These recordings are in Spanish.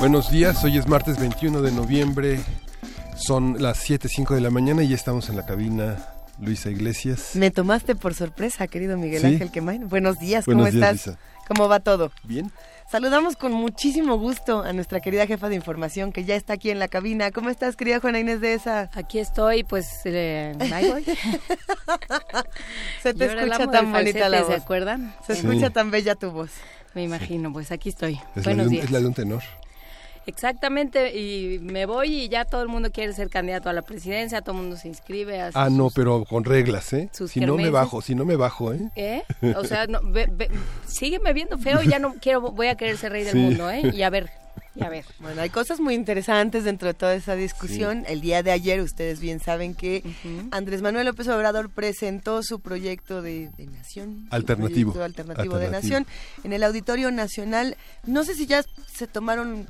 Buenos días, hoy es martes 21 de noviembre, son las 7.05 de la mañana y ya estamos en la cabina. Luisa Iglesias. Me tomaste por sorpresa, querido Miguel Ángel Quemain. Buenos días, ¿cómo estás? ¿Cómo va todo? Bien. Saludamos con muchísimo gusto a nuestra querida jefa de información que ya está aquí en la cabina. ¿Cómo estás, querida Juana Inés de esa? Aquí estoy, pues eh, ahí voy. Se te escucha tan bonita la voz. ¿Se acuerdan? Se escucha tan bella tu voz. Me imagino, pues aquí estoy. Buenos días. Es la de un tenor. Exactamente, y me voy y ya todo el mundo quiere ser candidato a la presidencia, todo el mundo se inscribe. ah, no, pero con reglas, ¿eh? Si no me bajo, si no me bajo, ¿eh? ¿Eh? O sea, no, sígueme viendo feo y ya no quiero, voy a querer ser rey del mundo, ¿eh? Y a ver, y a ver. Bueno, hay cosas muy interesantes dentro de toda esa discusión. El día de ayer, ustedes bien saben que Andrés Manuel López Obrador presentó su proyecto de, nación. Alternativo. alternativo. de nación en el Auditorio Nacional. No sé si ya se tomaron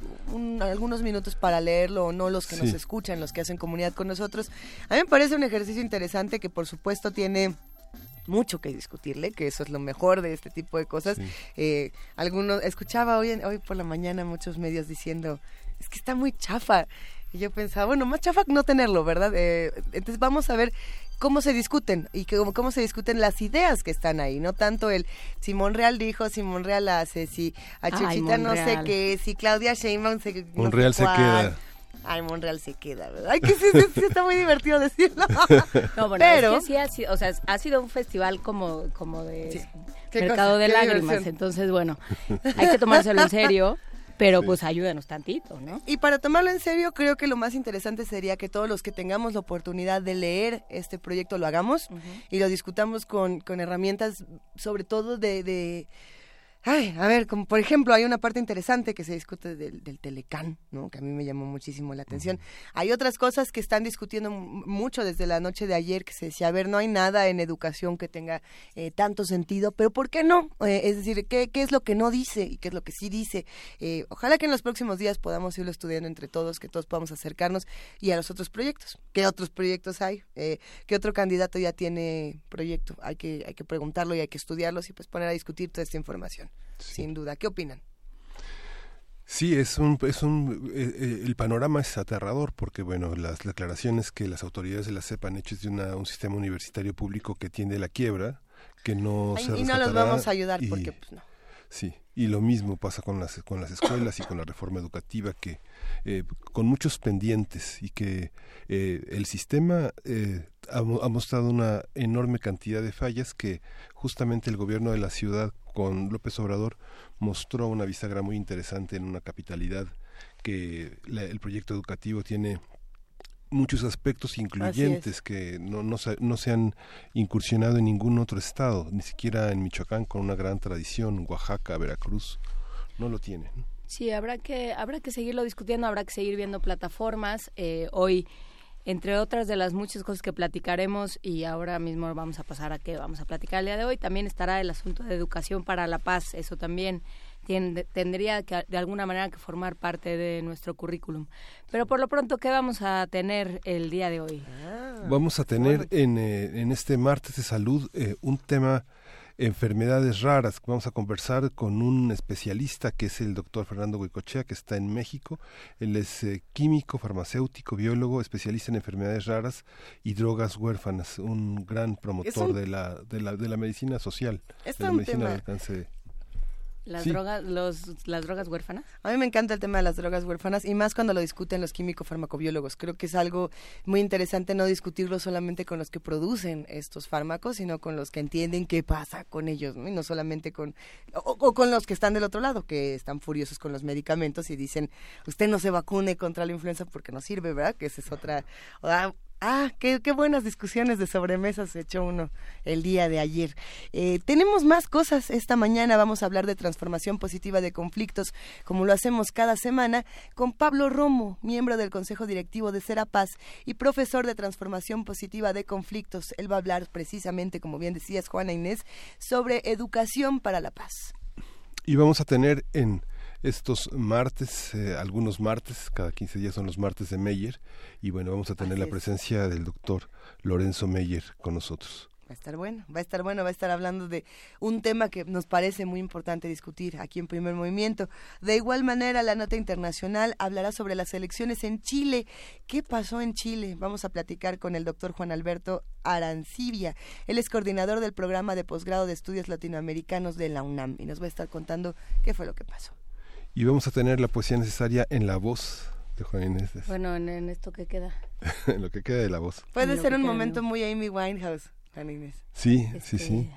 algunos minutos para leerlo o no los que nos escuchan, los que hacen comunidad con nosotros. A mí me parece un ejercicio interesante que por supuesto tiene mucho que discutirle, que eso es lo mejor de este tipo de cosas. Eh, algunos, escuchaba hoy, hoy por la mañana muchos medios diciendo, es que está muy chafa. Y yo pensaba, bueno, más chafa no tenerlo, ¿verdad? Eh, entonces vamos a ver cómo se discuten y cómo, cómo se discuten las ideas que están ahí, no tanto el Simón Real dijo, Simón Real hace, si a Chuchita no sé qué, si Claudia Sheinbaum se... Monreal se queda. Ay, Monreal se queda, ¿verdad? Ay, que sí, sí, está muy divertido decirlo. No, bueno, Pero, es que sí ha sido, o sea, ha sido un festival como, como de mercado de lágrimas, entonces, bueno, hay que tomárselo en serio. Pero pues ayúdanos tantito, ¿no? Y para tomarlo en serio, creo que lo más interesante sería que todos los que tengamos la oportunidad de leer este proyecto lo hagamos y lo discutamos con, con herramientas, sobre todo de, de Ay, a ver, como por ejemplo, hay una parte interesante que se discute del, del Telecán, ¿no? Que a mí me llamó muchísimo la atención. Hay otras cosas que están discutiendo mucho desde la noche de ayer, que se decía, a ver, no hay nada en educación que tenga eh, tanto sentido, pero ¿por qué no? Eh, es decir, ¿qué, ¿qué, es lo que no dice y qué es lo que sí dice? Eh, ojalá que en los próximos días podamos irlo estudiando entre todos, que todos podamos acercarnos y a los otros proyectos. ¿Qué otros proyectos hay? ¿Qué otro candidato ya tiene proyecto? Hay que, hay que preguntarlo y hay que estudiarlos y pues poner a discutir toda esta información sin duda. ¿Qué opinan? Sí, es un, es un, eh, eh, el panorama es aterrador porque, bueno, las declaraciones que las autoridades de la CEP han hecho es de una, un sistema universitario público que tiende a la quiebra, que no se Y no los vamos a ayudar porque, pues no. Sí, y lo mismo pasa con las, con las escuelas y con la reforma educativa, que eh, con muchos pendientes y que el sistema ha, ha mostrado una enorme cantidad de fallas que justamente el gobierno de la ciudad con López Obrador mostró una bisagra muy interesante en una capitalidad que el proyecto educativo tiene muchos aspectos incluyentes que no, no, se, no se han incursionado en ningún otro estado, ni siquiera en Michoacán con una gran tradición, Oaxaca, Veracruz, no lo tienen. Sí, habrá que, habrá que seguirlo discutiendo, habrá que seguir viendo plataformas. Eh, hoy entre otras de las muchas cosas que platicaremos y ahora mismo vamos a pasar a qué vamos a platicar el día de hoy, también estará el asunto de educación para la paz, eso también tendría que de alguna manera que formar parte de nuestro currículum. Pero por lo pronto, ¿qué vamos a tener el día de hoy? Ah, vamos a tener en, eh, en este martes de salud eh, un tema enfermedades raras. Vamos a conversar con un especialista que es el doctor Fernando Huicochea, que está en México. Él es eh, químico, farmacéutico, biólogo, especialista en enfermedades raras y drogas huérfanas, un gran promotor de, la, de, la, de la medicina social, de la medicina del alcance las drogas, los, las drogas huérfanas. A mí me encanta el tema de las drogas huérfanas y más cuando lo discuten los químico farmacobiólogos. Creo que es algo muy interesante no discutirlo solamente con los que producen estos fármacos, sino con los que entienden qué pasa con ellos, ¿no? y no solamente con o, con los que están del otro lado, que están furiosos con los medicamentos y dicen usted no se vacune contra la influenza porque no sirve, ¿verdad? Que esa es otra Ah, qué, buenas discusiones de sobremesa se echó uno el día de ayer. Eh, tenemos más cosas esta mañana. Vamos a hablar de transformación positiva de conflictos, como lo hacemos cada semana, con Pablo Romo, miembro del Consejo Directivo de Serapaz y profesor de transformación positiva de conflictos. Él va a hablar precisamente, como bien decías, Juana Inés, sobre educación para la paz. Y vamos a tener en estos martes, eh, algunos martes, cada 15 días son los martes de Meyer, y bueno, vamos a tener la presencia del doctor Lorenzo Meyer con nosotros. Va a estar bueno, va a estar bueno, va a estar hablando de un tema que nos parece muy importante discutir aquí en Primer Movimiento. De igual manera, la nota internacional hablará sobre las elecciones en Chile. ¿Qué pasó en Chile? Vamos a platicar con el doctor Juan Alberto Arancibia. Él es coordinador del programa de posgrado de estudios latinoamericanos de la UNAM y nos va a estar contando qué fue lo que pasó y vamos a tener la poesía necesaria en la voz de Juan Inés. Bueno, en, esto que queda. en lo que queda de la voz. Puede ser un momento muy Amy Winehouse. Sí, sí, sí.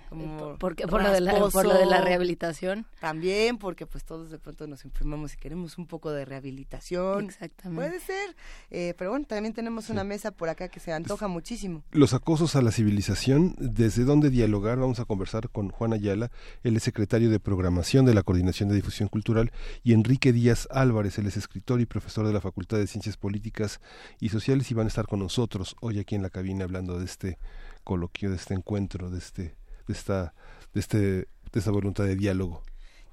¿Por, por, lo de la, por lo de la rehabilitación. También, porque pues todos de pronto nos enfermamos y queremos un poco de rehabilitación. Exactamente. Puede ser. Eh, pero bueno, también tenemos una mesa por acá que se antoja muchísimo. Los acosos a la civilización, ¿desde dónde dialogar? Vamos a conversar con Juan Ayala, él es secretario de Programación de la Coordinación de Difusión Cultural, y Enrique Díaz Álvarez, él es escritor y profesor de la Facultad de Ciencias Políticas y Sociales, y van a estar con nosotros hoy aquí en la cabina hablando de este coloquio, de este encuentro, de, este, de, esta, de, este, de esta voluntad de diálogo.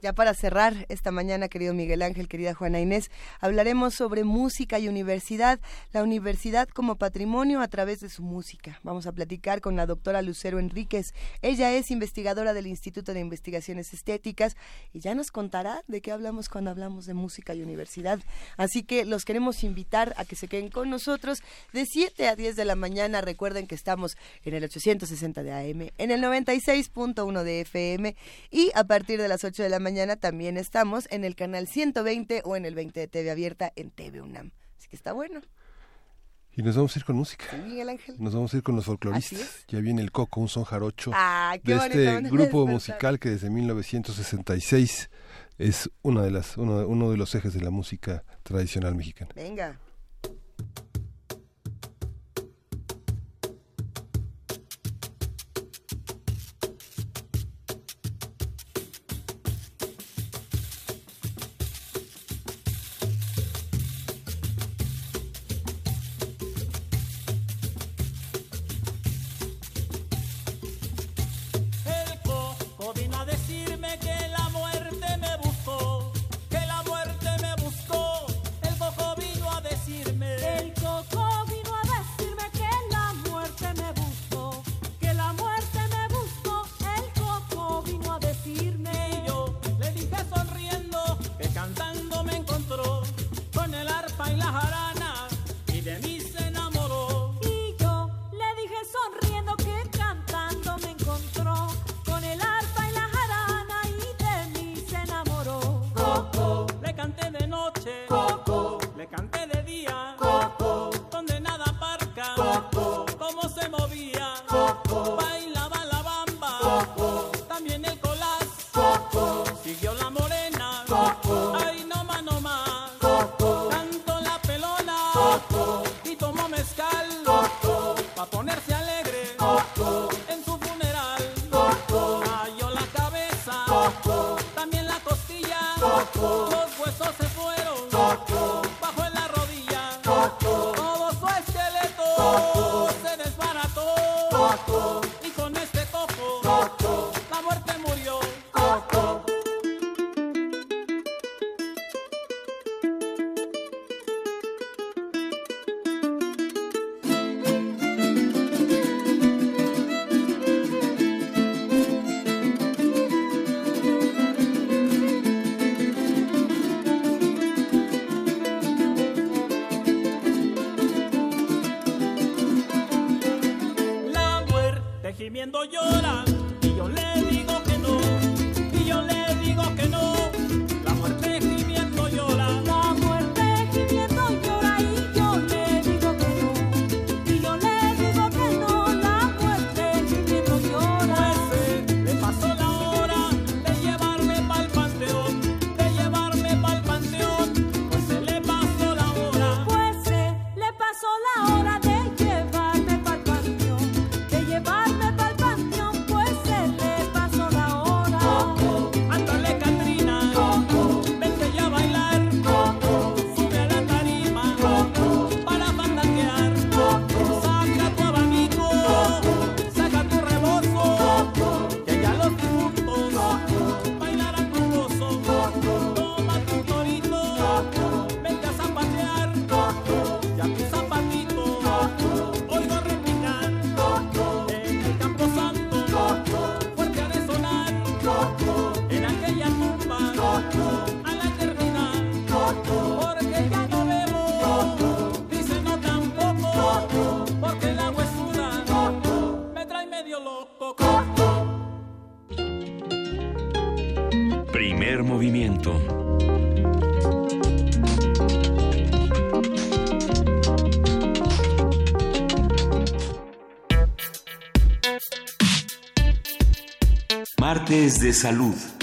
Ya para cerrar esta mañana, querido Miguel Ángel, querida Juana Inés, hablaremos sobre música y universidad, la universidad como patrimonio a través de su música. Vamos a platicar con la doctora Lucero Enríquez. Ella es investigadora del Instituto de Investigaciones Estéticas y ya nos contará de qué hablamos cuando hablamos de música y universidad. Así que los queremos invitar a que se queden con nosotros de 7 a 10 de la mañana. Recuerden que estamos en el 860 de AM, en el 96.1 de FM y a partir de las 8 de la mañana mañana también estamos en el canal 120 o en el 20 de TV Abierta en TV UNAM. Así que está bueno. Y nos vamos a ir con música. Sí, Miguel Ángel. Nos vamos a ir con los folcloristas. Ya viene el Coco, un son jarocho ah, de este grupo musical que desde 1966 es una de las, uno, uno de los ejes de la música tradicional mexicana. Venga. De salud.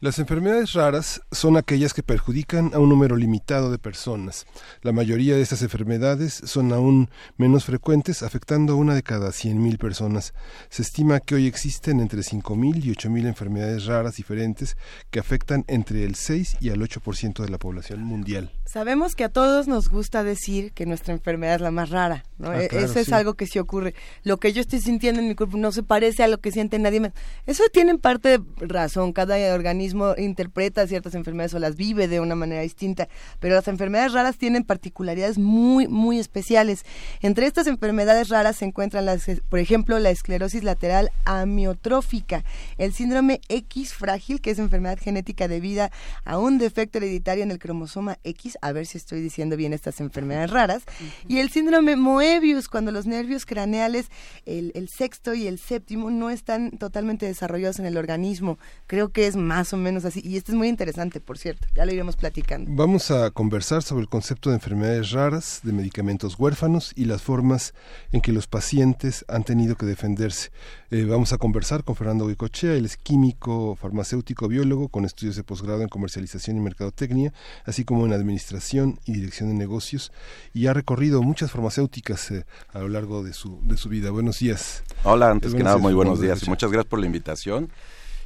Las enfermedades raras son aquellas que perjudican a un número limitado de personas. La mayoría de estas enfermedades son aún menos frecuentes, afectando a una de cada 100.000 personas. Se estima que hoy existen entre 5.000 y 8.000 enfermedades raras diferentes que afectan entre el 6 y el 8% de la población mundial. Sabemos que a todos nos gusta decir que nuestra enfermedad es la más rara, ¿no? Ah, E- claro, Eso es sí. algo que sí ocurre. Lo que yo estoy sintiendo en mi cuerpo no se parece a lo que siente nadie más. Eso tiene en parte de razón. Cada organismo interpreta ciertas enfermedades o las vive de una manera distinta. Pero las enfermedades raras tienen particularidades muy, muy especiales. Entre estas enfermedades raras se encuentran, las, por ejemplo, la esclerosis lateral amiotrófica, el síndrome X frágil, que es enfermedad genética debida a un defecto hereditario en el cromosoma X, a ver si estoy diciendo bien estas enfermedades raras, y el síndrome Moebius, cuando los nervios craneales, el, el sexto y el séptimo, no están totalmente desarrollados en el organismo. Creo que es más o menos así, y esto es muy interesante, por cierto, ya lo iremos platicando. Vamos a conversar sobre el concepto de enfermedades raras, de medicamentos huérfanos y las formas en que los pacientes han tenido que defenderse. Eh, vamos a conversar con Fernando Goicochea, él es químico, farmacéutico, biólogo, con estudios de posgrado en comercialización y mercadotecnia, así como en administración y dirección de negocios, y ha recorrido muchas farmacéuticas eh, a lo largo de su, de su vida. Buenos días. Hola, antes que Buenos nada, días, muy buenos días muchas gracias por la invitación.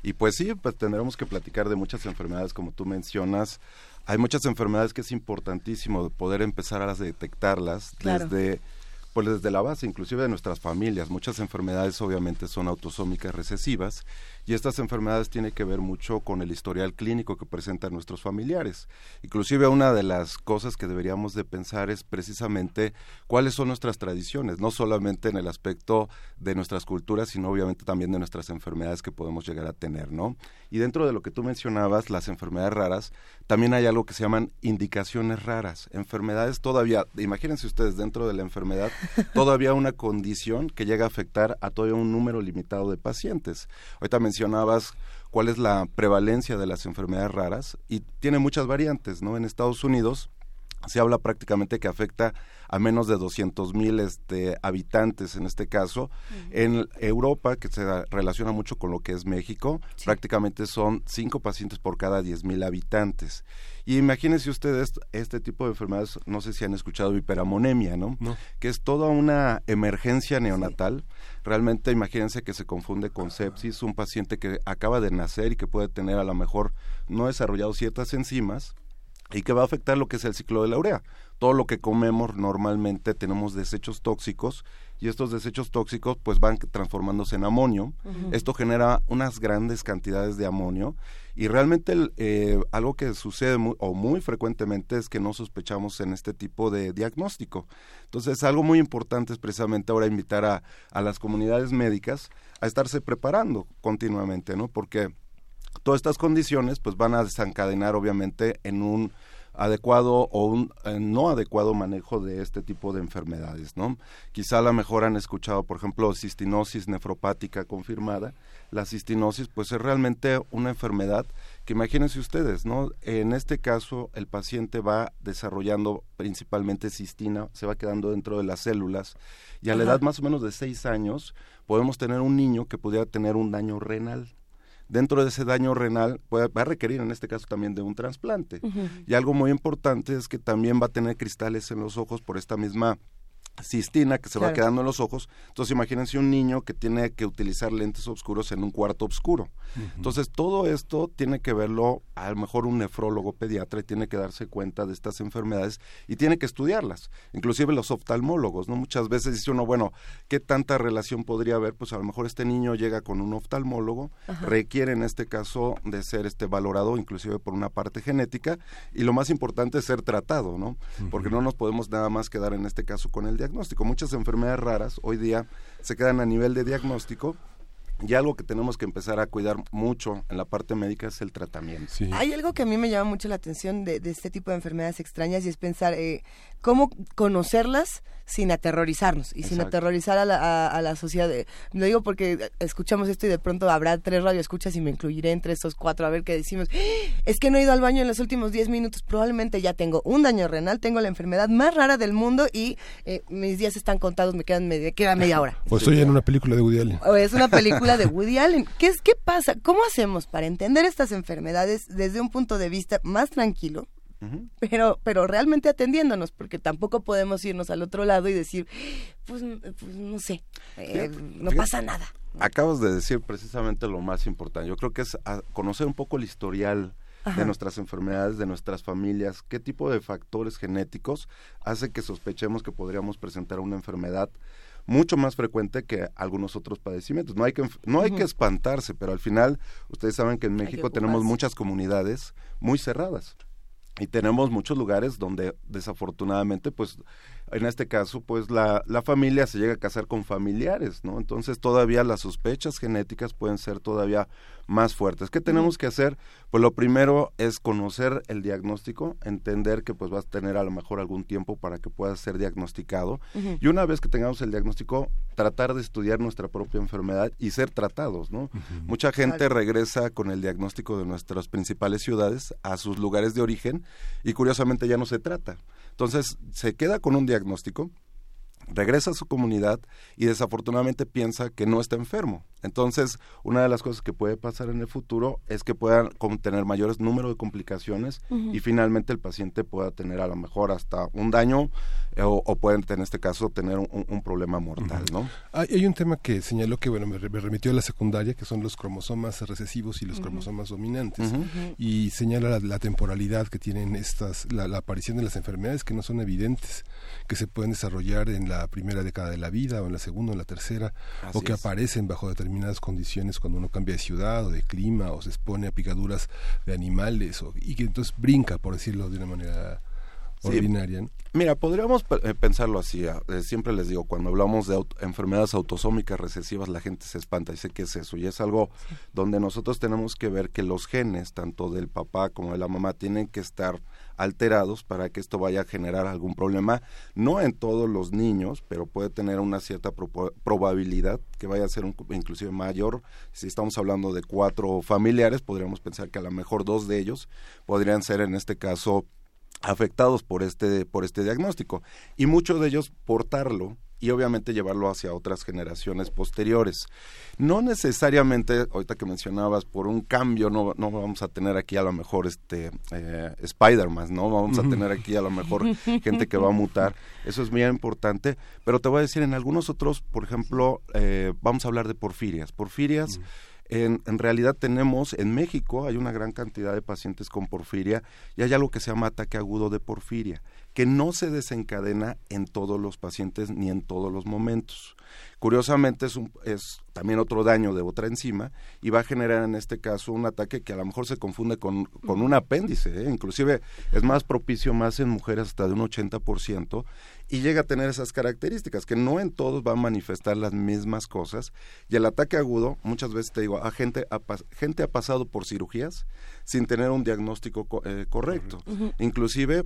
Y pues sí, pues tendremos que platicar de muchas enfermedades como tú mencionas. Hay muchas enfermedades que es importantísimo poder empezar a detectarlas Claro. desde pues desde la base, inclusive de nuestras familias. Muchas enfermedades obviamente son autosómicas recesivas y estas enfermedades tienen que ver mucho con el historial clínico que presentan nuestros familiares. Inclusive una de las cosas que deberíamos de pensar es precisamente cuáles son nuestras tradiciones, no solamente en el aspecto de nuestras culturas, sino obviamente también de nuestras enfermedades que podemos llegar a tener, ¿no? Y dentro de lo que tú mencionabas, las enfermedades raras, también hay algo que se llaman indicaciones raras, enfermedades todavía, imagínense ustedes dentro de la enfermedad, todavía una condición que llega a afectar a todavía un número limitado de pacientes. Ahorita mencionabas cuál es la prevalencia de las enfermedades raras y tiene muchas variantes, ¿no? En Estados Unidos se habla prácticamente que afecta a menos de 200 mil este, habitantes en este caso. En Europa, que se relaciona mucho con lo que es México, prácticamente son cinco pacientes por cada 10 mil habitantes. Y imagínense ustedes este tipo de enfermedades, no sé si han escuchado hiperamonemia, ¿no? No. Que es toda una emergencia neonatal. Realmente imagínense que se confunde con sepsis, un paciente que acaba de nacer y que puede tener a lo mejor no desarrollado ciertas enzimas y que va a afectar lo que es el ciclo de la urea. Todo lo que comemos normalmente tenemos desechos tóxicos y estos desechos tóxicos pues van transformándose en amonio. Esto genera unas grandes cantidades de amonio y realmente el, eh, algo que sucede muy, o muy frecuentemente es que no sospechamos en este tipo de diagnóstico. Entonces algo muy importante es precisamente ahora invitar a, a las comunidades médicas a estarse preparando continuamente, ¿no? Porque todas estas condiciones pues van a desencadenar obviamente en un adecuado o un eh, no adecuado manejo de este tipo de enfermedades, ¿no? Quizá a lo mejor han escuchado, por ejemplo, cistinosis nefropática confirmada. La cistinosis, pues es realmente una enfermedad que imagínense ustedes, ¿no? En este caso, el paciente va desarrollando principalmente cistina, se va quedando dentro de las células, y a la edad más o menos de seis años podemos tener un niño que pudiera tener un daño renal dentro de ese daño renal puede, va a requerir en este caso también de un trasplante. Y algo muy importante es que también va a tener cristales en los ojos por esta misma cistina que se va quedando en los ojos. Entonces imagínense un niño que tiene que utilizar lentes oscuros en un cuarto oscuro. Entonces todo esto tiene que verlo a lo mejor un nefrólogo pediatra y tiene que darse cuenta de estas enfermedades y tiene que estudiarlas. Inclusive los oftalmólogos, ¿no? Muchas veces dice uno, bueno, ¿qué tanta relación podría haber? Pues a lo mejor este niño llega con un oftalmólogo, requiere en este caso de ser este valorado inclusive por una parte genética y lo más importante es ser tratado, ¿no? Porque no nos podemos nada más quedar en este caso con el diagnóstico. Muchas enfermedades raras hoy día se quedan a nivel de diagnóstico y algo que tenemos que empezar a cuidar mucho en la parte médica es el tratamiento. Hay algo que a mí me llama mucho la atención de, este tipo de enfermedades extrañas y es pensar eh, cómo conocerlas sin aterrorizarnos y sin aterrorizar a la, a, la sociedad. Lo digo porque escuchamos esto y de pronto habrá tres radioescuchas y me incluiré entre esos cuatro a ver qué decimos. Es que no he ido al baño en los últimos diez minutos, probablemente ya tengo un daño renal, tengo la enfermedad más rara del mundo y eh, mis días están contados, me quedan media, queda media hora. O estoy en una película de Woody Allen. O es una película de Woody Allen. ¿Qué, es, ¿Qué pasa? ¿Cómo hacemos para entender estas enfermedades desde un punto de vista más tranquilo? Pero, pero realmente atendiéndonos, porque tampoco podemos irnos al otro lado y decir, pues, pues no sé, eh, no pasa nada. Acabas de decir precisamente lo más importante. Yo creo que es conocer un poco el historial de nuestras enfermedades, de nuestras familias, qué tipo de factores genéticos hace que sospechemos que podríamos presentar una enfermedad mucho más frecuente que algunos otros padecimientos. No hay que, no hay que espantarse, pero al final ustedes saben que en México tenemos muchas comunidades muy cerradas y tenemos muchos lugares donde desafortunadamente pues en este caso, pues la, la, familia se llega a casar con familiares, ¿no? Entonces todavía las sospechas genéticas pueden ser todavía más fuertes. ¿Qué tenemos que hacer? Pues lo primero es conocer el diagnóstico, entender que pues vas a tener a lo mejor algún tiempo para que pueda ser diagnosticado y una vez que tengamos el diagnóstico, tratar de estudiar nuestra propia enfermedad y ser tratados, ¿no? Mucha gente regresa con el diagnóstico de nuestras principales ciudades a sus lugares de origen y curiosamente ya no se trata. Entonces, se queda con un diagnóstico, regresa a su comunidad y desafortunadamente piensa que no está enfermo. Entonces, una de las cosas que puede pasar en el futuro es que puedan tener mayores número de complicaciones y finalmente el paciente pueda tener a lo mejor hasta un daño eh, o, o pueden en este caso tener un, problema mortal, ¿no? Hay, un tema que señaló que bueno me, remitió a la secundaria que son los cromosomas recesivos y los cromosomas dominantes. Y señala la, temporalidad que tienen estas la, aparición de las enfermedades que no son evidentes que se pueden desarrollar en la primera década de la vida o en la segunda o en la tercera o que aparecen bajo determinadas condiciones cuando uno cambia de ciudad o de clima o se expone a picaduras de animales o, y que entonces brinca, por decirlo de una manera ordinaria. Mira, podríamos eh, pensarlo así. Ah, eh, siempre les digo, cuando hablamos de enfermedades autosómicas recesivas, la gente se espanta y sé qué es eso. Y es algo donde nosotros tenemos que ver que los genes, tanto del papá como de la mamá, tienen que estar alterados para que esto vaya a generar algún problema. No en todos los niños, pero puede tener una cierta probabilidad que vaya a ser un, inclusive mayor. Si estamos hablando de cuatro familiares, podríamos pensar que a lo mejor dos de ellos podrían ser en este caso afectados por este por este diagnóstico y muchos de ellos portarlo y obviamente llevarlo hacia otras generaciones posteriores. No necesariamente, ahorita que mencionabas, por un cambio no, no vamos a tener aquí a lo mejor este eh, Spider-Man, ¿no? Vamos a tener aquí a lo mejor gente que va a mutar. Eso es muy importante. Pero te voy a decir, en algunos otros, por ejemplo, eh, vamos a hablar de porfirias. Porfirias... En, realidad tenemos en México hay una gran cantidad de pacientes con porfiria y hay algo que se llama ataque agudo de porfiria que no se desencadena en todos los pacientes ni en todos los momentos. Curiosamente es, un, es también otro daño de otra enzima y va a generar en este caso un ataque que a lo mejor se confunde con, con un apéndice, ¿eh? inclusive es más propicio más en mujeres hasta de un 80% y llega a tener esas características que no en todos va a manifestar las mismas cosas. Y el ataque agudo muchas veces te digo a gente ha, gente ha pasado por cirugías sin tener un diagnóstico eh, correcto, inclusive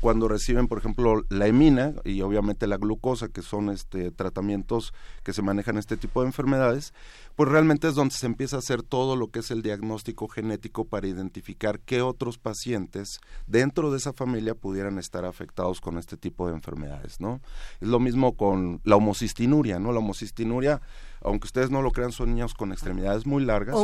cuando reciben, por ejemplo, la emina y obviamente la glucosa, que son este tratamientos que se manejan este tipo de enfermedades, pues realmente es donde se empieza a hacer todo lo que es el diagnóstico genético para identificar qué otros pacientes dentro de esa familia pudieran estar afectados con este tipo de enfermedades, ¿no? Es lo mismo con la homocistinuria, ¿no? La homocistinuria aunque ustedes no lo crean, son niños con extremidades muy largas.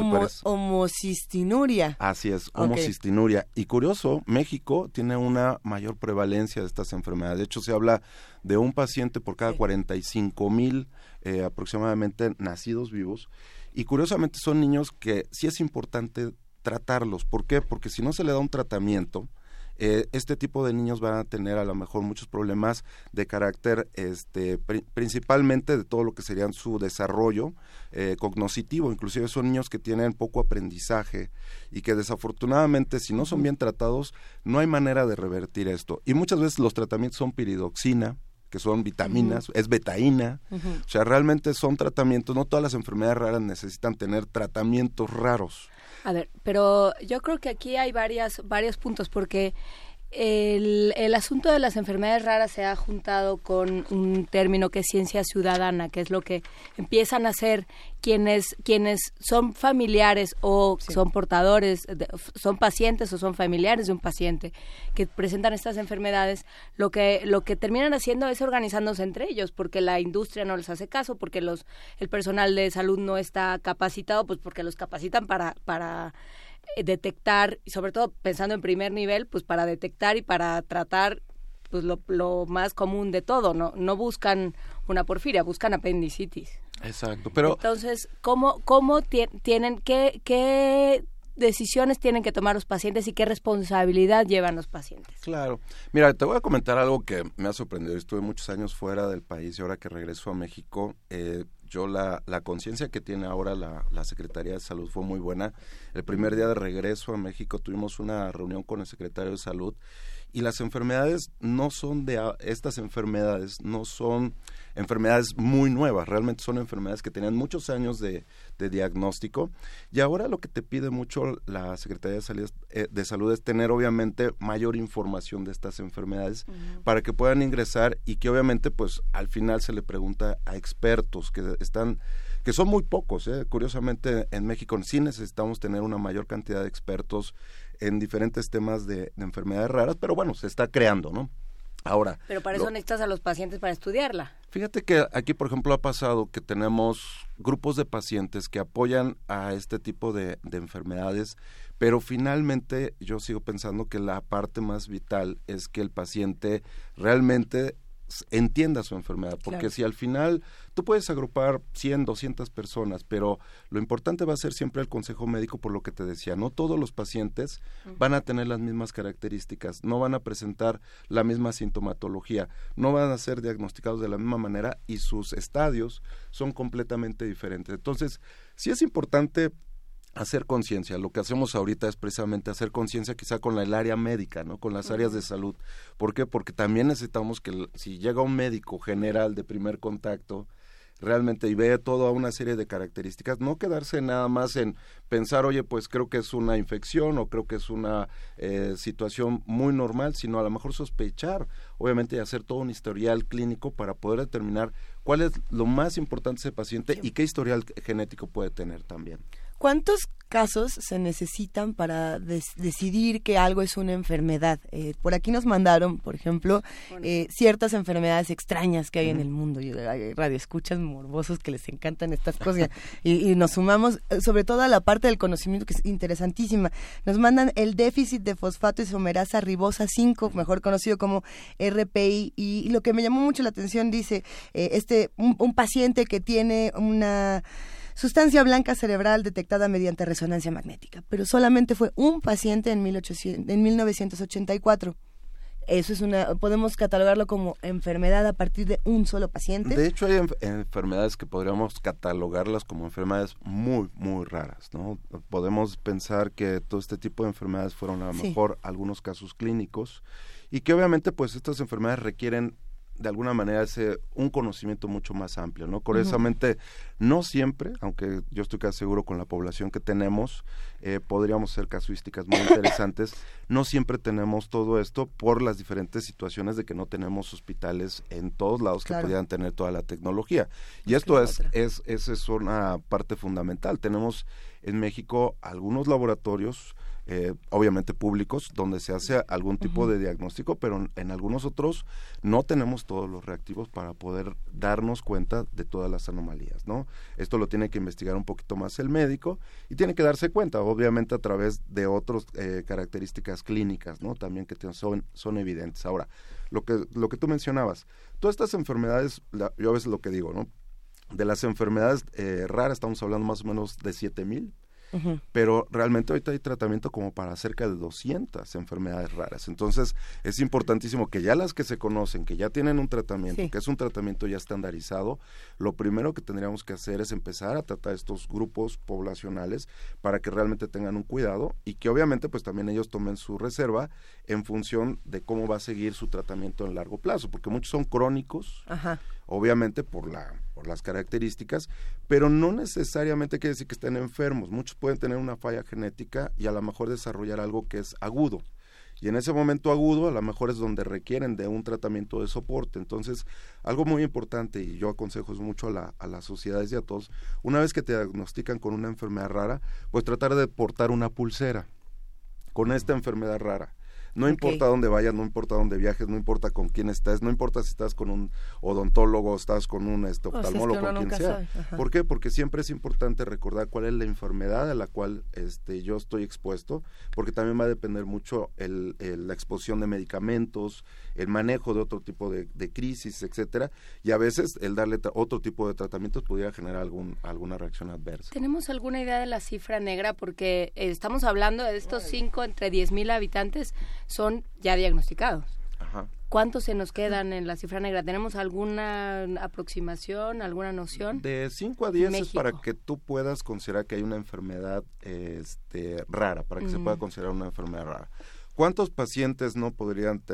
homocistinuria. Así es, homocistinuria. Y curioso, México tiene una mayor prevalencia de estas enfermedades. De hecho, se habla de un paciente por cada 45 mil eh, aproximadamente nacidos vivos. Y curiosamente son niños que sí es importante tratarlos. ¿Por qué? Porque si no se le da un tratamiento, eh, este tipo de niños van a tener a lo mejor muchos problemas de carácter, este, principalmente de todo lo que serían su desarrollo eh, cognoscitivo, inclusive son niños que tienen poco aprendizaje y que desafortunadamente si no son bien tratados no hay manera de revertir esto. Y muchas veces los tratamientos son piridoxina, que son vitaminas, es betaína. O sea, realmente son tratamientos, no todas las enfermedades raras necesitan tener tratamientos raros. A ver, pero yo creo que aquí hay varias, varios puntos, porque el, el, asunto de las enfermedades raras se ha juntado con un término que es ciencia ciudadana, que es lo que empiezan a hacer quienes, quienes son familiares o son portadores, son pacientes o son familiares de un paciente que presentan estas enfermedades, lo que, lo que terminan haciendo es organizándose entre ellos, porque la industria no les hace caso, porque los, el personal de salud no está capacitado, pues porque los capacitan para, para detectar, y sobre todo pensando en primer nivel, pues para detectar y para tratar pues lo, lo más común de todo, no no buscan una porfiria, buscan apendicitis. Exacto, pero entonces cómo cómo tienen qué qué decisiones tienen que tomar los pacientes y qué responsabilidad llevan los pacientes. Claro. Mira, te voy a comentar algo que me ha sorprendido. Estuve muchos años fuera del país y ahora que regreso a México, eh, yo la, la conciencia que tiene ahora la, la, Secretaría de Salud fue muy buena. El primer día de regreso a México tuvimos una reunión con el secretario de Salud y las enfermedades no son de estas enfermedades no son enfermedades muy nuevas realmente son enfermedades que tenían muchos años de, de diagnóstico. Y ahora lo que te pide mucho la Secretaría de Salud, eh, de Salud es tener obviamente mayor información de estas enfermedades para que puedan ingresar y que obviamente pues al final se le pregunta a expertos que están que son muy pocos. ¿eh? Curiosamente, en México sí necesitamos tener una mayor cantidad de expertos en diferentes temas de, enfermedades raras, pero bueno, se está creando, ¿no? Ahora. Pero para eso necesitas a los pacientes para estudiarla. Fíjate que aquí, por ejemplo, ha pasado que tenemos grupos de pacientes que apoyan a este tipo de, de enfermedades, pero finalmente yo sigo pensando que la parte más vital es que el paciente realmente entienda su enfermedad, porque si al final tú puedes agrupar 100, 200 personas, pero lo importante va a ser siempre el consejo médico por lo que te decía, no todos los pacientes van a tener las mismas características, no van a presentar la misma sintomatología, no van a ser diagnosticados de la misma manera y sus estadios son completamente diferentes. Entonces, sí es importante hacer conciencia. Lo que hacemos ahorita es precisamente hacer conciencia quizá con el área médica, ¿no? Con las áreas de salud. ¿Por qué? Porque también necesitamos que si llega un médico general de primer contacto, realmente y ve toda una serie de características, no quedarse nada más en pensar, oye, pues creo que es una infección o creo que es una eh, situación muy normal, sino a lo mejor sospechar, obviamente, y hacer todo un historial clínico para poder determinar cuál es lo más importante de ese paciente y qué historial genético puede tener también. ¿Cuántos casos se necesitan para decidir que algo es una enfermedad? Eh, por aquí nos mandaron, por ejemplo, eh, ciertas enfermedades extrañas que hay en el mundo. Y hay radioescuchas morbosos que les encantan estas cosas. y, nos sumamos, eh, sobre todo a la parte del conocimiento que es interesantísima. Nos mandan el déficit de fosfato isomerasa ribosa 5, mejor conocido como RPI. Y, lo que me llamó mucho la atención dice, este un paciente que tiene una sustancia blanca cerebral detectada mediante resonancia magnética, pero solamente fue un paciente en, 1800, en 1984. Eso es una, podemos catalogarlo como enfermedad a partir de un solo paciente. De hecho, hay enfermedades que podríamos catalogarlas como enfermedades muy, muy raras, ¿no? Podemos pensar que todo este tipo de enfermedades fueron a lo mejor algunos casos clínicos y que obviamente pues estas enfermedades requieren de alguna manera ese un conocimiento mucho más amplio, ¿no? Curiosamente, no siempre, aunque yo estoy casi seguro con la población que tenemos, eh, podríamos ser casuísticas muy interesantes, no siempre tenemos todo esto por las diferentes situaciones de que no tenemos hospitales en todos lados que pudieran tener toda la tecnología. Y esto es, es, es, es una parte fundamental. Tenemos en México algunos laboratorios, eh, obviamente públicos, donde se hace algún tipo de diagnóstico, pero en algunos otros no tenemos todos los reactivos para poder darnos cuenta de todas las anomalías, ¿no? Esto lo tiene que investigar un poquito más el médico y tiene que darse cuenta, obviamente a través de otras eh, características clínicas, ¿no? También que son, son evidentes. Ahora, lo que, lo que tú mencionabas, todas estas enfermedades, yo a veces lo que digo, ¿no? De las enfermedades eh, raras estamos hablando más o menos de siete mil pero realmente ahorita hay tratamiento como para cerca de 200 enfermedades raras. Entonces, es importantísimo que ya las que se conocen, que ya tienen un tratamiento, que es un tratamiento ya estandarizado, lo primero que tendríamos que hacer es empezar a tratar estos grupos poblacionales para que realmente tengan un cuidado y que obviamente pues también ellos tomen su reserva en función de cómo va a seguir su tratamiento en largo plazo, porque muchos son crónicos, obviamente por la por las características, pero no necesariamente quiere decir que estén enfermos. Muchos pueden tener una falla genética y a lo mejor desarrollar algo que es agudo. Y en ese momento agudo a lo mejor es donde requieren de un tratamiento de soporte. Entonces, algo muy importante, y yo aconsejo mucho a, la, a las sociedades y a todos, una vez que te diagnostican con una enfermedad rara, pues tratar de portar una pulsera con esta enfermedad rara no importa dónde vayas, no importa dónde viajes, no importa con quién estás, no importa si estás con un odontólogo, estás con un este, oftalmólogo, con quien sea. ¿Por qué? Porque siempre es importante recordar cuál es la enfermedad a la cual este, yo estoy expuesto, porque también va a depender mucho el, la exposición de medicamentos, el manejo de otro tipo de, crisis, etcétera, y a veces el darle otro tipo de tratamientos pudiera generar algún, alguna reacción adversa. ¿Tenemos alguna idea de la cifra negra? Porque eh, estamos hablando de estos cinco entre diez mil habitantes, son ya diagnosticados. ¿Cuántos se nos quedan en la cifra negra? ¿Tenemos alguna aproximación, alguna noción? De 5 a 10 es para que tú puedas considerar que hay una enfermedad este, rara, para que se pueda considerar una enfermedad rara. ¿Cuántos pacientes no podrían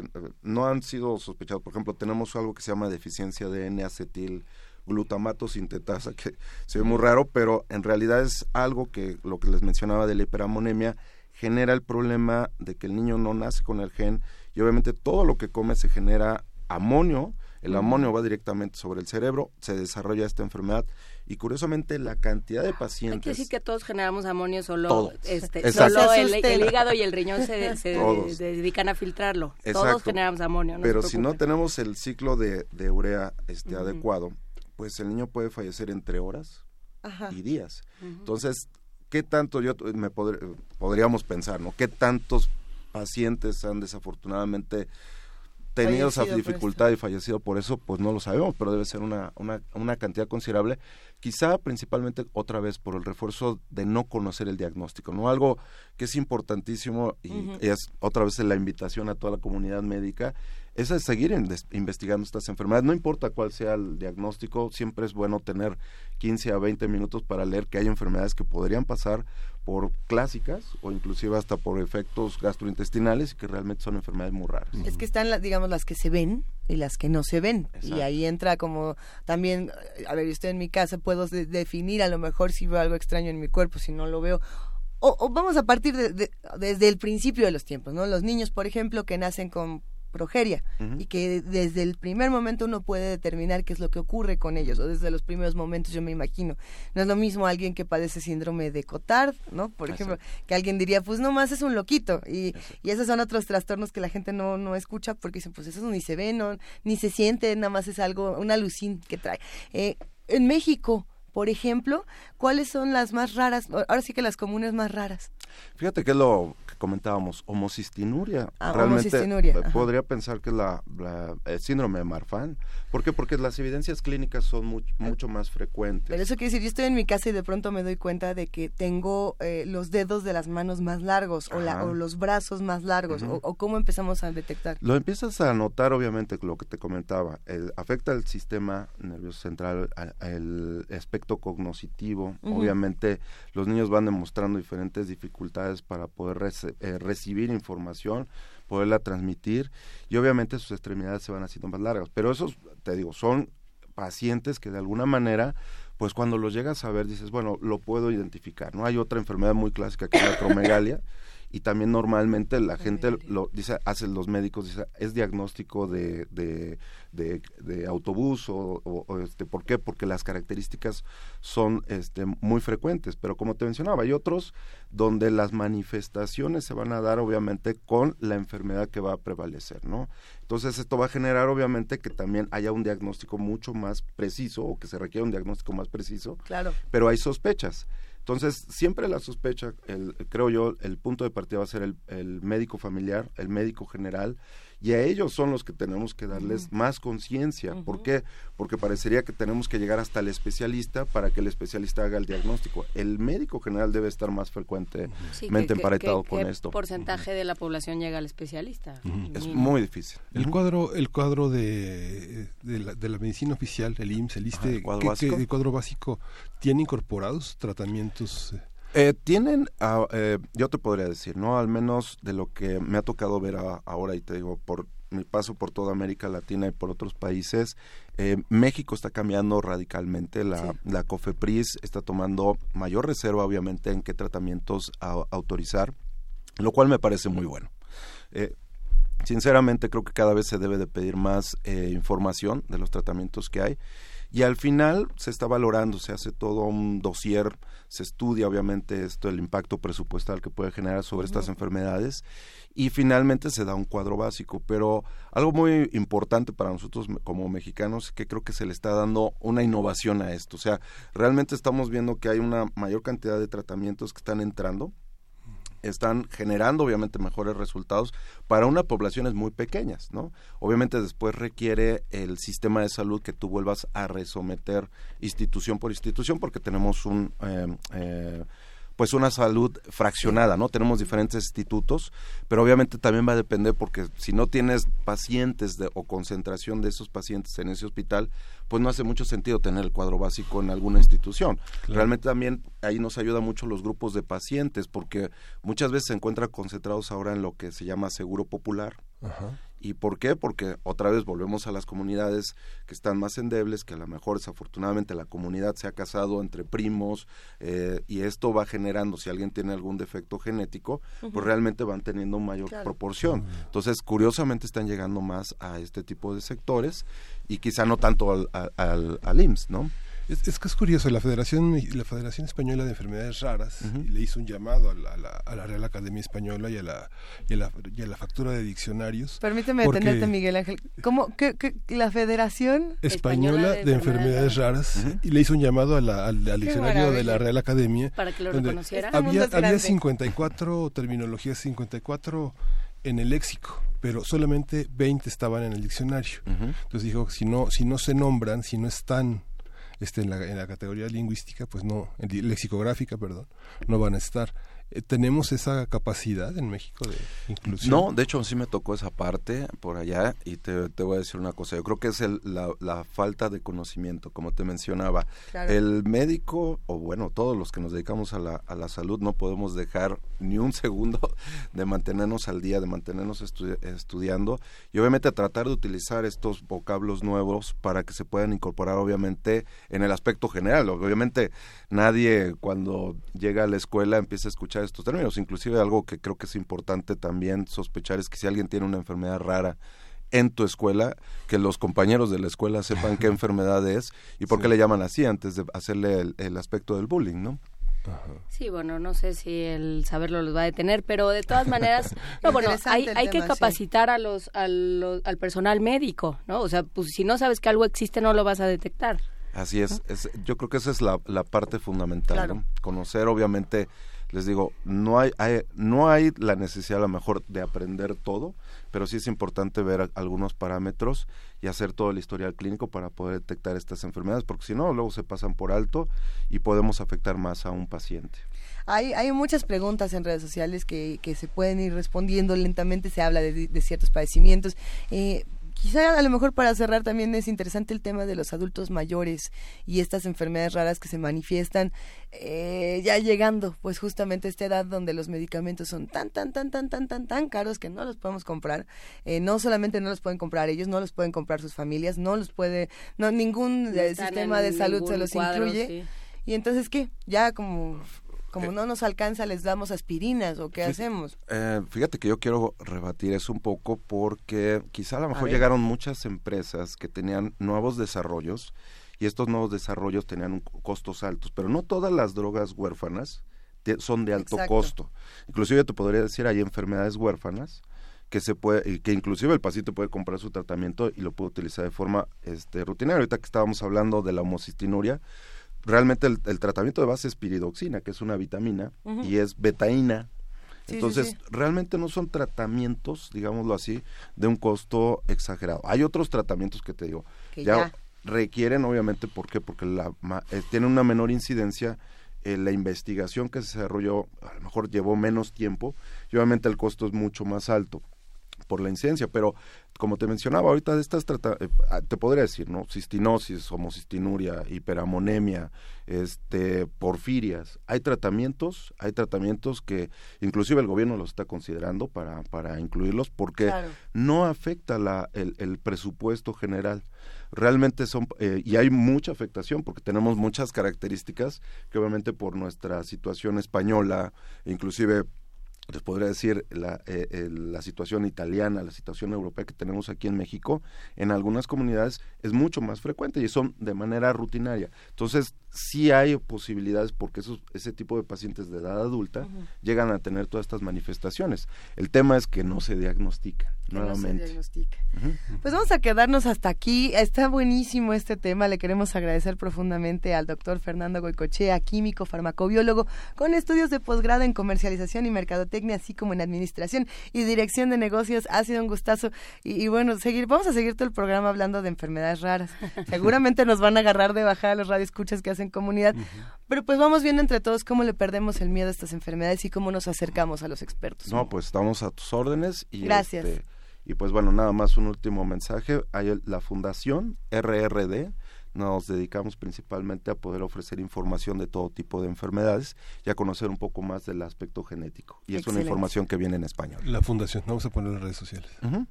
no han sido sospechados? Por ejemplo, tenemos algo que se llama deficiencia de N-acetil glutamato sintetasa, que se ve muy raro, pero en realidad es algo que lo que les mencionaba de la hiperamonemia genera el problema de que el niño no nace con el gen y obviamente todo lo que come se genera amonio, el amonio va directamente sobre el cerebro, se desarrolla esta enfermedad y curiosamente la cantidad de pacientes... Hay que decir que todos generamos amonio, solo, este, solo el, hígado y el riñón se, dedican a filtrarlo. Todos generamos amonio. Pero si no tenemos el ciclo de, urea este, adecuado, pues el niño puede fallecer entre horas y días. Entonces, ¿qué tanto yo me podríamos pensar, ¿no? ¿Qué tantos pacientes han desafortunadamente tenido esa dificultad y fallecido por eso, pues no lo sabemos, pero debe ser una, una, una cantidad considerable, quizá principalmente otra vez por el refuerzo de no conocer el diagnóstico, ¿no? Algo que es importantísimo y es otra vez la invitación a toda la comunidad médica, es seguir investigando estas enfermedades, no importa cuál sea el diagnóstico, siempre es bueno tener 15 a 20 minutos para leer que hay enfermedades que podrían pasar por clásicas o inclusive hasta por efectos gastrointestinales y que realmente son enfermedades muy raras. Es que están, digamos, las que se ven y las que no se ven. Y ahí entra como también, a ver, yo estoy en mi casa, puedo definir a lo mejor si veo algo extraño en mi cuerpo, si no lo veo. O, vamos a partir de, desde el principio de los tiempos, ¿no? Los niños, por ejemplo, que nacen con progeria y que desde el primer momento uno puede determinar qué es lo que ocurre con ellos o desde los primeros momentos yo me imagino. No es lo mismo alguien que padece síndrome de Cotard no por ejemplo que alguien diría pues no más es un loquito y, y, esos son otros trastornos que la gente no, no escucha porque dicen pues eso ni se ve no ni se siente nada más es algo una alucin que trae eh, en México por ejemplo, ¿cuáles son las más raras? Ahora sí que las comunes más raras. Fíjate que es lo comentábamos, homocistinuria. Ah, Realmente podría pensar que es la, el síndrome de Marfan. ¿Por qué? Porque las evidencias clínicas son mucho más frecuentes. Pero eso quiere decir, yo estoy en mi casa y de pronto me doy cuenta de que tengo eh, los dedos de las manos más largos o, la, o los brazos más largos. o, cómo empezamos a detectar? Lo empiezas a notar, obviamente, lo que te comentaba. afecta el sistema nervioso central, el espectro cognoscitivo. Obviamente los niños van demostrando diferentes dificultades para poder eh, recibir información, poderla transmitir y obviamente sus extremidades se van haciendo más largas. Pero esos, te digo, son pacientes que de alguna manera pues cuando los llegas a ver dices, bueno, lo puedo identificar, ¿no? Hay otra enfermedad muy clásica que es la acromegalia, y también normalmente la gente lo dice, hace los médicos, dice, es diagnóstico de, de, de, autobús o, este, ¿por qué? Porque las características son este, muy frecuentes, pero como te mencionaba, hay otros donde las manifestaciones se van a dar obviamente con la enfermedad que va a prevalecer, ¿no? Entonces esto va a generar obviamente que también haya un diagnóstico mucho más preciso o que se requiera un diagnóstico más preciso. Claro. Pero hay sospechas. Entonces, siempre la sospecha, el, creo yo, el punto de partida va a ser el, médico familiar, el médico general, y a ellos son los que tenemos que darles más conciencia. ¿Por qué? Porque parecería que tenemos que llegar hasta el especialista para que el especialista haga el diagnóstico. El médico general debe estar más frecuentemente emparetado con esto. ¿Qué porcentaje de la población llega al especialista? Es muy difícil. El cuadro, el cuadro de, de, la, medicina oficial, el IMSS, el ISTE, ¿el cuadro, básico? el cuadro básico, ¿tiene incorporados tratamientos? Eh, eh, tienen, ah, eh, yo te podría decir, ¿no? Al menos de lo que me ha tocado ver ahora, y te digo, por mi paso por toda América Latina y por otros países, eh, México está cambiando radicalmente. La, la COFEPRIS está tomando mayor reserva, obviamente, en qué tratamientos autorizar, lo cual me parece muy bueno. sinceramente, creo que cada vez se debe de pedir más información de los tratamientos que hay y al final se está valorando, se hace todo un dossier, se estudia obviamente esto, el impacto presupuestal que puede generar sobre estas enfermedades y finalmente se da un cuadro básico. Pero algo muy importante para nosotros como mexicanos es que creo que se le está dando una innovación a esto. O sea, realmente estamos viendo que hay una mayor cantidad de tratamientos que están entrando están generando obviamente mejores resultados para unas poblaciones muy pequeñas, ¿no? Obviamente después requiere el sistema de salud que tú vuelvas a resometer institución por institución porque tenemos un eh, eh, pues una salud fraccionada, ¿no? Tenemos diferentes institutos, pero obviamente también va a depender porque si no tienes pacientes de, o concentración de esos pacientes en ese hospital, pues no hace mucho sentido tener el cuadro básico en alguna institución. Realmente también ahí nos ayuda mucho los grupos de pacientes porque muchas veces se encuentran concentrados ahora en lo que se llama seguro popular. Ajá. ¿Y por qué? Porque otra vez volvemos a las comunidades que están más endebles, que a lo mejor desafortunadamente la comunidad se ha casado entre primos eh, y esto va generando, si alguien tiene algún defecto genético, pues realmente van teniendo mayor proporción. Entonces, curiosamente están llegando más a este tipo de sectores y quizá no tanto al, al, al IMSS, ¿no? Es, que es curioso, la Federación, la Federación Española de Enfermedades Raras le hizo un llamado a la, Real Academia Española y a la, y a la, factura de diccionarios. Permíteme detenerte, Miguel Ángel. ¿Cómo que, la Federación Española, de, Enfermedades, Raras y le hizo un llamado al, al diccionario de la Real Academia? Para que lo reconociera. Había, había 54 terminologías, 54 en el léxico pero solamente 20 estaban en el diccionario. Entonces dijo, si no, si no se nombran, si no están este, en, la, en la categoría lingüística, pues no, en lexicográfica, perdón, no van a estar. Eh, ¿Tenemos esa capacidad en México de inclusión? No, de hecho sí me tocó esa parte por allá y te, voy a decir una cosa, yo creo que es el, la, falta de conocimiento, como te mencionaba. El médico, o bueno, todos los que nos dedicamos a la, a la salud, no podemos dejar ni un segundo de mantenernos al día, de mantenernos estudiando y obviamente tratar de utilizar estos vocablos nuevos para que se puedan incorporar obviamente en el aspecto general. Obviamente nadie cuando llega a la escuela empieza a escuchar estos términos. Inclusive algo que creo que es importante también sospechar es que si alguien tiene una enfermedad rara en tu escuela, que los compañeros de la escuela sepan qué enfermedad es y por qué le llaman así antes de hacerle el, aspecto del bullying, ¿no? Sí, bueno, no sé si el saberlo los va a detener, pero de todas maneras, no, bueno, hay, hay que capacitar a los, al personal médico, ¿no? O sea, pues si no sabes que algo existe, no lo vas a detectar. Así es, es yo creo que esa es la, la parte fundamental, ¿no? Conocer, obviamente, les digo, no hay, no hay la necesidad a lo mejor de aprender todo, pero sí es importante ver algunos parámetros y hacer todo el historial clínico para poder detectar estas enfermedades, porque si no, luego se pasan por alto y podemos afectar más a un paciente. Hay, hay muchas preguntas en redes sociales que, que se pueden ir respondiendo lentamente, se habla de, de ciertos padecimientos. Eh, Quizá a lo mejor para cerrar también es interesante el tema de los adultos mayores y estas enfermedades raras que se manifiestan eh, ya llegando pues justamente a esta edad donde los medicamentos son tan, tan, tan, tan, tan, tan, tan caros que no los podemos comprar. Eh, no solamente no los pueden comprar ellos, no los pueden comprar sus familias, no los puede, no ningún eh, sistema de salud se los incluye. Y entonces, ¿qué? Ya como como no nos alcanza, les damos aspirinas o qué hacemos. Eh, fíjate que yo quiero rebatir eso un poco porque quizá a lo mejor llegaron muchas empresas que tenían nuevos desarrollos y estos nuevos desarrollos tenían costos altos, pero no todas las drogas huérfanas son de alto costo. Inclusive te podría decir hay enfermedades huérfanas que se puede que inclusive el paciente puede comprar su tratamiento y lo puede utilizar de forma este rutinaria. Ahorita que estábamos hablando de la homocistinuria, realmente el, tratamiento de base es piridoxina, que es una vitamina, y es betaína. Entonces, realmente no son tratamientos, digámoslo así, de un costo exagerado. Hay otros tratamientos que te digo, ya, requieren, obviamente, ¿por qué? Porque la, eh, tiene una menor incidencia eh, la investigación que se desarrolló a lo mejor llevó menos tiempo y obviamente el costo es mucho más alto por la incidencia, pero como te mencionaba ahorita, estas trata eh, ah, te podría decir, ¿no? Cistinosis, homocistinuria, hiperamonemia, este, porfirias. Hay tratamientos, hay tratamientos que inclusive el gobierno los está considerando para, para incluirlos porque no afecta la, el, el presupuesto general realmente son, eh, y hay mucha afectación porque tenemos muchas características que obviamente por nuestra situación española, inclusive les podría decir la, eh, la situación italiana, la situación europea que tenemos aquí en México, en algunas comunidades es mucho más frecuente y son de manera rutinaria. Entonces, sí hay posibilidades porque esos, ese tipo de pacientes de edad adulta llegan a tener todas estas manifestaciones. El tema es que no se diagnostica nuevamente. Pues vamos a quedarnos hasta aquí. Está buenísimo este tema. Le queremos agradecer profundamente al doctor Fernando Goicochea, químico, farmacobiólogo, con estudios de posgrado en comercialización y mercadotecnia, así como en administración y dirección de negocios. Ha sido un gustazo. Y, bueno, seguir, vamos a seguir todo el programa hablando de enfermedades raras. Seguramente nos van a agarrar de bajada los radioescuchas que hacen en comunidad. Pero pues vamos viendo entre todos cómo le perdemos el miedo a estas enfermedades y cómo nos acercamos a los expertos. No, pues estamos a tus órdenes. Y Gracias. Este, y pues bueno, nada más un último mensaje. Hay la Fundación RRD nos dedicamos principalmente a poder ofrecer información de todo tipo de enfermedades y a conocer un poco más del aspecto genético. Y es una información que viene en español. La fundación, vamos a poner en redes sociales.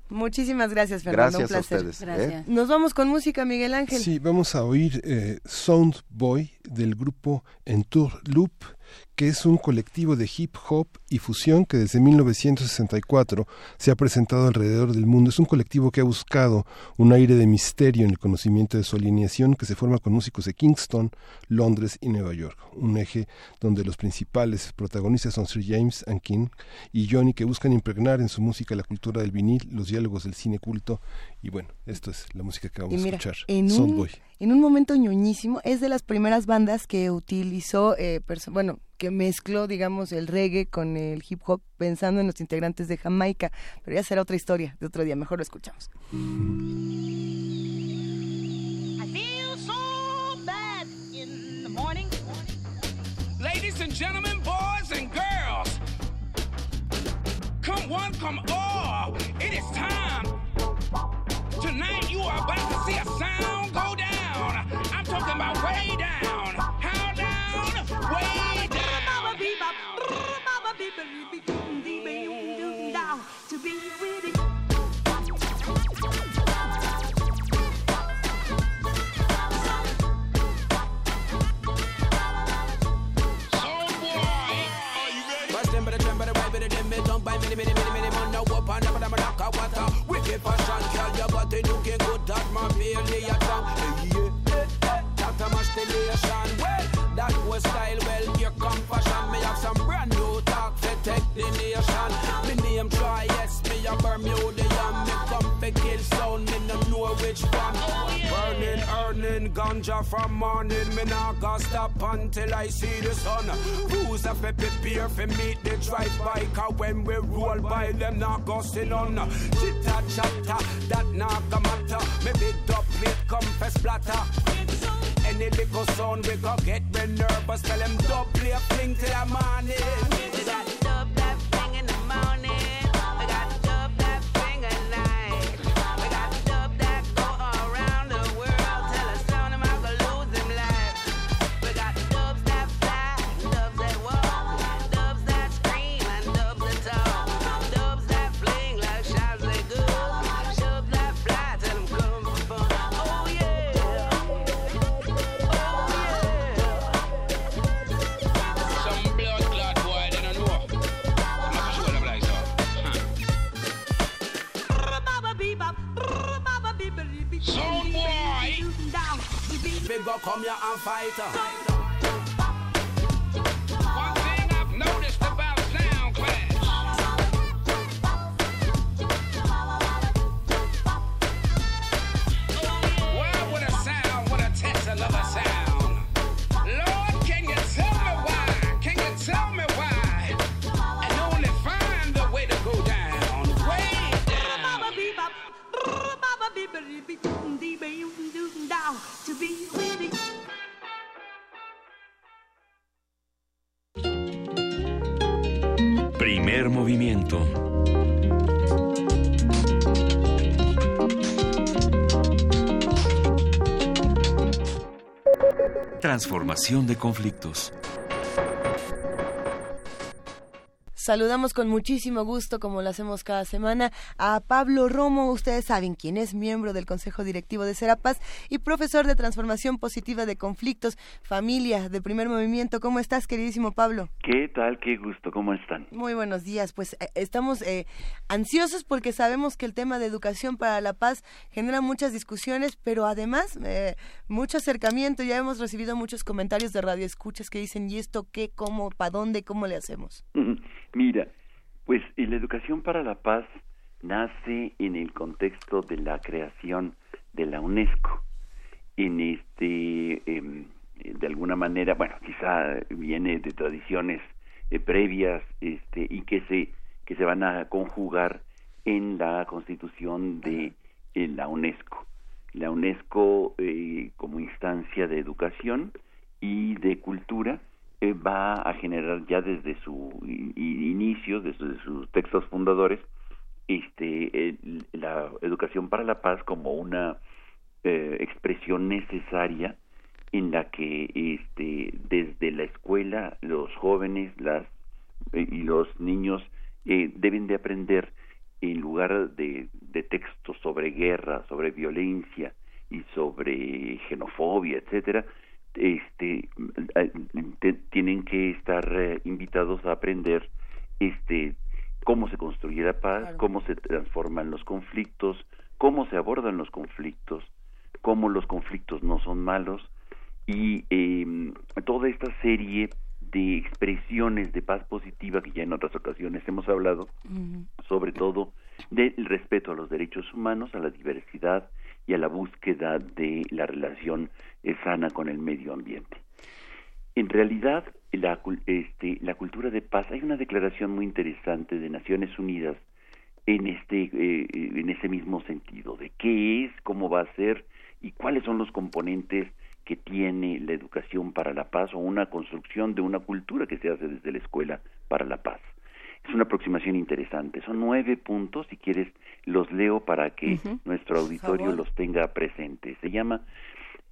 Muchísimas gracias, Fernando. Gracias un placer. a ustedes. ¿eh? Nos vamos con música, Miguel Ángel. Sí, vamos a oír eh, Sound Boy del grupo Entour Loop que es un colectivo de hip hop y fusión que desde 1964 se ha presentado alrededor del mundo. Es un colectivo que ha buscado un aire de misterio en el conocimiento de su alineación que se forma con músicos de Kingston, Londres y Nueva York. Un eje donde los principales protagonistas son Sir James and King y Johnny que buscan impregnar en su música la cultura del vinil, los diálogos del cine culto y bueno, esto es la música que vamos a escuchar. En un, en un momento ñoñísimo, es de las primeras bandas que utilizó, eh, bueno, que mezcló, digamos, el reggae con el hip hop pensando en los integrantes de Jamaica. Pero ya será otra historia de otro día, mejor lo escuchamos. Ladies and gentlemen, boys and girls, come one, come all, it is time. Tonight you are about to see a sound Wicked fashion, girl, your body looking good, that man feel the tongue. Yeah, that a mash the nation. Well, that was style, well, here come fashion. Me have some brand new talk for take the nation. Me name try, yes, me a Bermudian. Me come for kill sound, me no know which one. Earning ganja from morning. Me not gonna stop until I see the sun. Who's a fi prepare for meet the drive by? Cause when we roll by, them not go sit on. Chitta chatta, that not go matter. Me big up, me come for splatter. Any little sound we go get me nervous. Tell them don't play a fling till the morning. Come Transformación de conflictos. Saludamos con muchísimo gusto, como lo hacemos cada semana, a Pablo Romo. Ustedes saben quién es, miembro del Consejo Directivo de Serapaz y profesor de Transformación Positiva de Conflictos, Familia de Primer Movimiento. ¿Cómo estás, queridísimo Pablo? ¿Qué tal? Qué gusto. ¿Cómo están? Muy buenos días. Pues eh, estamos eh, ansiosos porque sabemos que el tema de educación para la paz genera muchas discusiones, pero además eh, mucho acercamiento. Ya hemos recibido muchos comentarios de radioescuchas que dicen, ¿y esto qué? ¿Cómo? ¿Para dónde? ¿Cómo le hacemos? Mira, pues eh, la educación para la paz nace en el contexto de la creación de la UNESCO. En este, em, de alguna manera, bueno, quizá viene de tradiciones eh, previas, este, y que se que se van a conjugar en la constitución de eh, la UNESCO. La UNESCO como instancia de educación y de cultura eh, va a generar ya desde su inicio, desde sus textos fundadores, este, la educación para la paz como una eh, expresión necesaria en la que este, desde la escuela los jóvenes las eh, y los niños eh, deben de aprender en lugar de, de textos sobre guerra, sobre violencia y sobre xenofobia, etcétera, este eh, te- tienen que estar eh, invitados a aprender este cómo se construye la paz, cómo se transforman los conflictos, cómo se abordan los conflictos, cómo los conflictos no son malos. Y eh, toda esta serie de expresiones de paz positiva que ya en otras ocasiones hemos hablado, sobre todo del respeto a los derechos humanos, a la diversidad y a la búsqueda de la relación eh, sana con el medio ambiente. En realidad, la, este, la cultura de paz, hay una declaración muy interesante de Naciones Unidas en este eh, en ese mismo sentido de qué es, cómo va a ser y cuáles son los componentes que tiene la educación para la paz o una construcción de una cultura que se hace desde la escuela para la paz. Es una aproximación interesante. Son nueve puntos, si quieres los leo para que nuestro auditorio los tenga presentes. Se llama,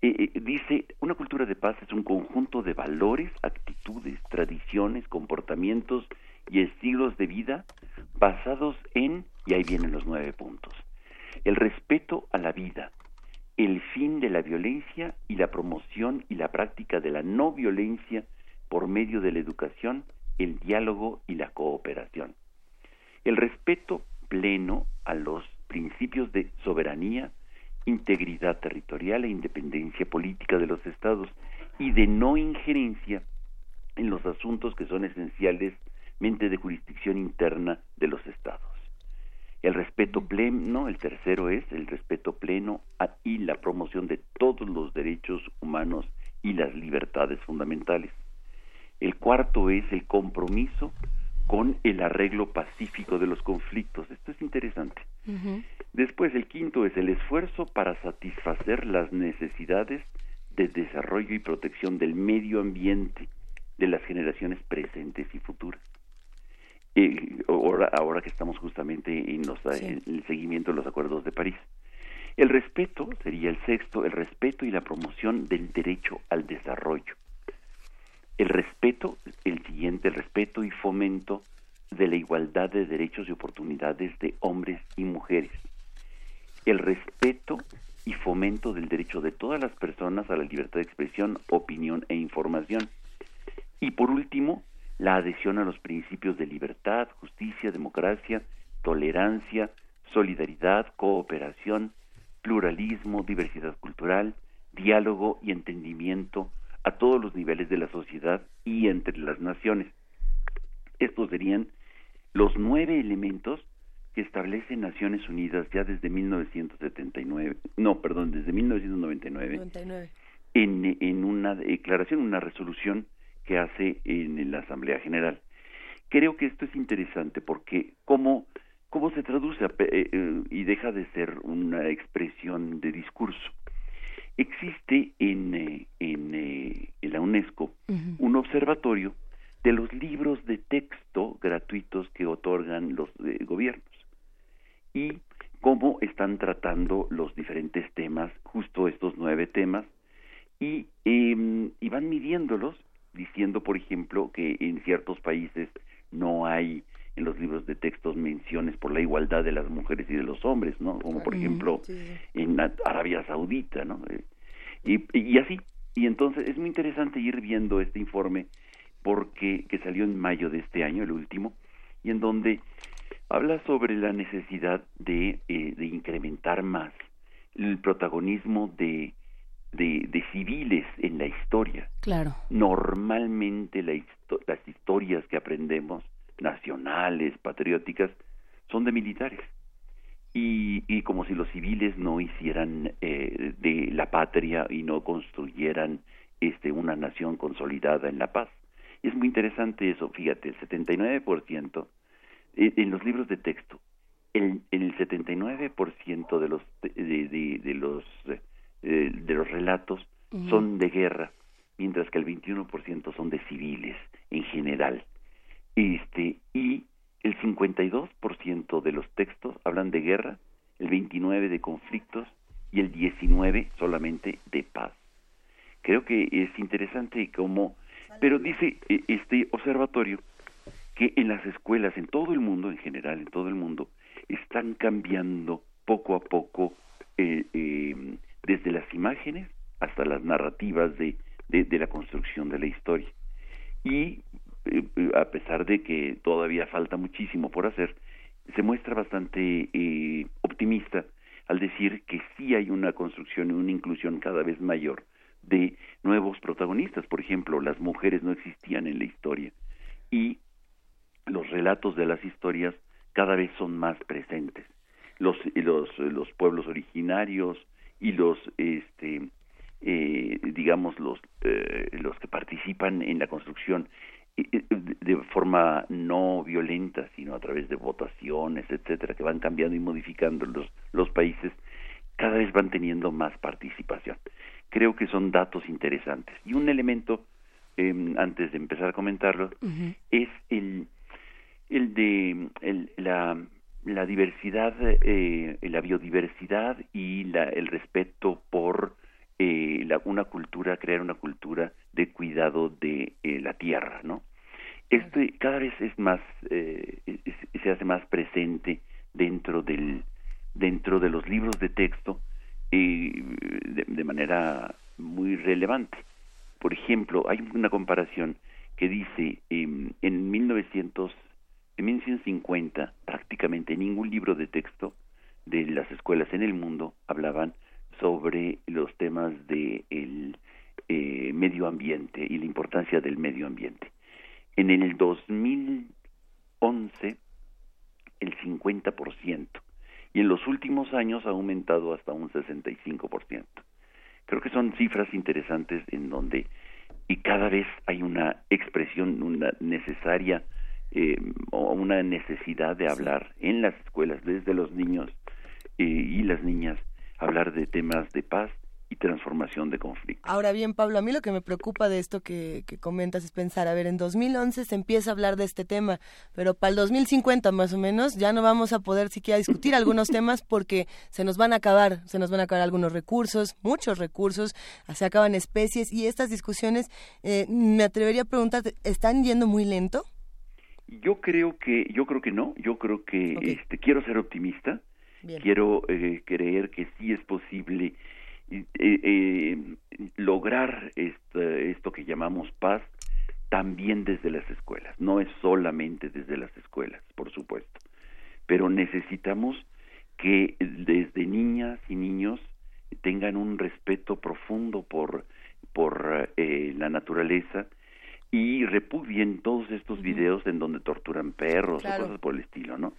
eh, eh, dice, una cultura de paz es un conjunto de valores, actitudes, tradiciones, comportamientos y estilos de vida basados en, y ahí vienen los nueve puntos, el respeto a la vida, el fin de la violencia y la promoción y la práctica de la no violencia por medio de la educación, el diálogo y la cooperación. El respeto pleno a los principios de soberanía, integridad territorial e independencia política de los estados y de no injerencia en los asuntos que son esencialmente de jurisdicción interna de los estados. El respeto pleno, el tercero es el respeto pleno y la promoción de todos los derechos humanos y las libertades fundamentales. El cuarto es el compromiso con el arreglo pacífico de los conflictos. Esto es interesante. Después, el quinto es el esfuerzo para satisfacer las necesidades de desarrollo y protección del medio ambiente de las generaciones presentes y futuras. Eh, ahora, ahora que estamos justamente en, los, en el seguimiento de los acuerdos de París. El respeto sería el sexto, el respeto y la promoción del derecho al desarrollo. El respeto, el siguiente, el respeto y fomento de la igualdad de derechos y oportunidades de hombres y mujeres. El respeto y fomento del derecho de todas las personas a la libertad de expresión, opinión e información. Y por último, la adhesión a los principios de libertad, justicia, democracia, tolerancia, solidaridad, cooperación, pluralismo, diversidad cultural, diálogo y entendimiento a todos los niveles de la sociedad y entre las naciones. Estos serían los nueve elementos que establece Naciones Unidas ya desde 1979, no, perdón, desde 1999 99. en, en una declaración, una resolución que hace en la Asamblea General. Creo que esto es interesante porque cómo, cómo se traduce a eh, eh, y deja de ser una expresión de discurso. Existe en, eh, en, eh, en la UNESCO un observatorio de los libros de texto gratuitos que otorgan los eh, gobiernos. Y cómo están tratando los diferentes temas, justo estos nueve temas, y, em, y van midiéndolos, diciendo, por ejemplo, que en ciertos países no hay en los libros de textos menciones por la igualdad de las mujeres y de los hombres, ¿no? Como por ejemplo sí, en Arabia Saudita, ¿no? Eh, Y, y así. Y entonces es muy interesante ir viendo este informe porque que salió en mayo de este año, el último, y en donde habla sobre la necesidad de, eh, de incrementar más el protagonismo de, de, de civiles en la historia. Claro. Normalmente la histo- las historias que aprendemos, nacionales, patrióticas, son de militares. Y, y como si los civiles no hicieran eh, de la patria y no construyeran este, una nación consolidada en la paz. Y es muy interesante eso, fíjate, el 79% eh, en los libros de texto, el, el 79% de los de, de, de los eh, de los relatos son de guerra, mientras que el 21% son de civiles en general. Este y el 52% de los textos hablan de guerra, el 29 de conflictos y el 19 solamente de paz. Creo que es interesante cómo pero dice eh, este observatorio que en las escuelas en todo el mundo en general en todo el mundo están cambiando poco a poco eh, eh, desde las imágenes hasta las narrativas de, de, de la construcción de la historia y a pesar de que todavía falta muchísimo por hacer se muestra bastante eh, optimista al decir que sí hay una construcción y una inclusión cada vez mayor de nuevos protagonistas. Por ejemplo, las mujeres no existían en la historia y los relatos de las historias cada vez son más presentes. Los, los, los pueblos originarios y los, este, eh, digamos, los, eh, los que participan en la construcción eh, eh, de forma no violenta, sino a través de votaciones, etcétera, que van cambiando y modificando los, los países, cada vez van teniendo más participación. Creo que son datos interesantes. Y un elemento, eh, antes de empezar a comentarlo, es el, el de el, la, la diversidad, eh, la biodiversidad y la, el respeto por eh, la, una cultura, crear una cultura de cuidado de eh, la tierra, ¿no? Este cada vez es más, eh, se hace más presente dentro del, dentro de los libros de texto eh, de, manera muy relevante. Por ejemplo, hay una comparación que dice em, en 1900, en 1950 prácticamente ningún libro de texto de las escuelas en el mundo hablaban sobre los temas de el eh, medio ambiente y la importancia del medio ambiente. En el 2011 el 50% y en los últimos años ha aumentado hasta un 65%. Creo que son cifras interesantes en donde y cada vez hay una expresión, una necesaria eh, o una necesidad de hablar en las escuelas desde los niños eh, y las niñas hablar de temas de paz y transformación de conflicto. Ahora bien, Pablo, a mí lo que me preocupa de esto que, que comentas es pensar, a ver, en 2011 se empieza a hablar de este tema, pero para el 2050 más o menos ya no vamos a poder siquiera discutir algunos temas porque se nos van a acabar, se nos van a acabar algunos recursos, muchos recursos, se acaban especies y estas discusiones, eh, me atrevería a preguntarte, ¿están yendo muy lento? Yo creo que yo creo que no, yo creo que este quiero ser optimista, Bien. quiero eh, creer que sí es posible eh, eh, lograr esto, esto que llamamos paz también desde las escuelas. No es solamente desde las escuelas, por supuesto, pero necesitamos que desde niñas y niños tengan un respeto profundo por por eh, la naturaleza y repudien todos estos videos en donde torturan perros Claro. o cosas por el estilo, ¿no?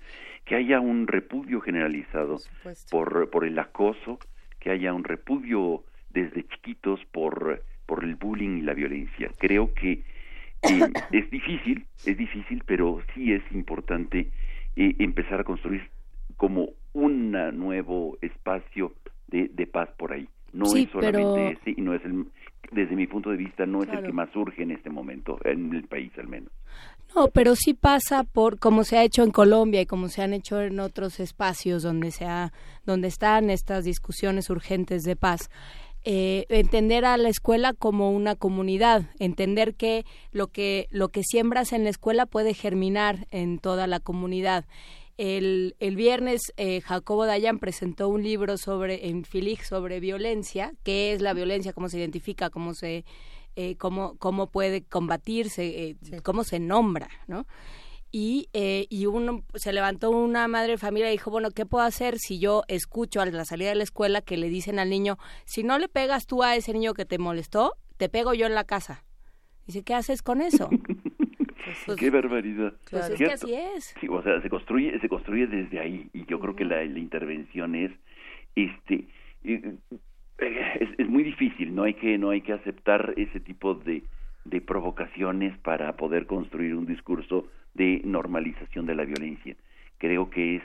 Que haya un repudio generalizado por, por el acoso, que haya un repudio desde chiquitos por, por el bullying y la violencia. Creo que eh, es difícil, es difícil, pero sí es importante eh, empezar a construir como un nuevo espacio de, de paz por ahí. No Sí, es solamente pero- ese y no es el desde mi punto de vista no es el que más surge en este momento, en el país al menos. No, pero sí pasa por como se ha hecho en Colombia y como se han hecho en otros espacios donde se ha, donde están estas discusiones urgentes de paz. Eh, entender a la escuela como una comunidad, entender que lo que lo que siembras en la escuela puede germinar en toda la comunidad. El, el viernes eh, Jacobo Dayan presentó un libro sobre en Filig sobre violencia, qué es la violencia, cómo se identifica, cómo se eh, cómo, cómo puede combatirse, eh, cómo se nombra, ¿no? Y, eh, y uno se levantó una madre de familia y dijo, bueno, ¿qué puedo hacer si yo escucho a la salida de la escuela que le dicen al niño, si no le pegas tú a ese niño que te molestó, te pego yo en la casa? Dice, ¿qué haces con eso? Pues- Qué barbaridad. Pues es que así es. Sí, o sea, se construye, se construye desde ahí y yo creo que la, la intervención es, este, es, es muy difícil. No hay que, no hay que aceptar ese tipo de, de provocaciones para poder construir un discurso de normalización de la violencia. Creo que es,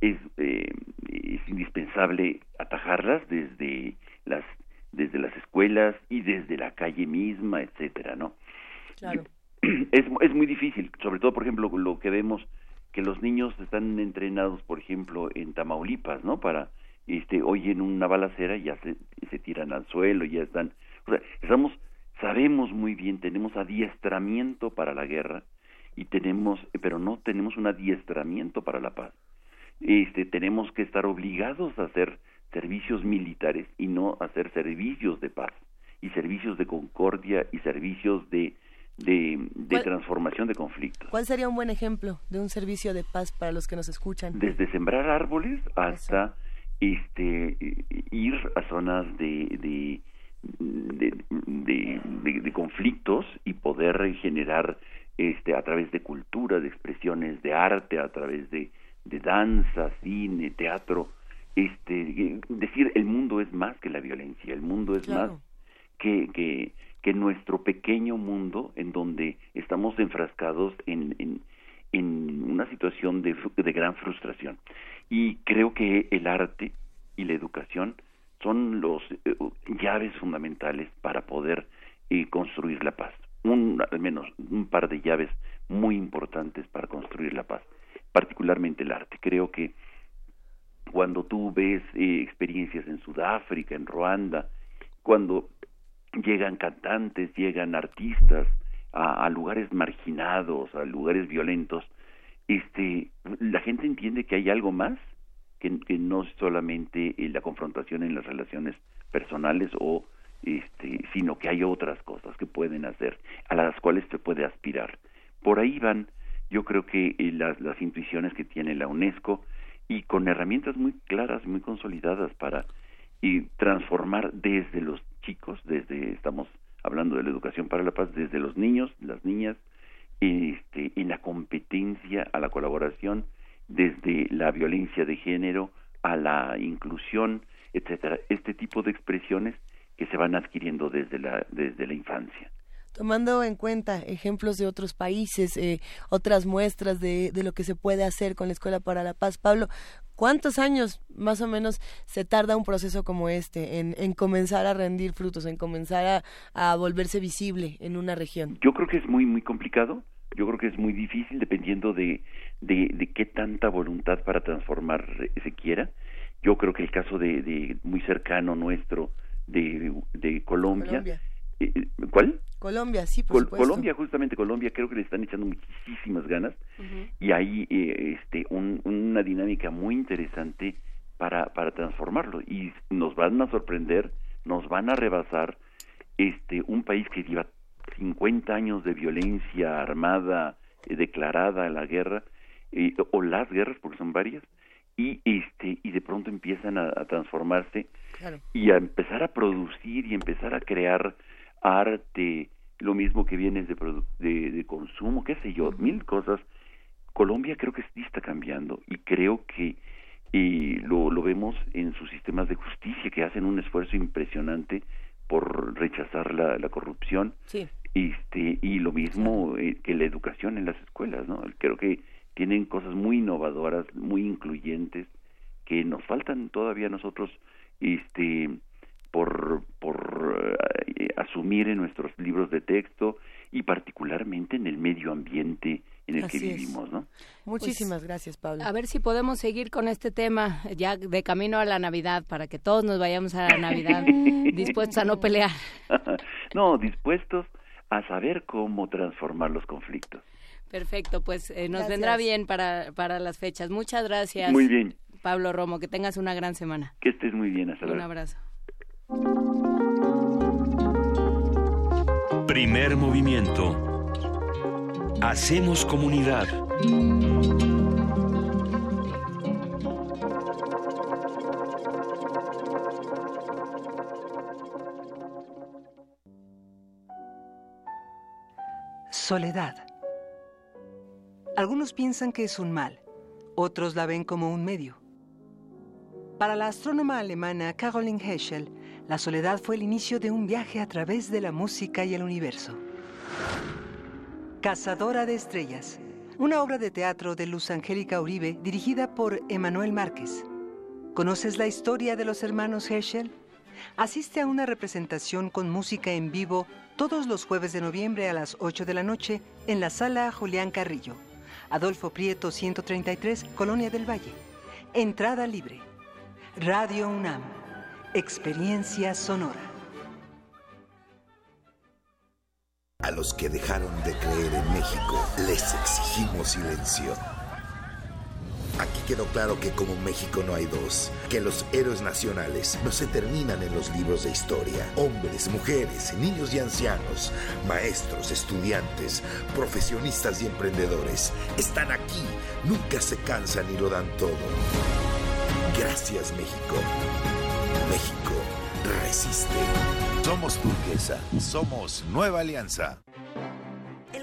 es, eh, es indispensable atajarlas desde las, desde las escuelas y desde la calle misma, etcétera, ¿no? Claro. es, es muy difícil, sobre todo, por ejemplo, lo que vemos que los niños están entrenados, por ejemplo, en Tamaulipas, ¿no? Para, este, oyen una balacera y ya se, se tiran al suelo, ya están, o sea, estamos, sabemos muy bien, tenemos adiestramiento para la guerra y tenemos, pero no tenemos un adiestramiento para la paz. Este, tenemos que estar obligados a hacer servicios militares y no hacer servicios de paz y servicios de concordia y servicios de de, de ¿Cuál- transformación de conflictos. ¿Cuál sería un buen ejemplo de un servicio de paz para los que nos escuchan? Desde sembrar árboles hasta este ir a zonas de de, de, de- de- de conflictos y poder generar este a través de cultura, de expresiones de arte, a través de, de danza, cine, teatro, este decir el mundo es más que la violencia, el mundo es Claro. más que, que, que nuestro pequeño mundo en donde estamos enfrascados en, en, una situación de, de gran frustración. Y creo que el arte y la educación son los eh, llaves fundamentales para poder eh, construir la paz. Un, al menos un par de llaves muy importantes para construir la paz, particularmente el arte. Creo que cuando tú ves eh, experiencias en Sudáfrica, en Ruanda, cuando llegan cantantes, llegan artistas a, lugares marginados, a lugares violentos, este, la gente entiende que hay algo más que, que no es solamente eh, la confrontación en las relaciones personales o este, sino que hay otras cosas que pueden hacer, a las cuales se puede aspirar. Por ahí van, yo creo que eh, las, las intuiciones que tiene la UNESCO y con herramientas muy claras, muy consolidadas para y transformar desde los chicos, desde estamos hablando de la educación para la paz, desde los niños, las niñas, este, en la competencia, a la colaboración, desde la violencia de género a la inclusión, etcétera, este tipo de expresiones que se van adquiriendo desde la desde la infancia. Tomando en cuenta ejemplos de otros países, eh, otras muestras de, de lo que se puede hacer con la Escuela para la Paz, Pablo, ¿cuántos años más o menos se tarda un proceso como este en, en comenzar a rendir frutos, en comenzar a, a volverse visible en una región? Yo creo que es muy muy complicado, yo creo que es muy difícil dependiendo de, de, de qué tanta voluntad para transformar se quiera. Yo creo que el caso de, de muy cercano nuestro de, de Colombia, Colombia. ¿Cuál? Colombia, sí, por Col- supuesto. Colombia, justamente Colombia, creo que le están echando muchísimas ganas y hay eh, este, un- una dinámica muy interesante para, para transformarlo y nos van a sorprender, nos van a rebasar este un país que lleva 50 años de violencia armada eh, declarada la guerra eh, o las guerras porque son varias y este y de pronto empiezan a- a transformarse Claro. y a empezar a producir y empezar a crear arte, lo mismo que bienes de, produ- de, de consumo, qué sé yo, mil cosas. Colombia creo que sí está cambiando y creo que eh, lo, lo vemos en sus sistemas de justicia que hacen un esfuerzo impresionante por rechazar la, la corrupción Sí. este y lo mismo eh, que la educación en las escuelas no creo que tienen cosas muy innovadoras muy incluyentes que nos faltan todavía nosotros este por, por eh, asumir en nuestros libros de texto y particularmente en el medio ambiente en el que Así vivimos, ¿no? Muchísimas gracias, Pablo. A ver si podemos seguir con este tema ya de camino a la Navidad, para que todos nos vayamos a la Navidad dispuestos a no pelear. no, dispuestos a saber cómo transformar los conflictos. Perfecto, pues eh, nos Gracias. vendrá bien para, para las fechas. Muchas gracias. Muy bien, Pablo Romo, que tengas una gran semana. que estés muy bien, hasta Un luego. abrazo. Primer movimiento. Hacemos comunidad. Soledad. Algunos piensan que es un mal, otros la ven como un medio. Para la astrónoma alemana Caroline Heschel, la soledad fue el inicio de un viaje a través de la música y el universo. Cazadora de Estrellas, una obra de teatro de Luz Angélica Uribe dirigida por Emanuel Márquez. ¿Conoces la historia de los hermanos Heschel? Asiste a una representación con música en vivo todos los jueves de noviembre a las 8 de la noche en la sala Julián Carrillo, Adolfo Prieto 133, Colonia del Valle. Entrada libre. Radio UNAM. Experiencia sonora. A los que dejaron de creer en México, les exigimos silencio. Aquí quedó claro que como México no hay dos, que los héroes nacionales no se terminan en los libros de historia. Hombres, mujeres, niños y ancianos, maestros, estudiantes, profesionistas y emprendedores están aquí, nunca se cansan y lo dan todo. Gracias México. México resiste. Somos turquesa, somos Nueva Alianza.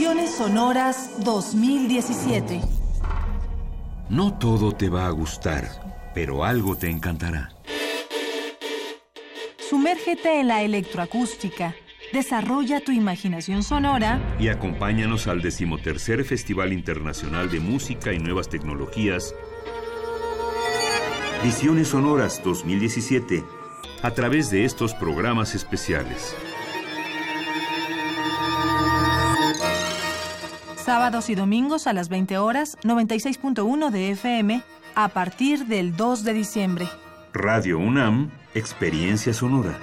Visiones Sonoras 2017. No todo te va a gustar, pero algo te encantará. Sumérgete en la electroacústica. Desarrolla tu imaginación sonora Y acompáñanos al decimotercer Festival Internacional de Música y Nuevas Tecnologías, Visiones Sonoras 2017, a través de estos programas especiales. Sábados y domingos a las 20 horas, 96.1 de FM, a partir del 2 de diciembre. Radio UNAM, Experiencia Sonora.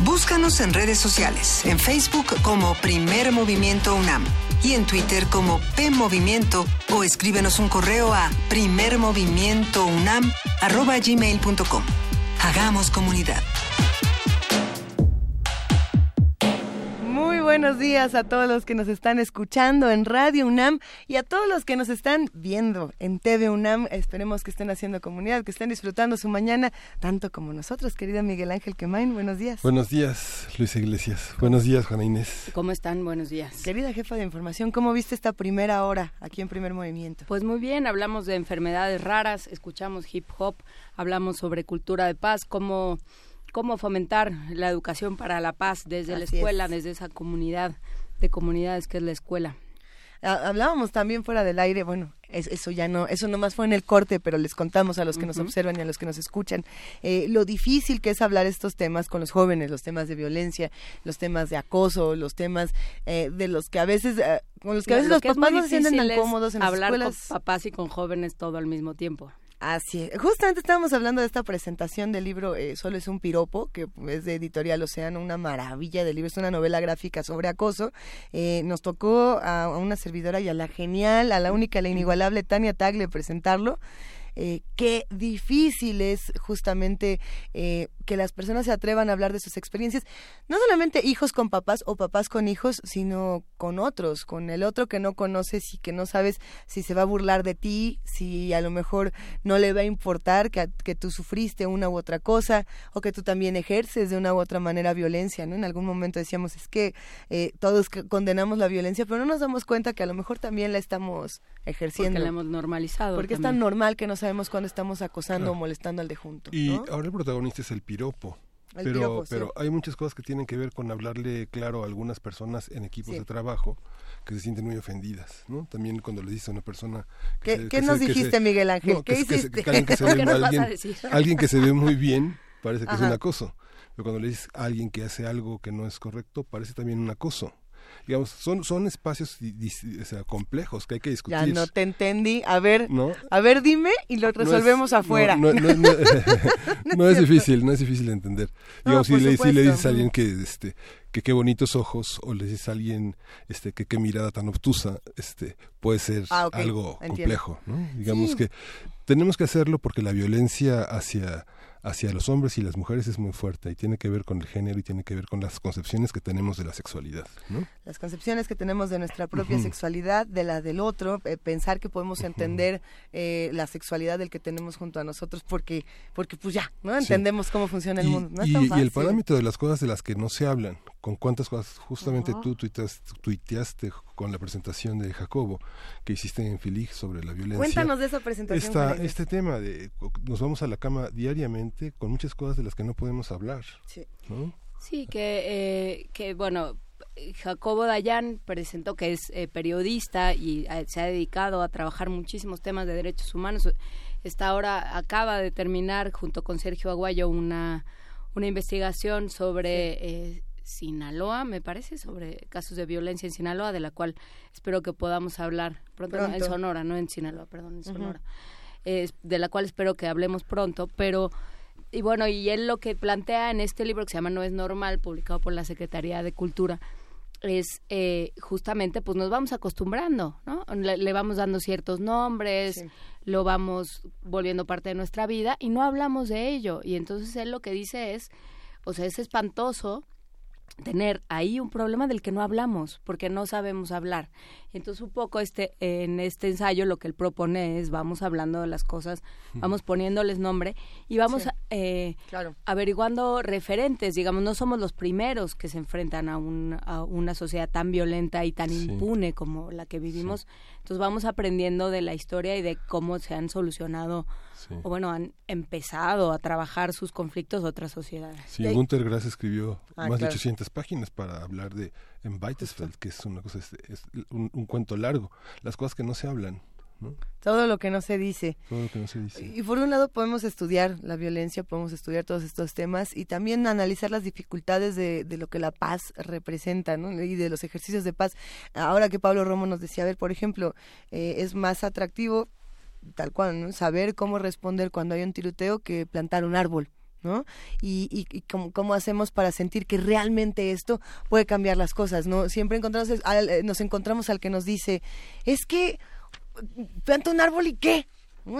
Búscanos en redes sociales, en Facebook como Primer Movimiento UNAM y en Twitter como P Movimiento o escríbenos un correo a primermovimientounam@gmail.com. Hagamos comunidad. Buenos días a todos los que nos están escuchando en Radio UNAM y a todos los que nos están viendo en TV UNAM. Esperemos que estén haciendo comunidad, que estén disfrutando su mañana tanto como nosotros, querido Miguel Ángel Quemain. Buenos días. Buenos días, Luisa Iglesias. Buenos días, Juana Inés. ¿Cómo están? Buenos días. Querida jefa de información, ¿cómo viste esta primera hora aquí en Primer Movimiento? Pues muy bien, hablamos de enfermedades raras, escuchamos hip hop, hablamos sobre cultura de paz, cómo, cómo fomentar la educación para la paz desde la escuela, es. desde esa comunidad de comunidades que es la escuela. Ha- Hablábamos también fuera del aire, bueno, es- eso ya no, eso nomás fue en el corte, pero les contamos a los que nos observan y a los que nos escuchan eh, lo difícil que es hablar estos temas con los jóvenes, los temas de violencia, los temas de acoso, los temas eh, de los que a veces, eh, con los que a veces Lo los papás no se sienten tan cómodos en las hablar escuelas. con papás y con jóvenes todo al mismo tiempo. Así es. Justamente estábamos hablando de esta presentación del libro eh, Solo es un piropo, que es de Editorial Océano, una maravilla de libro, es una novela gráfica sobre acoso. Eh, nos tocó a, a una servidora y a la genial, a la única, a la inigualable Tania Tagle presentarlo. Eh, qué difícil es justamente eh, que las personas se atrevan a hablar de sus experiencias, no solamente hijos con papás o papás con hijos, sino con otros, con el otro que no conoces y que no sabes si se va a burlar de ti, si a lo mejor no le va a importar que, que tú sufriste una u otra cosa o que tú también ejerces de una u otra manera violencia, ¿no? En algún momento decíamos, es que eh, todos condenamos la violencia, pero no nos damos cuenta que a lo mejor también la estamos ejerciendo. Porque la hemos normalizado. Porque es tan normal que no sabemos cuándo estamos acosando Claro. o molestando al de junto. Y ¿no? ahora el protagonista es el piropo. El pero piropo, sí. pero hay muchas cosas que tienen que ver con hablarle claro a algunas personas en equipos Sí. de trabajo que se sienten muy ofendidas, ¿no? También cuando le dices a una persona que ¿Qué- se- qué que nos se- que se- dijiste, Miguel Ángel? No, ¿Qué que hiciste? que alguien que se ve que se ve muy bien parece que es un acoso. Pero cuando le dices a alguien que hace algo que no es correcto, parece también un acoso. Digamos, son, son espacios o sea, complejos que hay que discutir. Ya no te entendí. A ver, ¿No? a ver, dime y lo No es- resolvemos afuera. No, es difícil, no es difícil de entender. Digamos, si, le, si le supuesto. dices a alguien que, este, que qué bonitos ojos, o le dices a alguien este, que qué mirada tan obtusa, este, puede ser Ah, algo complejo. ¿no? Digamos Sí. que tenemos que hacerlo porque la violencia hacia hacia los hombres y las mujeres es muy fuerte y tiene que ver con el género y tiene que ver con las concepciones que tenemos de la sexualidad, ¿no? las concepciones que tenemos de nuestra propia sexualidad, de la del otro, eh, pensar que podemos entender eh, la sexualidad del que tenemos junto a nosotros porque porque pues ya, ¿no? Entendemos cómo funciona el y, mundo. No es y- tan y el parámetro de las cosas de las que no se hablan, con cuántas cosas, justamente Ajá. tú tuitas- tuiteaste con la presentación de Jacobo que hiciste en Filig sobre la violencia. Cuéntanos de esa presentación, Esta- este tema de nos vamos a la cama diariamente con muchas cosas de las que no podemos hablar. Sí. ¿no? Sí, que, eh, que bueno, Jacobo Dayan presentó que es eh, periodista y eh, se ha dedicado a trabajar muchísimos temas de derechos humanos. Está ahora, acaba de terminar junto con Sergio Aguayo una, una investigación sobre eh, Sinaloa, me parece, sobre casos de violencia en Sinaloa, de la cual espero que podamos hablar pronto, no, en. Sonora, no en Sinaloa, perdón, en. Sonora. Eh, de la cual espero que hablemos pronto, pero y bueno, y él lo que plantea en este libro que se llama No es normal, publicado por la Secretaría de Cultura, es eh, justamente, pues nos vamos acostumbrando, ¿no? Le, le vamos dando ciertos nombres, lo vamos volviendo parte de nuestra vida y no hablamos de ello. Y entonces él lo que dice es, o sea, es espantoso tener ahí un problema del que no hablamos, porque no sabemos hablar. Entonces un poco este en este ensayo lo que él propone es vamos hablando de las cosas, vamos poniéndoles nombre y vamos Sí. eh, Claro. averiguando referentes, digamos, no somos los primeros que se enfrentan a, un, a una sociedad tan violenta y tan Sí. impune como la que vivimos. Entonces vamos aprendiendo de la historia y de cómo se han solucionado Sí. o bueno, han empezado a trabajar sus conflictos otras sociedades. Sí, Gunther Grass escribió Ah, más claro. de 800 páginas para hablar de en Weitesfeld, que es una cosa, es, es un, un cuento largo, las cosas que no se hablan, ¿no? Todo lo que no se dice. todo lo que no se dice. Y por un lado podemos estudiar la violencia, podemos estudiar todos estos temas y también analizar las dificultades de, de lo que la paz representa, ¿no? Y de los ejercicios de paz. Ahora que Pablo Romo nos decía, a ver, por ejemplo, eh, es más atractivo, tal cual, ¿no? Saber cómo responder cuando hay un tiroteo que plantar un árbol. ¿no? Y, y, y cómo, cómo hacemos para sentir que realmente esto puede cambiar las cosas, ¿no? Siempre encontramos al- eh, nos encontramos al que nos dice, es que planta un árbol y qué.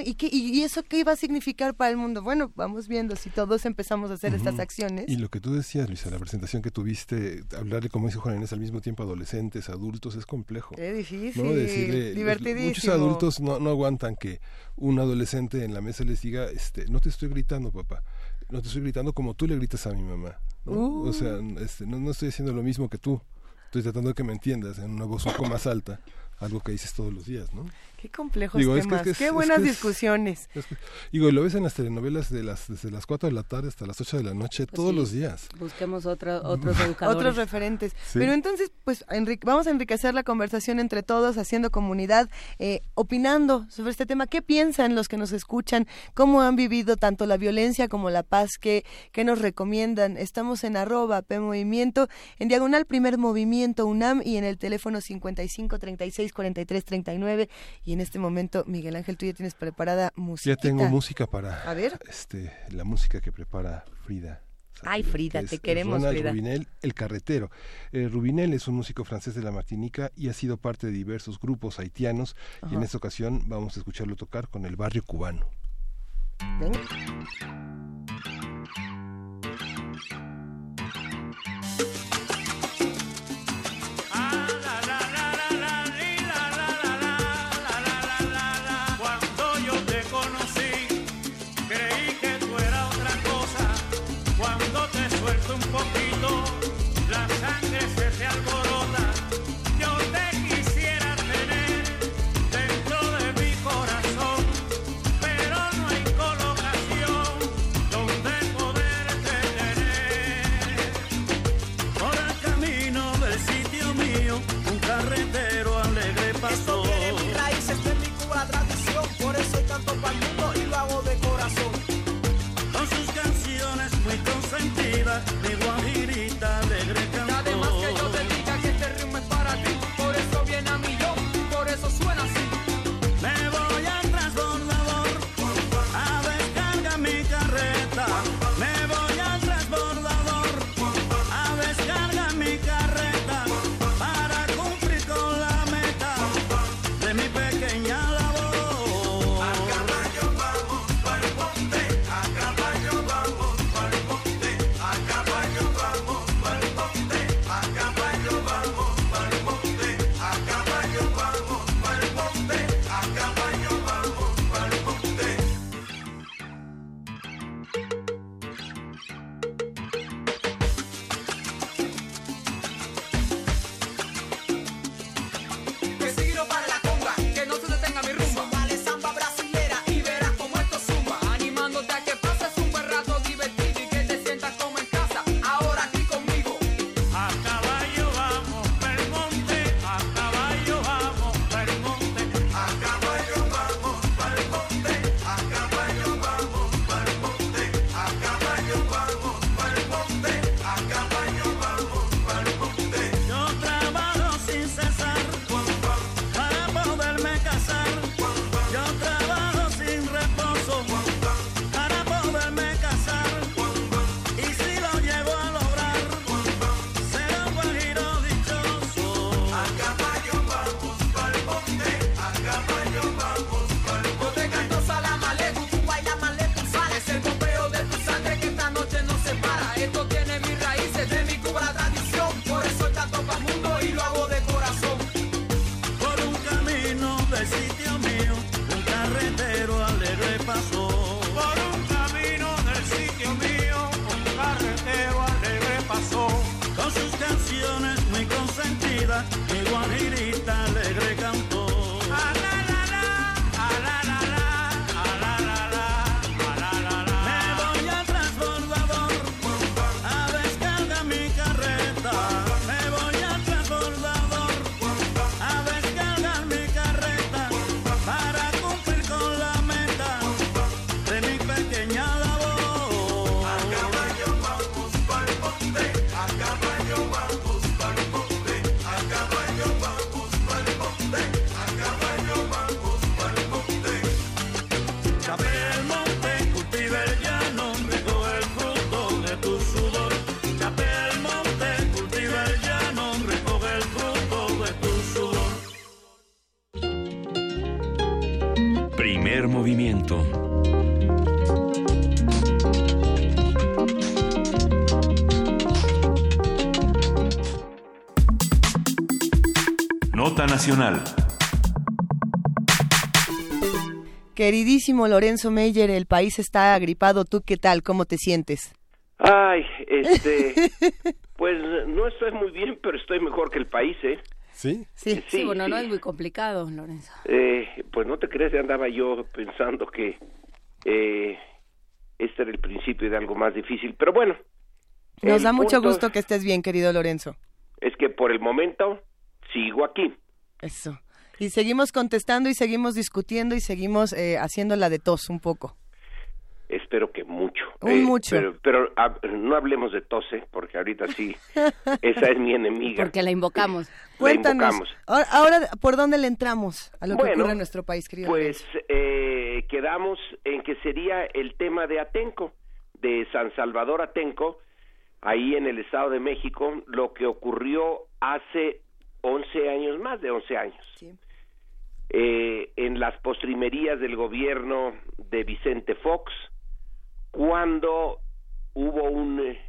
¿Y, qué y, eso qué iba a significar para el mundo? Bueno, vamos viendo si todos empezamos a hacer estas acciones. Y lo que tú decías, Luisa, la presentación que tuviste, hablarle, como dice Juan Inés, al mismo tiempo adolescentes, adultos, es complejo. Qué difícil, ¿no? Decirle, divertidísimo. Muchos adultos no, no aguantan que un adolescente en la mesa les diga, este, no te estoy gritando, papá, no te estoy gritando como tú le gritas a mi mamá. ¿no? Uh. O sea, este, no, no estoy haciendo lo mismo que tú, estoy tratando de que me entiendas en una voz un poco más alta, algo que dices todos los días, ¿no? Qué complejos Digo, es que- temas, es que qué es buenas que es- discusiones. Es que- digo, y lo ves en las telenovelas de las, desde las 4 de la tarde hasta las 8 de la noche, todos sí. los días. Busquemos otro, otros educadores. Otros referentes. Sí. Pero entonces, pues vamos a enriquecer la conversación entre todos, haciendo comunidad, eh, opinando sobre este tema. ¿Qué piensan los que nos escuchan? ¿Cómo han vivido tanto la violencia como la paz? ¿Qué, qué nos recomiendan? Estamos en arroba P Movimiento, en diagonal Primer Movimiento UNAM y en el teléfono 55 36 43 39. Y en este momento, Miguel Ángel, tú ya tienes preparada música. Ya tengo música para. A ver. Este, la música que prepara Frida. Ay, Frida, que te queremos, Ronald Frida. Rubinel, el carretero. Eh, Rubinel es un músico francés de la Martinica y ha sido parte de diversos grupos haitianos. Y en esta ocasión vamos a escucharlo tocar con el barrio cubano. Venga. Nacional. Queridísimo Lorenzo Meyer, el país está agripado. ¿Tú qué tal? ¿Cómo te sientes? Ay, este, pues no estoy muy bien, pero estoy mejor que el país, ¿eh? ¿Sí? Sí, sí, bueno, no es muy complicado, Lorenzo. Eh, pues no te crees, andaba yo pensando que eh, este era el principio de algo más difícil, pero bueno. Nos da mucho gusto que estés bien, querido Lorenzo. Es que por el momento sigo aquí. Eso. Y seguimos contestando y seguimos discutiendo y seguimos eh, haciéndola de tos un poco. Espero que mucho. Un eh, mucho. Pero, ah, no hablemos de tose, porque ahorita sí, esa es mi enemiga. Porque la invocamos. La Cuéntanos. Invocamos. Ahora, ¿por dónde le entramos a lo bueno, que ocurre en nuestro país, querido? Pues eh, quedamos en que sería el tema de Atenco, de San Salvador Atenco, ahí en el Estado de México, lo que ocurrió hace 11 años, más de 11 años. Eh, en las postrimerías del gobierno de Vicente Fox, cuando hubo un eh,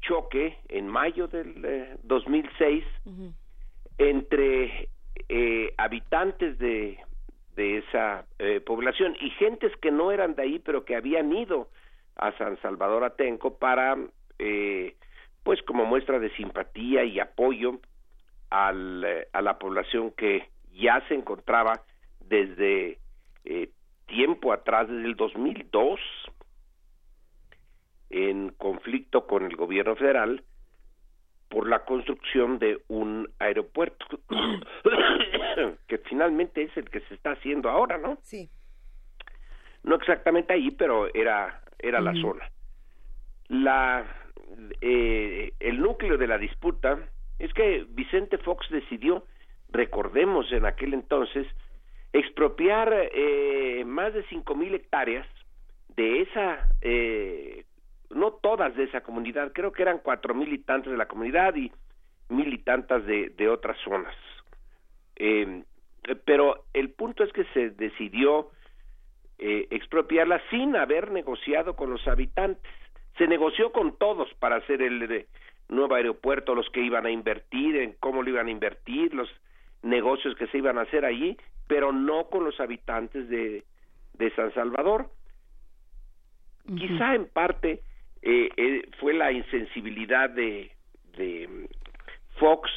choque en mayo del eh, 2006 uh entre eh, habitantes de, de esa eh, población y gentes que no eran de ahí, pero que habían ido a San Salvador Atenco para, pues como muestra de simpatía y apoyo al, eh, a la población que ya se encontraba desde eh, tiempo atrás, desde el 2002, en conflicto con el gobierno federal por la construcción de un aeropuerto que finalmente es el que se está haciendo ahora, ¿no? Sí. No exactamente ahí, pero era era la zona. La eh, el núcleo de la disputa es que Vicente Fox decidió, recordemos en aquel entonces, expropiar eh, más de cinco mil hectáreas de esa eh, no todas de esa comunidad, creo que eran cuatro mil y tantas de la comunidad y mil y tantas de, otras zonas. Eh, pero el punto es que se decidió eh, expropiarla sin haber negociado con los habitantes. Se negoció con todos para hacer el nuevo aeropuerto, los que iban a invertir, en cómo lo iban a invertir, los negocios que se iban a hacer allí, pero no con los habitantes de, de San Salvador. Quizá en parte eh, eh, fue la insensibilidad de, de Fox,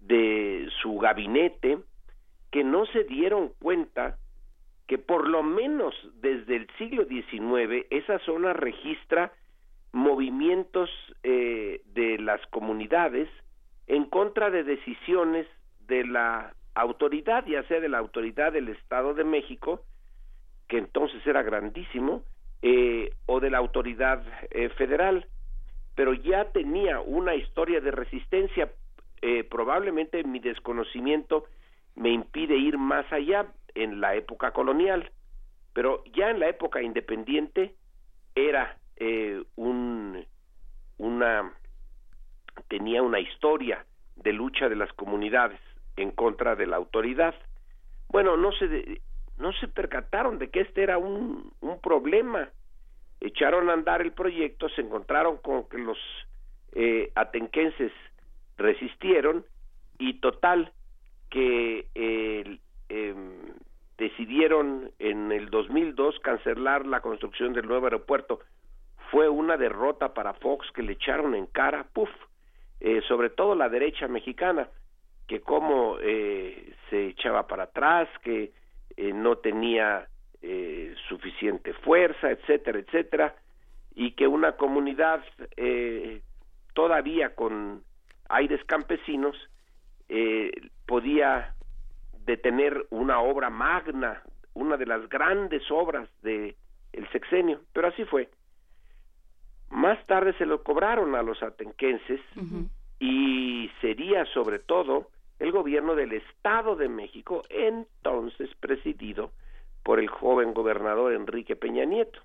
de su gabinete, que no se dieron cuenta que por lo menos desde el siglo XIX esa zona registra movimientos eh, de las comunidades en contra de decisiones de la autoridad, ya sea de la autoridad del Estado de México, que entonces era grandísimo, eh, o de la autoridad eh, federal, pero ya tenía una historia de resistencia. Eh, probablemente mi desconocimiento me impide ir más allá en la época colonial, pero ya en la época independiente era eh, un una tenía una historia de lucha de las comunidades en contra de la autoridad. Bueno, no se de- no se percataron de que este era un, un problema. Echaron a andar el proyecto, se encontraron con que los eh, atenquenses resistieron y total que em, decidieron en el 2002 cancelar la construcción del nuevo aeropuerto. Fue una derrota para Fox que le echaron en cara, puf, eh, sobre todo la derecha mexicana, que como eh, se echaba para atrás, que eh, no tenía eh, suficiente fuerza, etcétera, etcétera, y que una comunidad todavía con aires campesinos podía detener una obra magna, una de las grandes obras de el sexenio, pero así fue. Más tarde se lo cobraron a los atenquenses y sería sobre todo el gobierno del Estado de México, entonces presidido por el joven gobernador Enrique Peña Nieto.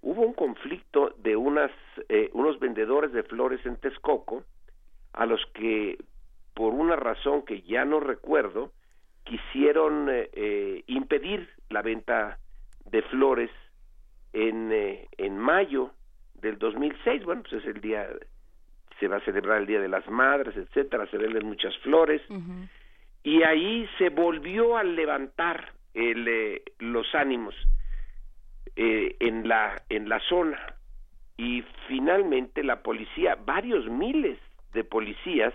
Hubo un conflicto de unas, eh, unos vendedores de flores en Texcoco, a los que, por una razón que ya no recuerdo, quisieron eh, eh, impedir la venta de flores en, eh, en mayo del 2006. Bueno, pues es el día, se va a celebrar el Día de las Madres, etcétera, se venden muchas flores. Y ahí se volvió a levantar el, eh, los ánimos eh, en la en la zona y finalmente la policía varios miles de policías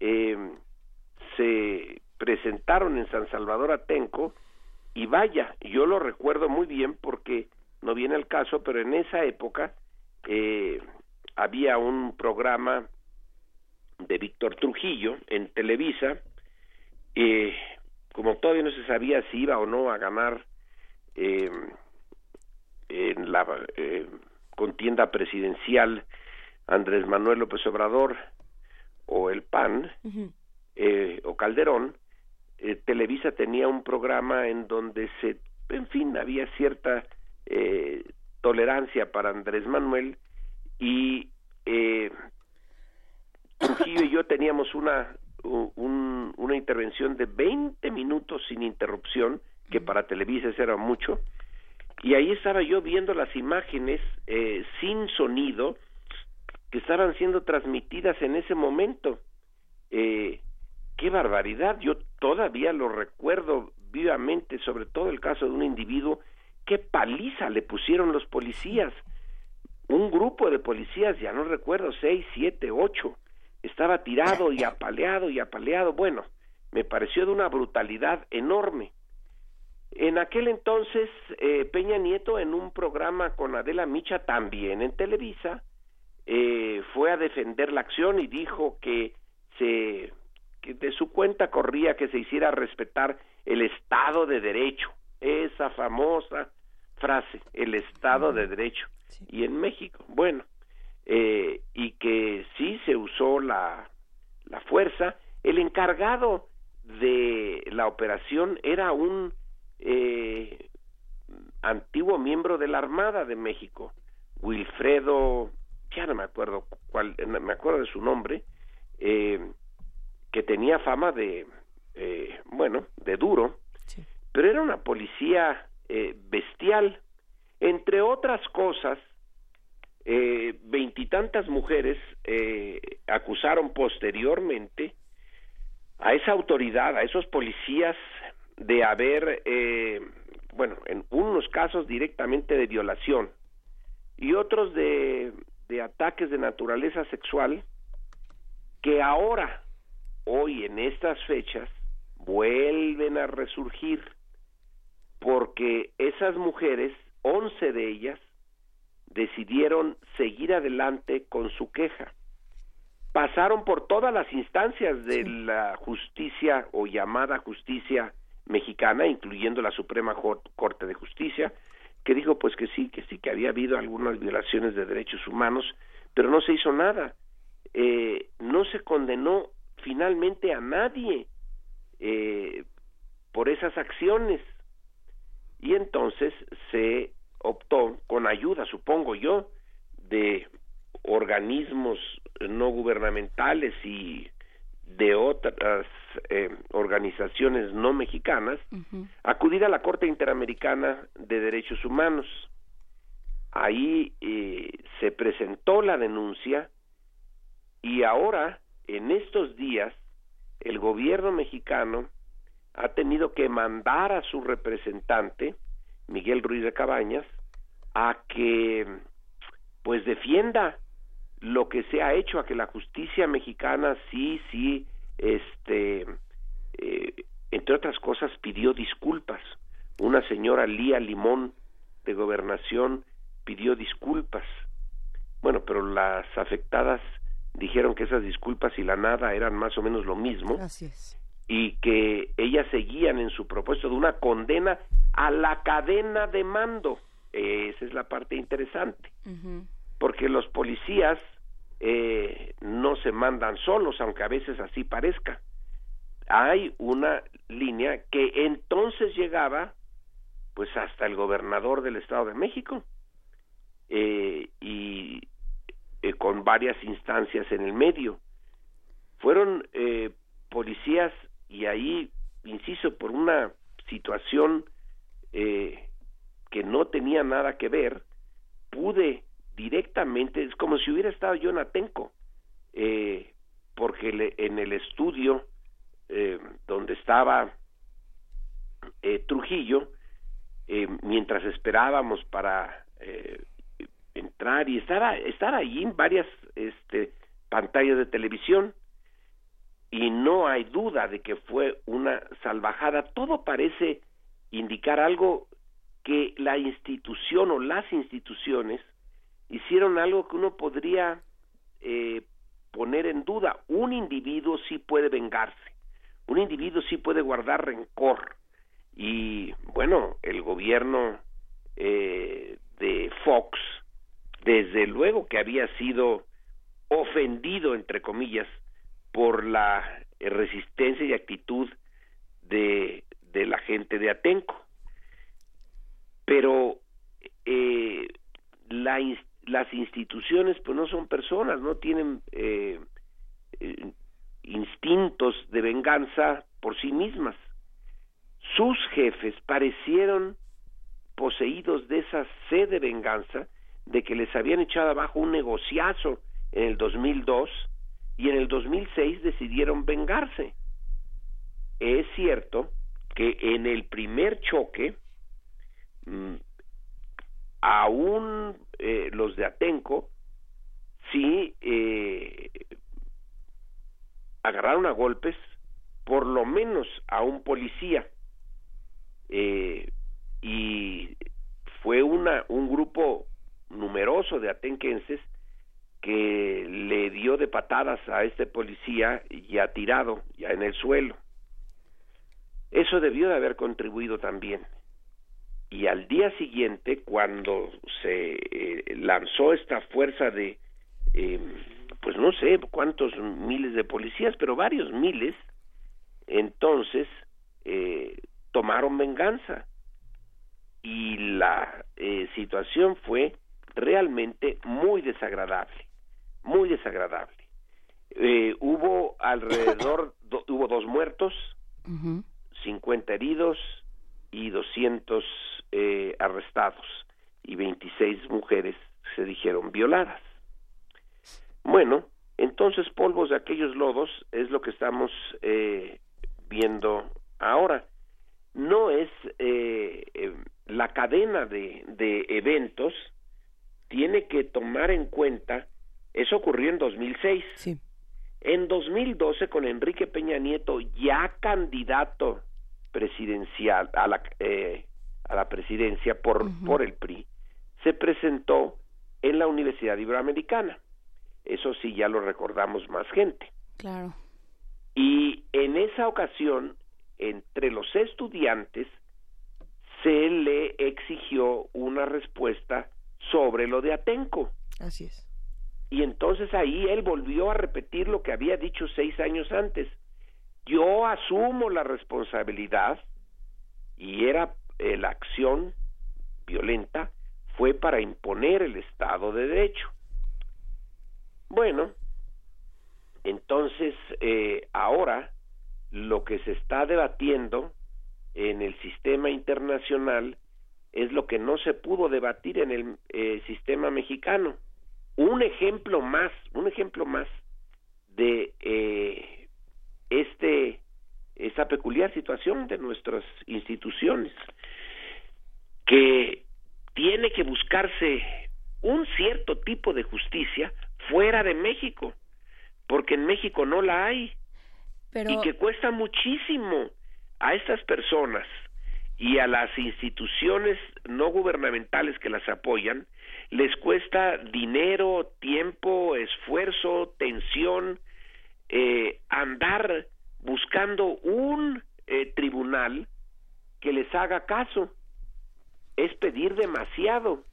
eh, se presentaron en San Salvador Atenco y vaya yo lo recuerdo muy bien porque no viene al caso pero en esa época eh, había un programa de Víctor Trujillo en Televisa eh, como todavía no se sabía si iba o no a ganar eh, en la eh, contienda presidencial Andrés Manuel López Obrador o el PAN eh, o Calderón, eh, Televisa tenía un programa en donde se, en fin, había cierta eh, tolerancia para Andrés Manuel y eh, Trujillo y yo teníamos una un- una intervención de 20 minutos sin interrupción, que para Televisa era mucho, y ahí estaba yo viendo las imágenes eh, sin sonido que estaban siendo transmitidas en ese momento. Eh, qué barbaridad, yo todavía lo recuerdo vivamente, sobre todo el caso de un individuo, qué paliza le pusieron los policías. Un grupo de policías, ya no recuerdo, seis, siete, ocho, estaba tirado y apaleado y apaleado. Bueno, me pareció de una brutalidad enorme. En aquel entonces, eh, Peña Nieto, en un programa con Adela Micha, también en Televisa, eh, fue a defender la acción y dijo que se que de su cuenta corría que se hiciera respetar el Estado de Derecho, esa famosa frase, el Estado de Derecho. Y en México, bueno, eh, y que sí se usó la, la fuerza. El encargado de la operación era un eh, antiguo miembro de la Armada de México, Wilfredo, ya no me acuerdo cuál, me acuerdo de su nombre, eh, que tenía fama de, eh, bueno, de duro, pero era una policía eh, bestial. Entre otras cosas, eh, veintitantas mujeres eh, acusaron posteriormente a esa autoridad, a esos policías, de haber, eh, bueno, en unos casos directamente de violación y otros de, de ataques de naturaleza sexual, que ahora, hoy en estas fechas, vuelven a resurgir, porque esas mujeres, once de ellas, decidieron seguir adelante con su queja. Pasaron por todas las instancias de la justicia o llamada justicia mexicana, incluyendo la Suprema Corte de Justicia, que dijo pues que sí, que sí, que había habido algunas violaciones de derechos humanos, pero no se hizo nada. Eh, no se condenó finalmente a nadie eh, por esas acciones. Y entonces se optó, con ayuda, supongo yo, de organismos no gubernamentales y de otras eh, organizaciones no mexicanas, acudir a la Corte Interamericana de Derechos Humanos. Ahí eh, se presentó la denuncia y ahora, en estos días, el gobierno mexicano ha tenido que mandar a su representante, Miguel Ruiz de Cabañas, a que pues defienda lo que se ha hecho, a que la justicia mexicana sí, sí, este, eh, entre otras cosas, pidió disculpas. Una señora Lía Limón de Gobernación pidió disculpas. Bueno, pero las afectadas dijeron que esas disculpas y la nada eran más o menos lo mismo Así es. Y que ellas seguían en su propuesto de una condena a la cadena de mando. Esa es la parte interesante, porque los policías eh, no se mandan solos, aunque a veces así parezca. Hay una línea que entonces llegaba pues hasta el gobernador del Estado de México eh, y eh, con varias instancias en el medio. Fueron eh, policías y ahí, insisto, por una situación eh, que no tenía nada que ver, pude directamente, es como si hubiera estado yo en Atenco, eh, porque le- en el estudio eh, donde estaba eh, Trujillo, eh, mientras esperábamos para eh, entrar y estar, estar allí en varias este, pantallas de televisión, y no hay duda de que fue una salvajada. Todo parece indicar algo que la institución o las instituciones hicieron algo que uno podría eh, poner en duda. Un individuo sí puede vengarse, un individuo sí puede guardar rencor. Y bueno, el gobierno eh, de Fox, desde luego que había sido ofendido, entre comillas, por la eh, resistencia y actitud de, de la gente de Atenco. Pero eh, la las instituciones pues no son personas, no tienen eh, eh, instintos de venganza por sí mismas. Sus jefes parecieron poseídos de esa sed de venganza de que les habían echado abajo un negociazo en el 2002 y en el 2006 decidieron vengarse. Es cierto que en el primer choque, mm, aún eh, los de Atenco sí eh, agarraron a golpes por lo menos a un policía eh, y fue una un grupo numeroso de atenquenses que le dio de patadas a este policía ya tirado, ya en el suelo. Eso debió de haber contribuido también. Y al día siguiente, cuando se eh, lanzó esta fuerza de, eh, pues no sé cuántos miles de policías, pero varios miles, entonces eh, tomaron venganza. Y la situación fue realmente muy desagradable, muy desagradable. Eh, hubo alrededor, do- hubo dos muertos, 50 heridos y 200 eh, arrestados y 26 mujeres se dijeron violadas. Bueno, entonces polvos de aquellos lodos es lo que estamos eh, viendo ahora. No es eh, eh, la cadena de, de eventos tiene que tomar en cuenta eso ocurrió en 2006. En 2012 con Enrique Peña Nieto ya candidato presidencial a la eh, a la presidencia por por el PRI se presentó en la Universidad Iberoamericana. Eso sí ya lo recordamos más gente. Claro. Y en esa ocasión, entre los estudiantes, se le exigió una respuesta sobre lo de Atenco. Así es. Y entonces ahí él volvió a repetir lo que había dicho seis años antes. Yo asumo la responsabilidad y era eh, la acción violenta fue para imponer el Estado de Derecho. Bueno, entonces eh, ahora lo que se está debatiendo en el sistema internacional es lo que no se pudo debatir en el eh, sistema mexicano. Un ejemplo más, un ejemplo más de eh, este esta peculiar situación de nuestras instituciones que tiene que buscarse un cierto tipo de justicia fuera de México, porque en México no la hay Pero y que cuesta muchísimo a estas personas y a las instituciones no gubernamentales que las apoyan, les cuesta dinero, tiempo, esfuerzo, tensión, eh, andar buscando un eh, tribunal que les haga caso. Es pedir demasiado.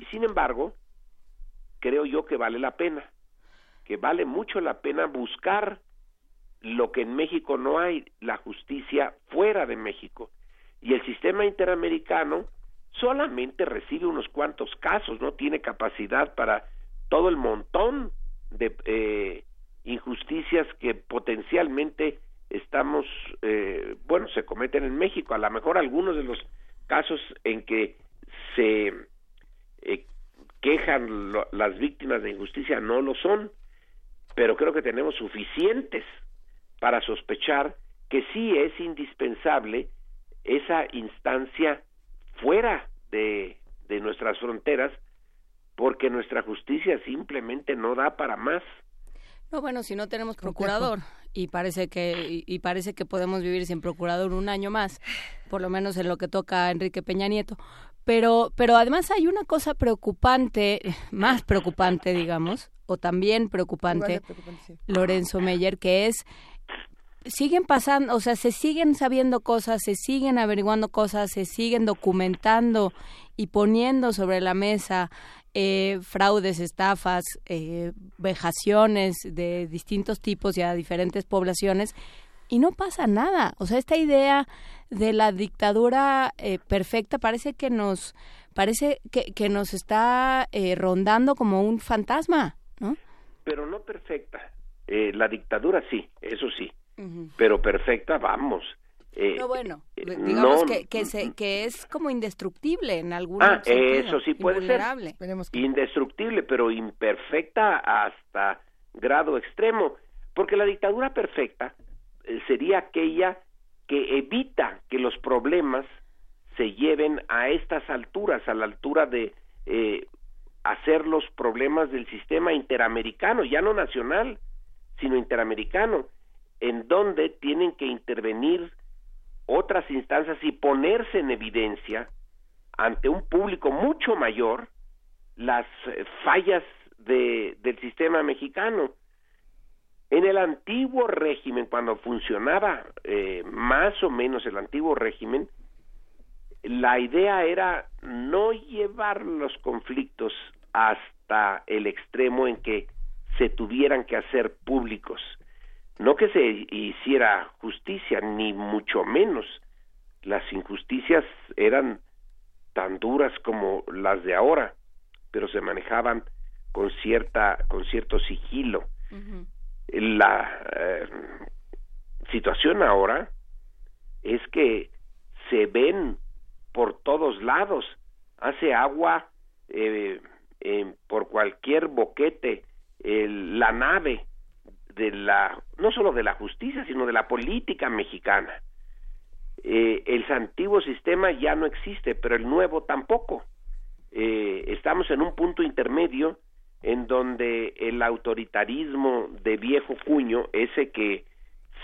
Y sin embargo, creo yo que vale la pena, que vale mucho la pena buscar lo que en México no hay, la justicia fuera de México. Y el sistema interamericano solamente recibe unos cuantos casos, no tiene capacidad para todo el montón de eh, injusticias que potencialmente estamos, eh, bueno, se cometen en México. A lo mejor algunos de los casos en que se eh, quejan las víctimas de injusticia no lo son, pero creo que tenemos suficientes para sospechar que sí es indispensable esa instancia fuera de, de nuestras fronteras porque nuestra justicia simplemente no da para más. No, bueno, si no tenemos procurador y parece que y, y parece que podemos vivir sin procurador un año más, por lo menos en lo que toca a Enrique Peña Nieto. Pero pero además hay una cosa preocupante, más preocupante, digamos, o también preocupante, de preocupante, sí. Lorenzo Meyer, que es siguen pasando, o sea, se siguen sabiendo cosas, se siguen averiguando cosas, se siguen documentando y poniendo sobre la mesa eh, fraudes, estafas, eh, vejaciones de distintos tipos y a diferentes poblaciones y no pasa nada. O sea, esta idea de la dictadura eh, perfecta parece que nos parece que, que nos está eh, rondando como un fantasma, ¿no? pero no perfecta. Eh, la dictadura sí, eso sí, pero perfecta, vamos. Eh, no, bueno, eh, digamos no- que, que, se- que es como indestructible en algunos Ah, eso sí puede ser. Indestructible, pero imperfecta hasta grado extremo. Porque la dictadura perfecta eh, sería aquella que evita que los problemas se lleven a estas alturas, a la altura de eh, hacer los problemas del sistema interamericano, ya no nacional, sino interamericano, en donde tienen que intervenir otras instancias y ponerse en evidencia ante un público mucho mayor las eh, fallas de, del sistema mexicano. En el antiguo régimen, cuando funcionaba eh, más o menos el antiguo régimen, la idea era no llevar los conflictos hasta el extremo en que se tuvieran que hacer públicos. No que se hiciera justicia, ni mucho menos. Las injusticias eran tan duras como las de ahora, pero se manejaban con cierta con cierto sigilo. La eh, situación ahora es que se ven por todos lados, hace agua eh, eh, por cualquier boquete, la nave de la no solo de la justicia sino de la política mexicana. Eh, el antiguo sistema ya no existe, pero el nuevo tampoco. Eh, estamos en un punto intermedio en donde el autoritarismo de viejo cuño, ese que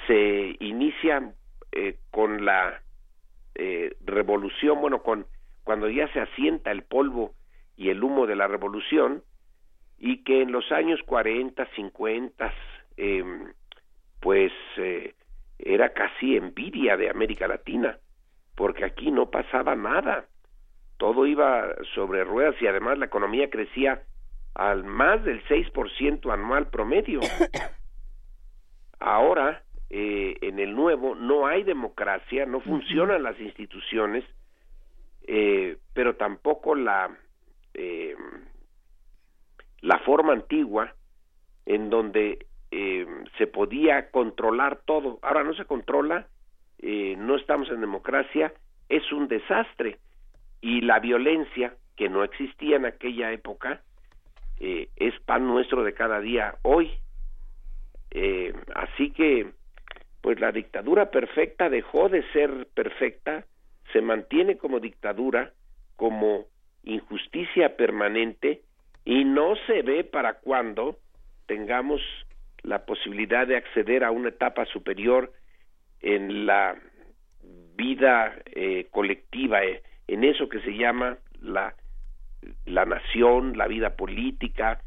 se inicia eh, con la revolución, bueno, con cuando ya se asienta el polvo y el humo de la revolución, y que en los años 40, 50, eh, pues eh, era casi envidia de América Latina, porque aquí no pasaba nada, todo iba sobre ruedas y además la economía crecía al más del 6% anual promedio. Ahora, eh, en el nuevo, no hay democracia, no funcionan las instituciones, eh, pero tampoco la, eh, la forma antigua en donde eh, se podía controlar todo. Ahora no se controla, eh, no estamos en democracia, es un desastre. Y la violencia, que no existía en aquella época, eh, es pan nuestro de cada día hoy. Eh, así que, pues la dictadura perfecta dejó de ser perfecta, se mantiene como dictadura, como injusticia permanente y no se ve para cuándo tengamos la posibilidad de acceder a una etapa superior en la vida eh, colectiva, eh, en eso que se llama la, la nación, la vida política,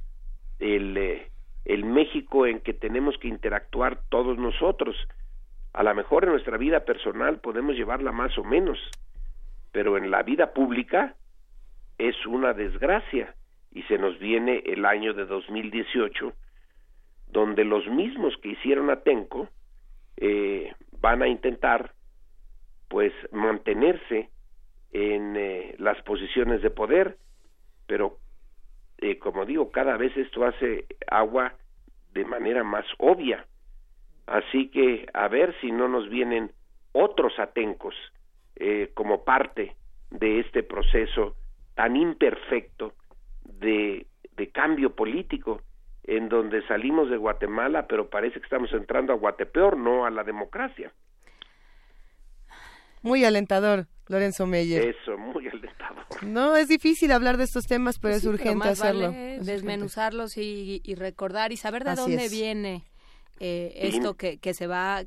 el, eh, el México en que tenemos que interactuar todos nosotros. A lo mejor en nuestra vida personal podemos llevarla más o menos, pero en la vida pública es una desgracia y se nos viene el año de 2018 donde los mismos que hicieron Atenco eh, van a intentar pues mantenerse en eh, las posiciones de poder pero eh, como digo cada vez esto hace agua de manera más obvia. Así que a ver si no nos vienen otros atencos como parte de este proceso tan imperfecto de cambio político en donde salimos de Guatemala, pero parece que estamos entrando a Guatepeor, no a la democracia. Muy alentador, Lorenzo Meyer. Eso, muy alentador. No, es difícil hablar de estos temas, pero es Sí, pero urgente más hacerlo. vale Es urgente. desmenuzarlos y, y recordar y saber de Así dónde es. viene eh, esto que, que se va,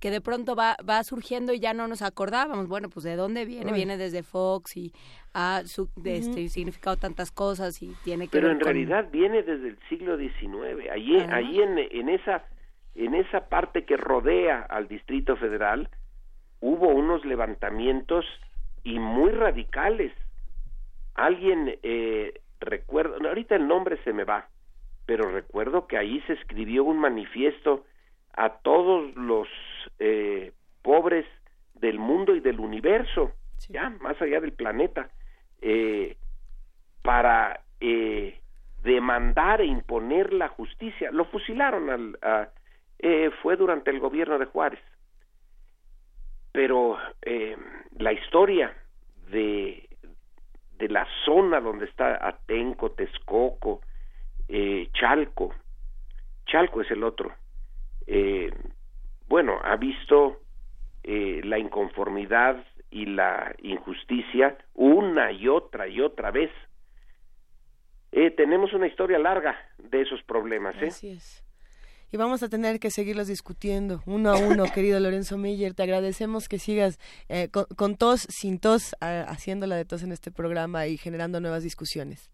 que de pronto va, va surgiendo y ya no nos acordábamos. Bueno, pues de dónde viene, Ay. viene desde Fox y ha su- de este, significado tantas cosas y tiene que Pero en con- realidad viene desde el siglo XIX. Allí, Ah. allí en, en esa en esa parte que rodea al Distrito Federal hubo unos levantamientos y muy radicales. Alguien eh, recuerdo, no, ahorita el nombre se me va, pero recuerdo que ahí se escribió un manifiesto a todos los eh, pobres del mundo y del universo, ya más allá del planeta, eh, para eh, demandar e imponer la justicia. Lo fusilaron, al, a- eh, fue durante el gobierno de Juárez. Pero eh, la historia de, de la zona donde está Atenco, Texcoco, eh, Chalco, Chalco es el otro, eh, bueno, ha visto eh, la inconformidad y la injusticia una y otra y otra vez. Eh, tenemos una historia larga de esos problemas. ¿eh? Así es. Y vamos a tener que seguirlos discutiendo uno a uno, querido Lorenzo Miller. Te agradecemos que sigas eh, con, con tos, sin tos, a- haciéndola de tos en este programa y generando nuevas discusiones.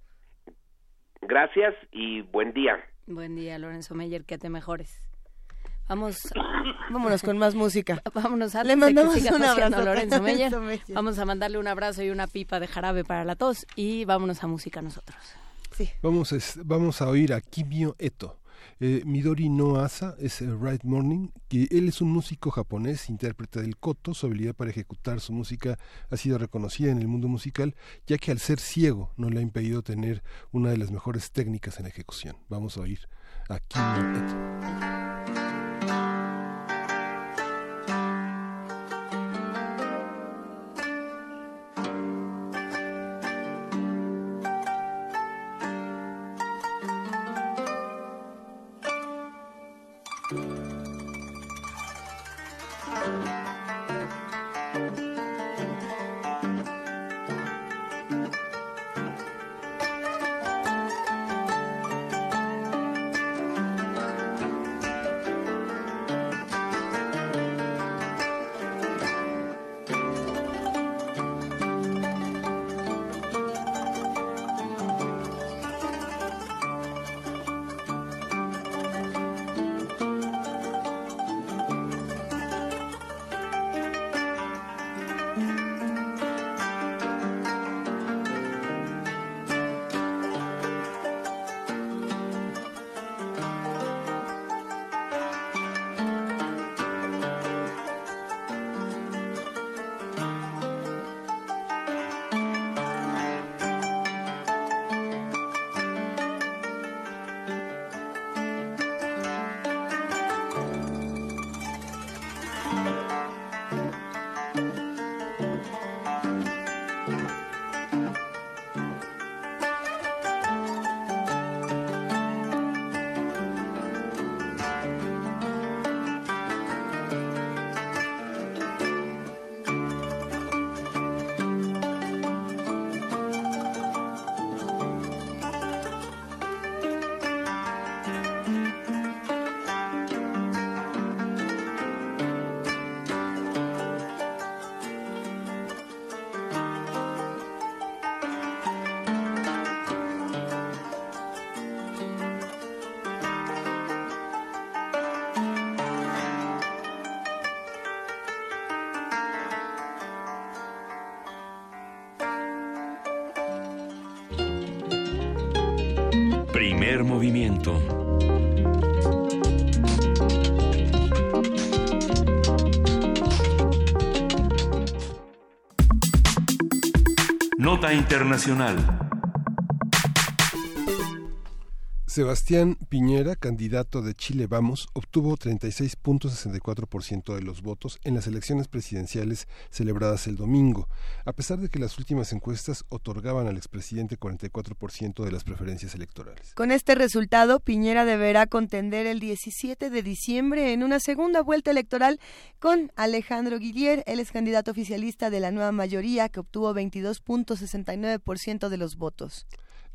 Gracias y buen día. Buen día, Lorenzo Meyer, que te mejores. Vamos, Vámonos con más música. Vámonos a Le mandamos un a abrazo a Lorenzo Meyer. Vamos a mandarle un abrazo y una pipa de jarabe para la tos y vámonos a música nosotros. Vamos, es- vamos a oír a Kimio Eto. Eh, Midori no Asa es el Right Morning, que él es un músico japonés, intérprete del koto. Su habilidad para ejecutar su música ha sido reconocida en el mundo musical, ya que al ser ciego no le ha impedido tener una de las mejores técnicas en ejecución. Vamos a oír a Internacional. Sebastián Piñera, candidato de Chile Vamos, obtuvo 36.64% de los votos en las elecciones presidenciales celebradas el domingo, a pesar de que las últimas encuestas otorgaban al expresidente 44% de las preferencias electorales. Con este resultado, Piñera deberá contender el 17 de diciembre en una segunda vuelta electoral con Alejandro Guillier, el ex candidato oficialista de la nueva mayoría que obtuvo 22.69% de los votos.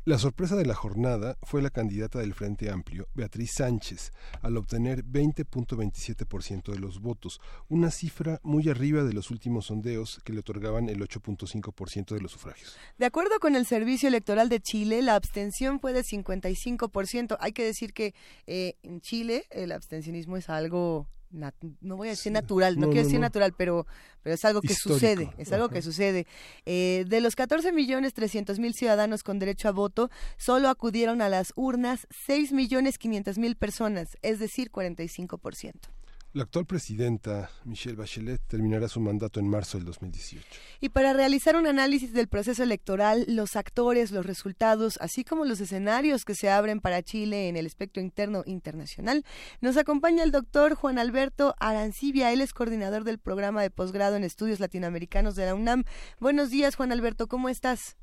La sorpresa de la jornada fue la candidata del Frente Amplio, Beatriz Sánchez, al obtener 20.27% de los votos, una cifra muy arriba de los últimos sondeos que le otorgaban el 8.5% de los sufragios. De acuerdo con el Servicio Electoral de Chile, la abstención fue de 55%. Hay que decir que eh, en Chile el abstencionismo es algo, nat- no voy a decir natural, no, No, quiero no, decir no. natural, pero, pero es algo que Histórico. sucede, es algo Ajá. que sucede. Eh, de los 14 millones 300 mil ciudadanos con derecho a voto, solo acudieron a las urnas 6 millones 500 mil personas, es decir, 45%. La actual presidenta Michelle Bachelet terminará su mandato en marzo del 2018. Y para realizar un análisis del proceso electoral, los actores, los resultados, así como los escenarios que se abren para Chile en el espectro interno internacional, nos acompaña el doctor Juan Alberto Arancibia. Él es coordinador del programa de posgrado en estudios latinoamericanos de la UNAM. Buenos días, Juan Alberto, ¿cómo estás?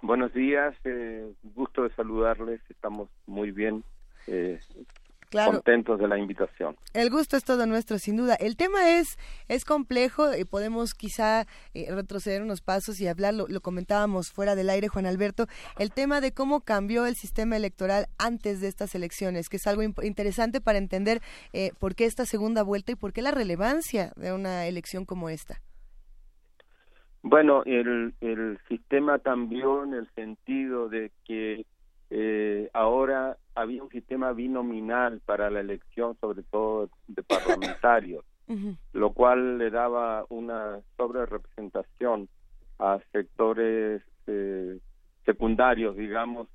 Buenos días, eh, gusto de saludarles, estamos muy bien. Eh, Claro. contentos de la invitación. El gusto es todo nuestro, sin duda. El tema es, es complejo y podemos quizá eh, retroceder unos pasos y hablar, lo, lo comentábamos fuera del aire, Juan Alberto, el tema de cómo cambió el sistema electoral antes de estas elecciones, que es algo interesante para entender eh, por qué esta segunda vuelta y por qué la relevancia de una elección como esta. Bueno, el, el sistema cambió en el sentido de que eh, ahora había un sistema binominal para la elección, sobre todo de parlamentarios, lo cual le daba una sobrerepresentación a sectores eh, secundarios, digamos.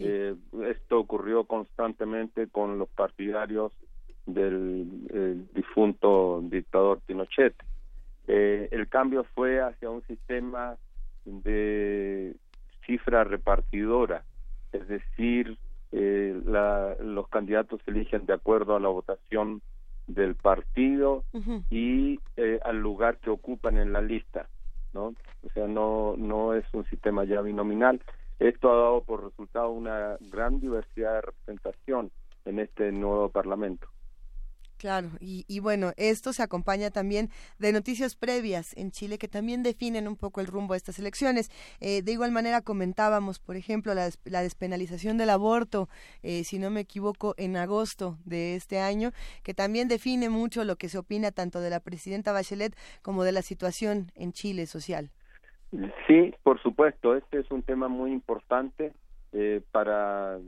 Eh, esto ocurrió constantemente con los partidarios del el difunto dictador Pinochet. Eh, el cambio fue hacia un sistema de cifra repartidora, es decir, eh, la- los candidatos se eligen de acuerdo a la votación del partido y eh, al lugar que ocupan en la lista, ¿no? O sea, no no es un sistema ya binominal. Esto ha dado por resultado una gran diversidad de representación en este nuevo parlamento. Claro, y, y bueno, esto se acompaña también de noticias previas en Chile que también definen un poco el rumbo de estas elecciones. Eh, de igual manera comentábamos, por ejemplo, la, des- la despenalización del aborto, eh, si no me equivoco, en agosto de este año, que también define mucho lo que se opina tanto de la presidenta Bachelet como de la situación en Chile social. Sí, por supuesto, este es un tema muy importante eh, para,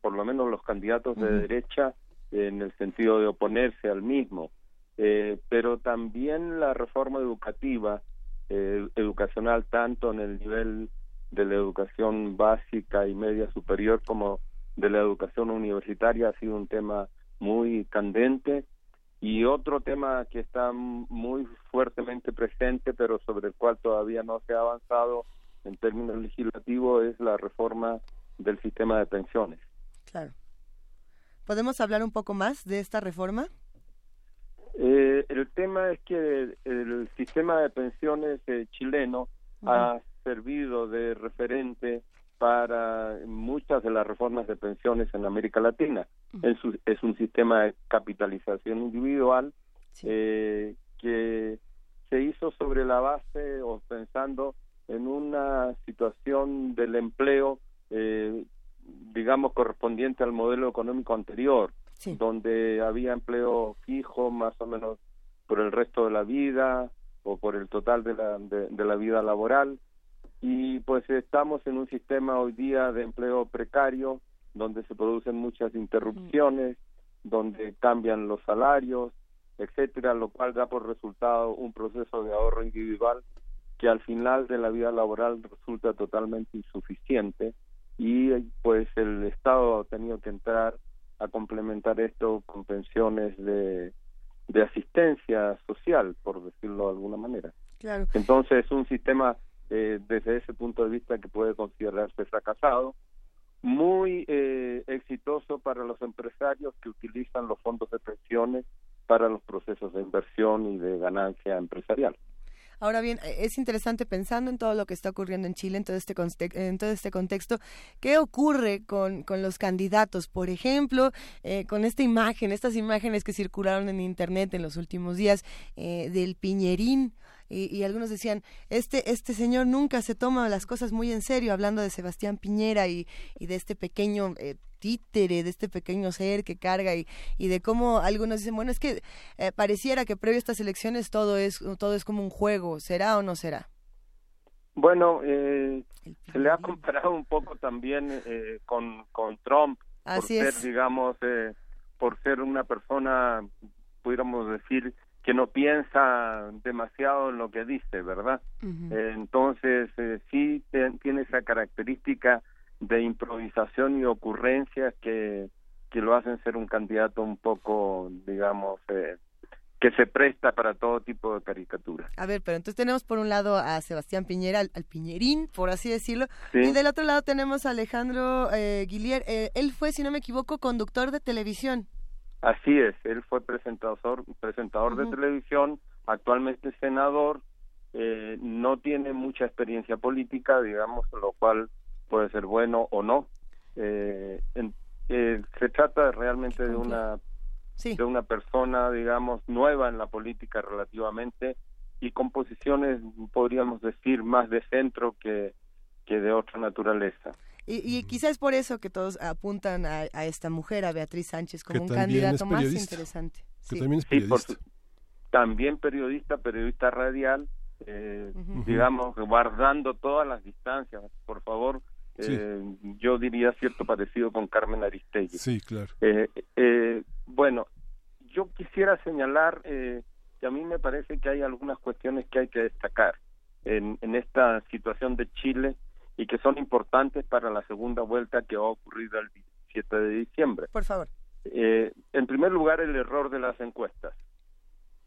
por lo menos, los candidatos de derecha en el sentido de oponerse al mismo. Eh, pero también la reforma educativa, eh, educacional, tanto en el nivel de la educación básica y media superior como de la educación universitaria, ha sido un tema muy candente. Y otro tema que está muy fuertemente presente, pero sobre el cual todavía no se ha avanzado en términos legislativos, es la reforma del sistema de pensiones. Claro. ¿Podemos hablar un poco más de esta reforma? Eh, el tema es que el sistema de pensiones eh, chileno ha servido de referente para muchas de las reformas de pensiones en América Latina. es, un- es un sistema de capitalización individual eh, que se hizo sobre la base o pensando en una situación del empleo, eh, digamos, correspondiente al modelo económico anterior, donde había empleo fijo más o menos por el resto de la vida o por el total de la, de, de la vida laboral. Y pues estamos en un sistema hoy día de empleo precario, donde se producen muchas interrupciones, donde cambian los salarios, etcétera, lo cual da por resultado un proceso de ahorro individual que al final de la vida laboral resulta totalmente insuficiente y pues el Estado ha tenido que entrar a complementar esto con pensiones de, de asistencia social, por decirlo de alguna manera. Claro. Entonces es un sistema eh, desde ese punto de vista que puede considerarse fracasado, muy eh, exitoso para los empresarios que utilizan los fondos de pensiones para los procesos de inversión y de ganancia empresarial. Ahora bien, eh, es interesante pensando en todo lo que está ocurriendo en Chile, en todo este, en todo este contexto, ¿qué ocurre con, con los candidatos? Por ejemplo, eh, con esta imagen, estas imágenes que circularon en Internet en los últimos días eh, del Piñerín, y, y algunos decían, este, este señor nunca se toma las cosas muy en serio, hablando de Sebastián Piñera y, y de este pequeño eh, títere, de este pequeño ser que carga y, y de cómo algunos dicen, bueno, es que eh, pareciera que previo a estas elecciones todo es, todo es como un juego, ¿será o no será? Bueno, eh, se le ha comparado un poco también eh, con, con Trump, Así por ser, es. digamos, eh, por ser una persona, pudiéramos decir, que no piensa demasiado en lo que dice, ¿verdad? Entonces, eh, sí te- tiene esa característica de improvisación y ocurrencias que, que lo hacen ser un candidato un poco, digamos, eh, que se presta para todo tipo de caricaturas. A ver, pero entonces tenemos por un lado a Sebastián Piñera, al, al Piñerín, por así decirlo, Sí. y del otro lado tenemos a Alejandro eh, Guillier. Eh, él fue, si no me equivoco, conductor de televisión. Así es, él fue presentador, presentador de televisión, actualmente senador, eh, no tiene mucha experiencia política, digamos, lo cual puede ser bueno o no. Eh, en- eh, se trata realmente de una de una persona, digamos, nueva en la política relativamente y con posiciones, podríamos decir, más de centro que, que de otra naturaleza. Y, y quizás es por eso que todos apuntan a, a esta mujer, a Beatriz Sánchez, como Que un candidato más periodista. interesante. Que Sí. también es Sí, por su- también periodista, periodista radial, eh, digamos, guardando todas las distancias, por favor. Sí. eh, yo diría cierto parecido con Carmen Aristegui. Sí, claro. Eh, eh, bueno, yo quisiera señalar eh, que a mí me parece que hay algunas cuestiones que hay que destacar en, en esta situación de Chile y que son importantes para la segunda vuelta que va a ocurrir el 17 de diciembre. Por favor. Eh, en primer lugar, el error de las encuestas,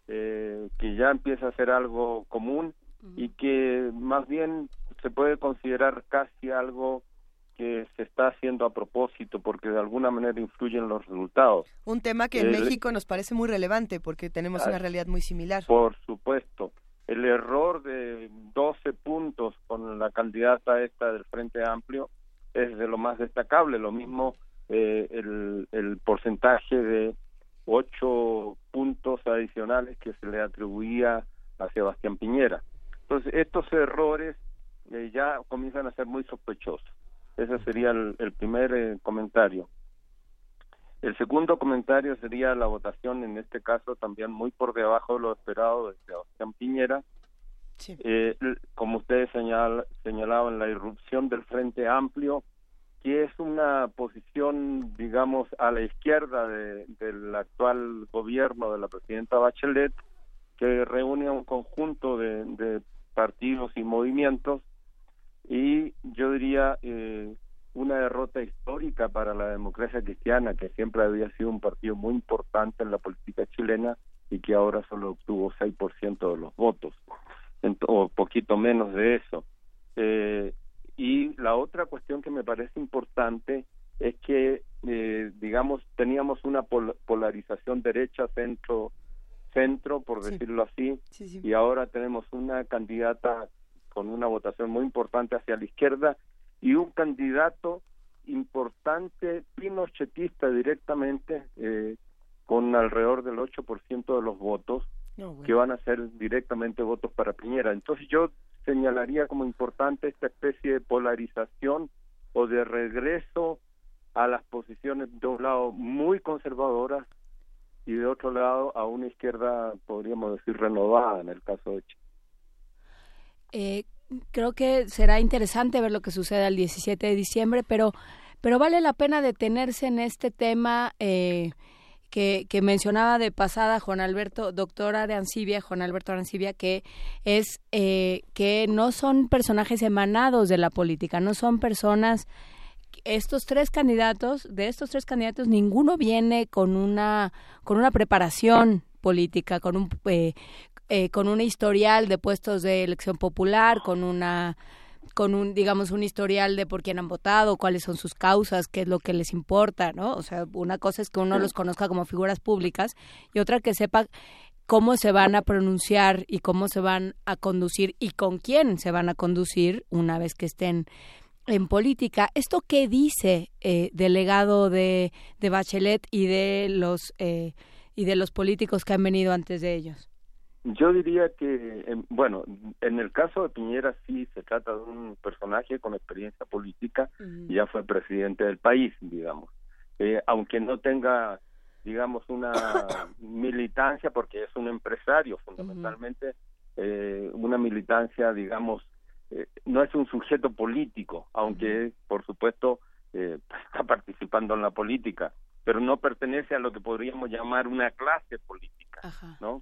eh, que ya empieza a ser algo común y que más bien se puede considerar casi algo que se está haciendo a propósito porque de alguna manera influyen los resultados. Un tema que en El- México nos parece muy relevante porque tenemos Ah, una realidad muy similar. Por supuesto. El error de 12 puntos con la candidata esta del Frente Amplio es de lo más destacable. Lo mismo eh, el, el porcentaje de 8 puntos adicionales que se le atribuía a Sebastián Piñera. Entonces, estos errores eh, ya comienzan a ser muy sospechosos. Ese sería el, el primer eh, comentario. El segundo comentario sería la votación, en este caso también muy por debajo de lo esperado de Sebastián Piñera. Eh, como ustedes señal, señalaban, la irrupción del Frente Amplio, que es una posición, digamos, a la izquierda de- del actual gobierno de la presidenta Bachelet, que reúne a un conjunto de, de partidos y movimientos y yo diría eh, una derrota histórica para la democracia cristiana, que siempre había sido un partido muy importante en la política chilena y que ahora solo obtuvo 6% de los votos, o poquito menos de eso. Eh, y la otra cuestión que me parece importante es que, eh, digamos, teníamos una pol- polarización derecha-centro, centro, por decirlo así, y ahora tenemos una candidata con una votación muy importante hacia la izquierda y un candidato importante pinochetista directamente eh, con alrededor del 8% de los votos No, bueno. que van a ser directamente votos para Piñera. Entonces yo señalaría como importante esta especie de polarización o de regreso a las posiciones de un lado muy conservadoras y de otro lado a una izquierda, podríamos decir, renovada en el caso de Chile. Eh, creo que será interesante ver lo que sucede el 17 de diciembre, pero, pero vale la pena detenerse en este tema eh, que, que mencionaba de pasada Juan Alberto, doctor Arancibia, Juan Alberto Arancibia, que es eh, que no son personajes emanados de la política, no son personas estos tres candidatos, de estos tres candidatos, ninguno viene con una, con una preparación política, con un, eh, eh, con un historial de puestos de elección popular, con una con un digamos un historial de por quién han votado, cuáles son sus causas, qué es lo que les importa, ¿no? O sea, una cosa es que uno los conozca como figuras públicas y otra que sepa cómo se van a pronunciar y cómo se van a conducir y con quién se van a conducir una vez que estén en política. ¿Esto qué dice eh, del legado de, de Bachelet y de los eh, y de los políticos que han venido antes de ellos? Yo diría que, em, bueno, en el caso de Piñera sí se trata de un personaje con experiencia política, y ya fue presidente del país, digamos. Eh, aunque no tenga, digamos, una militancia, porque es un empresario fundamentalmente, eh, una militancia, digamos, eh, no es un sujeto político, aunque por supuesto eh, está participando en la política, pero no pertenece a lo que podríamos llamar una clase política, ¿no?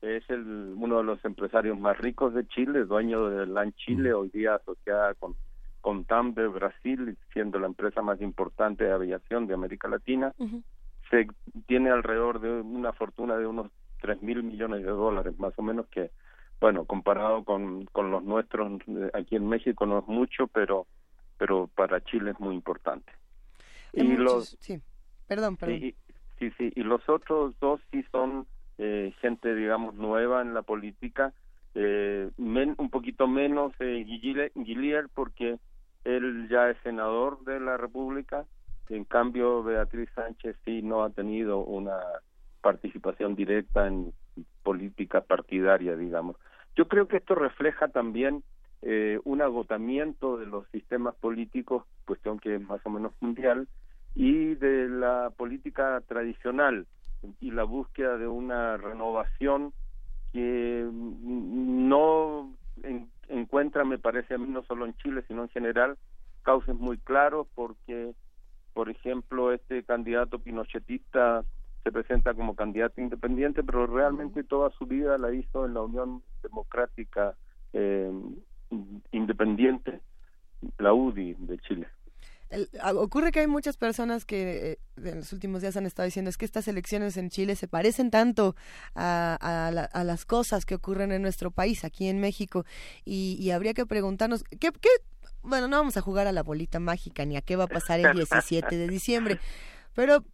Es el, uno de los empresarios más ricos de Chile, dueño de LAN Chile, hoy día asociada con, con TAM de Brasil, siendo la empresa más importante de aviación de América Latina. Se tiene alrededor de una fortuna de unos tres mil millones de dólares, más o menos que, bueno, comparado con, con los nuestros eh, aquí en México no es mucho, pero, pero para Chile es muy importante. Hay Y muchos- los, sí, perdón, perdón. Sí, sí. Y los otros dos sí son eh, gente, digamos, nueva en la política. Eh, un poquito menos eh, porque él ya es senador de la República. En cambio, Beatriz Sánchez sí no ha tenido una participación directa en política partidaria, digamos. Yo creo que esto refleja también eh, un agotamiento de los sistemas políticos, cuestión que es más o menos mundial, y de la política tradicional y la búsqueda de una renovación que no en- encuentra, me parece a mí, no solo en Chile, sino en general, cauces muy claros porque, por ejemplo, este candidato pinochetista se presenta como candidato independiente, pero realmente toda su vida la hizo en la Unión Democrática eh, Independiente, la UDI de Chile. El- a- ocurre que hay muchas personas que eh, en los últimos días han estado diciendo es que estas elecciones en Chile se parecen tanto a las cosas que ocurren en nuestro país, aquí en México, y, y habría que preguntarnos, ¿qué, qué? Bueno, no vamos a jugar a la bolita mágica ni a qué va a pasar el 17 de diciembre, pero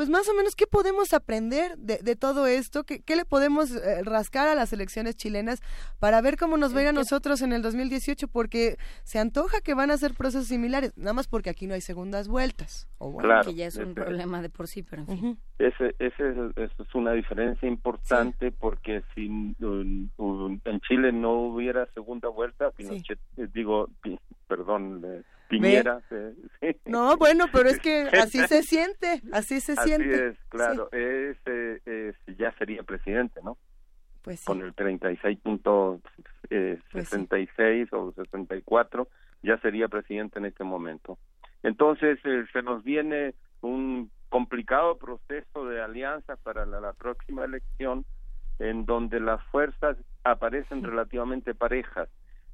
pues más o menos, ¿qué podemos aprender de, de todo esto? ¿Qué, qué le podemos eh, rascar a las elecciones chilenas para ver cómo nos va a ir a nosotros en el 2018? Porque se antoja que van a ser procesos similares, nada más porque aquí no hay segundas vueltas. O bueno, Claro, que ya es un problema de por sí, pero en fin. Ese, ese es, eso es una diferencia importante porque si un- un- en Chile no hubiera segunda vuelta, Pinochet, eh, digo, perdón, eh, Piñera. eh, sí. No, bueno, pero es que así se siente, así se Así siente. es, claro, es, eh, es- ya sería presidente, ¿no? Pues Con el 36.66 o 64, ya sería presidente en este momento. Entonces, eh, se nos viene un complicado proceso de alianzas para la, la próxima elección, en donde las fuerzas aparecen relativamente parejas.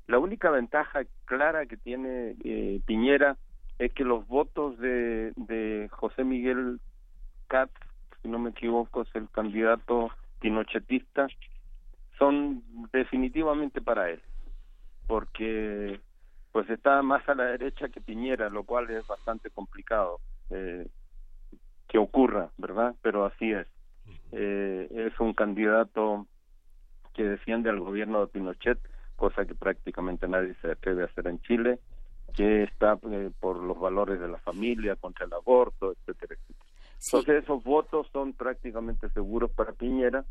La única ventaja clara que tiene eh, Piñera es que los votos de, de José Miguel Katz, si no me equivoco, es el candidato pinochetista, son definitivamente para él, porque pues está más a la derecha que Piñera, lo cual es bastante complicado eh, que ocurra, ¿verdad? Pero así es. Eh, es un candidato que defiende al gobierno de Pinochet, cosa que prácticamente nadie se atreve a hacer en Chile, que está eh, por los valores de la familia, contra el aborto, etcétera, etcétera. Entonces esos votos son prácticamente seguros para Piñera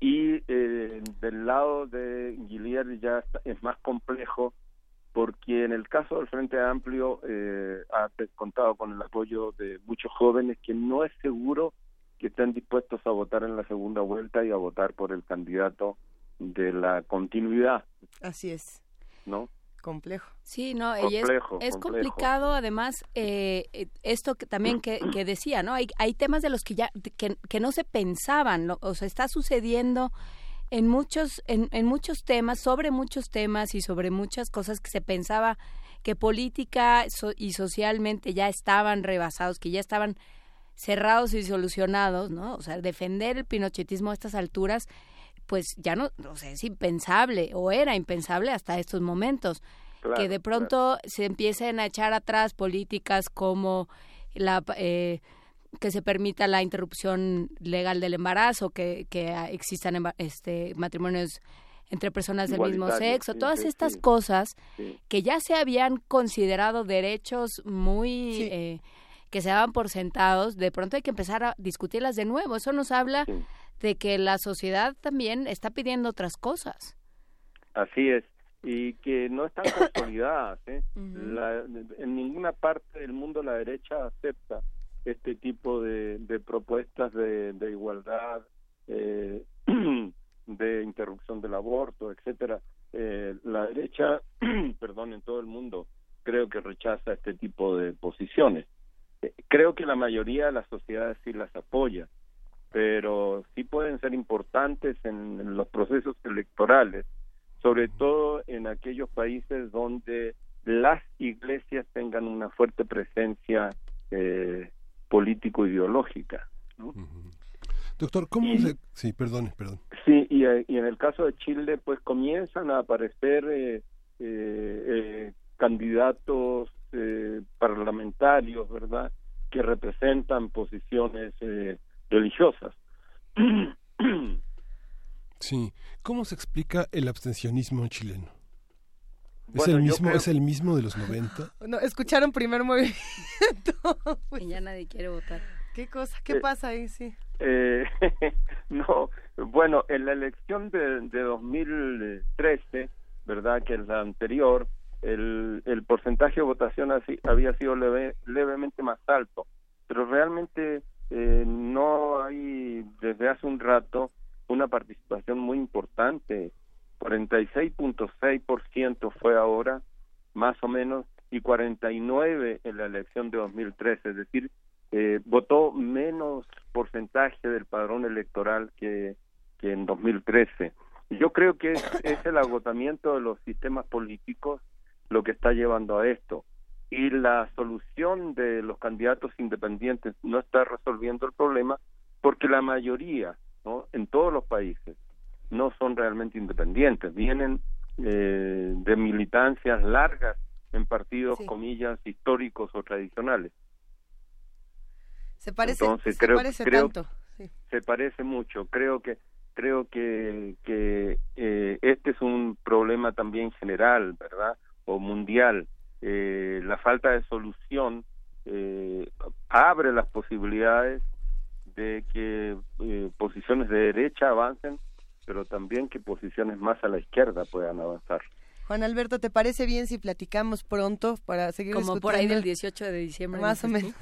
y eh, del lado de Guillier ya está- es más complejo porque en el caso del Frente Amplio eh, ha contado con el apoyo de muchos jóvenes que no es seguro que estén dispuestos a votar en la segunda vuelta y a votar por el candidato de la continuidad, Así es, ¿no? complejo. Sí, no, y es, Complejo, es complejo. complicado además eh, eh, esto que también que, que decía, ¿no? Hay, hay temas de los que ya que, que no se pensaban, ¿no? o sea, está sucediendo en muchos en, en muchos temas, sobre muchos temas y sobre muchas cosas que se pensaba que política so- y socialmente ya estaban rebasados, que ya estaban cerrados y solucionados, ¿no? O sea, defender el pinochetismo a estas alturas pues ya no, o sea, es impensable o era impensable hasta estos momentos. Claro, que de pronto se empiecen a echar atrás políticas como la eh, que se permita la interrupción legal del embarazo, que, que existan emba- este matrimonios entre personas del mismo sexo, sí, todas sí, estas sí. cosas Sí. que ya se habían considerado derechos muy eh, que se daban por sentados, de pronto hay que empezar a discutirlas de nuevo. Eso nos habla de que la sociedad también está pidiendo otras cosas. Así es, y que no están consolidadas. ¿eh? La- en ninguna parte del mundo la derecha acepta este tipo de, de propuestas de, de igualdad, eh, de interrupción del aborto, etcétera. Eh, la derecha, perdón, en todo el mundo creo que rechaza este tipo de posiciones. Eh, creo que la mayoría de las sociedades sí las apoya, pero sí pueden ser importantes en, en los procesos electorales, sobre todo en aquellos países donde las iglesias tengan una fuerte presencia eh, político-ideológica. ¿no? Doctor, ¿cómo Y- se...? Sí, perdone, perdón. Sí, y, y en el caso de Chile, pues comienzan a aparecer eh, eh, eh, candidatos eh, parlamentarios, ¿verdad?, que representan posiciones eh, religiosas. Sí. ¿Cómo se explica el abstencionismo chileno? ¿Es, Bueno, el mismo, creo- ¿Es el mismo de los 90? No, escucharon primer movimiento. Y ya nadie quiere votar. ¿Qué cosa? ¿Qué Eh, pasa ahí? Sí. Eh, no, bueno, en la elección de, de 2013, ¿verdad? Que es la anterior, el, el porcentaje de votación así, había sido leve- levemente más alto, pero realmente eh, no hay desde hace un rato una participación muy importante. 46.6% fue ahora, más o menos, y 49 en la elección de 2013, es decir, eh, votó menos porcentaje del padrón electoral que, que en 2013. Y Yo creo que es, es el agotamiento de los sistemas políticos lo que está llevando a esto. Y la solución de los candidatos independientes no está resolviendo el problema porque la mayoría, ¿no? en todos los países, no son realmente independientes, vienen eh, de militancias largas en partidos, comillas, históricos o tradicionales. Se parece, Entonces, se creo- parece creo- tanto. Sí. se parece mucho. Creo que creo que, que eh, este es un problema también general, ¿verdad? O mundial. Eh, la falta de solución eh, abre las posibilidades de que eh, posiciones de derecha avancen, pero también que posiciones más a la izquierda puedan avanzar. Juan Alberto, ¿te parece bien si platicamos pronto para seguir Como por ahí del 18 de diciembre. Más o menos.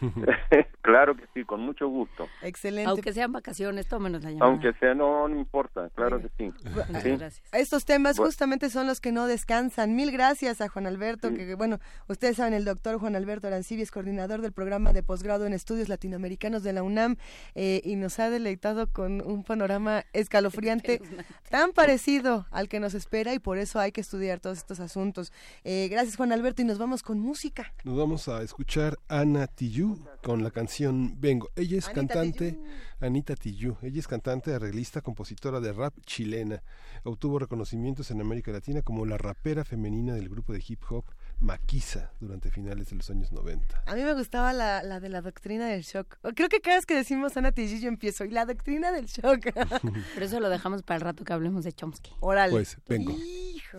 claro que sí, con mucho gusto. Excelente. Aunque sean vacaciones, tómenos la llamada. Aunque sea, no, no importa, claro que sí. Muchas Sí. gracias. Estos temas justamente son los que no descansan. Mil gracias a Juan Alberto, que bueno, ustedes saben, el doctor Juan Alberto Arancibia es coordinador del programa de posgrado en estudios latinoamericanos de la UNAM eh, y nos ha deleitado con un panorama escalofriante tan parecido al que nos espera y por eso hay que estudiar todos estos asuntos. Eh, gracias Juan Alberto y nos vamos con música. Nos vamos a escuchar a Ana Con la canción Vengo. Ella es Anita cantante, Anita Tijoux. Ella es cantante, arreglista, compositora de rap chilena. Obtuvo reconocimientos en América Latina como la rapera femenina del grupo de hip hop Maquisa durante finales de los años 90. A mí me gustaba la, la de la doctrina del shock. Creo que cada vez que decimos Ana Tijoux yo empiezo y la doctrina del shock. Pero eso lo dejamos para el rato que hablemos de Chomsky. Órale. Pues vengo. Hijo.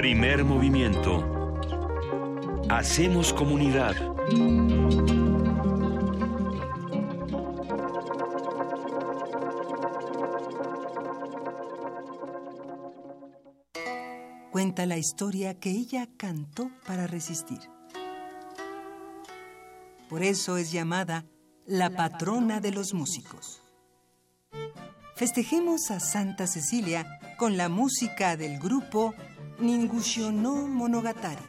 Primer movimiento. Hacemos comunidad. Cuenta la historia que ella cantó para resistir. Por eso es llamada la patrona de los músicos. Festejemos a Santa Cecilia con la música del grupo Ningusho no Monogatari.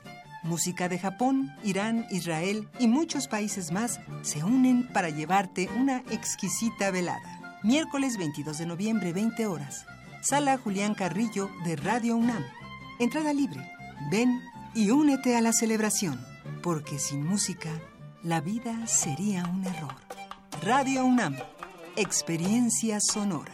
Música de Japón, Irán, Israel y muchos países más se unen para llevarte una exquisita velada. Miércoles 22 de noviembre, 20 horas. Sala Julián Carrillo de Radio UNAM. Entrada libre. Ven y únete a la celebración, porque sin música la vida sería un error. Radio UNAM. Experiencia sonora.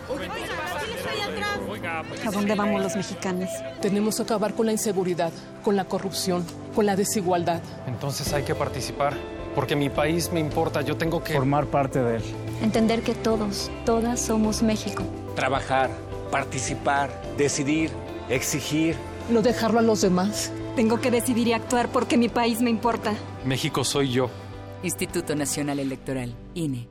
¿A dónde vamos los mexicanos? Tenemos que acabar con la inseguridad, con la corrupción, con la desigualdad. Entonces hay que participar, porque mi país me importa, yo tengo que... Formar parte de él. Entender que todos, todas somos México. Trabajar, participar, decidir, exigir. No dejarlo a los demás. Tengo que decidir y actuar porque mi país me importa. México soy yo. Instituto Nacional Electoral, INE.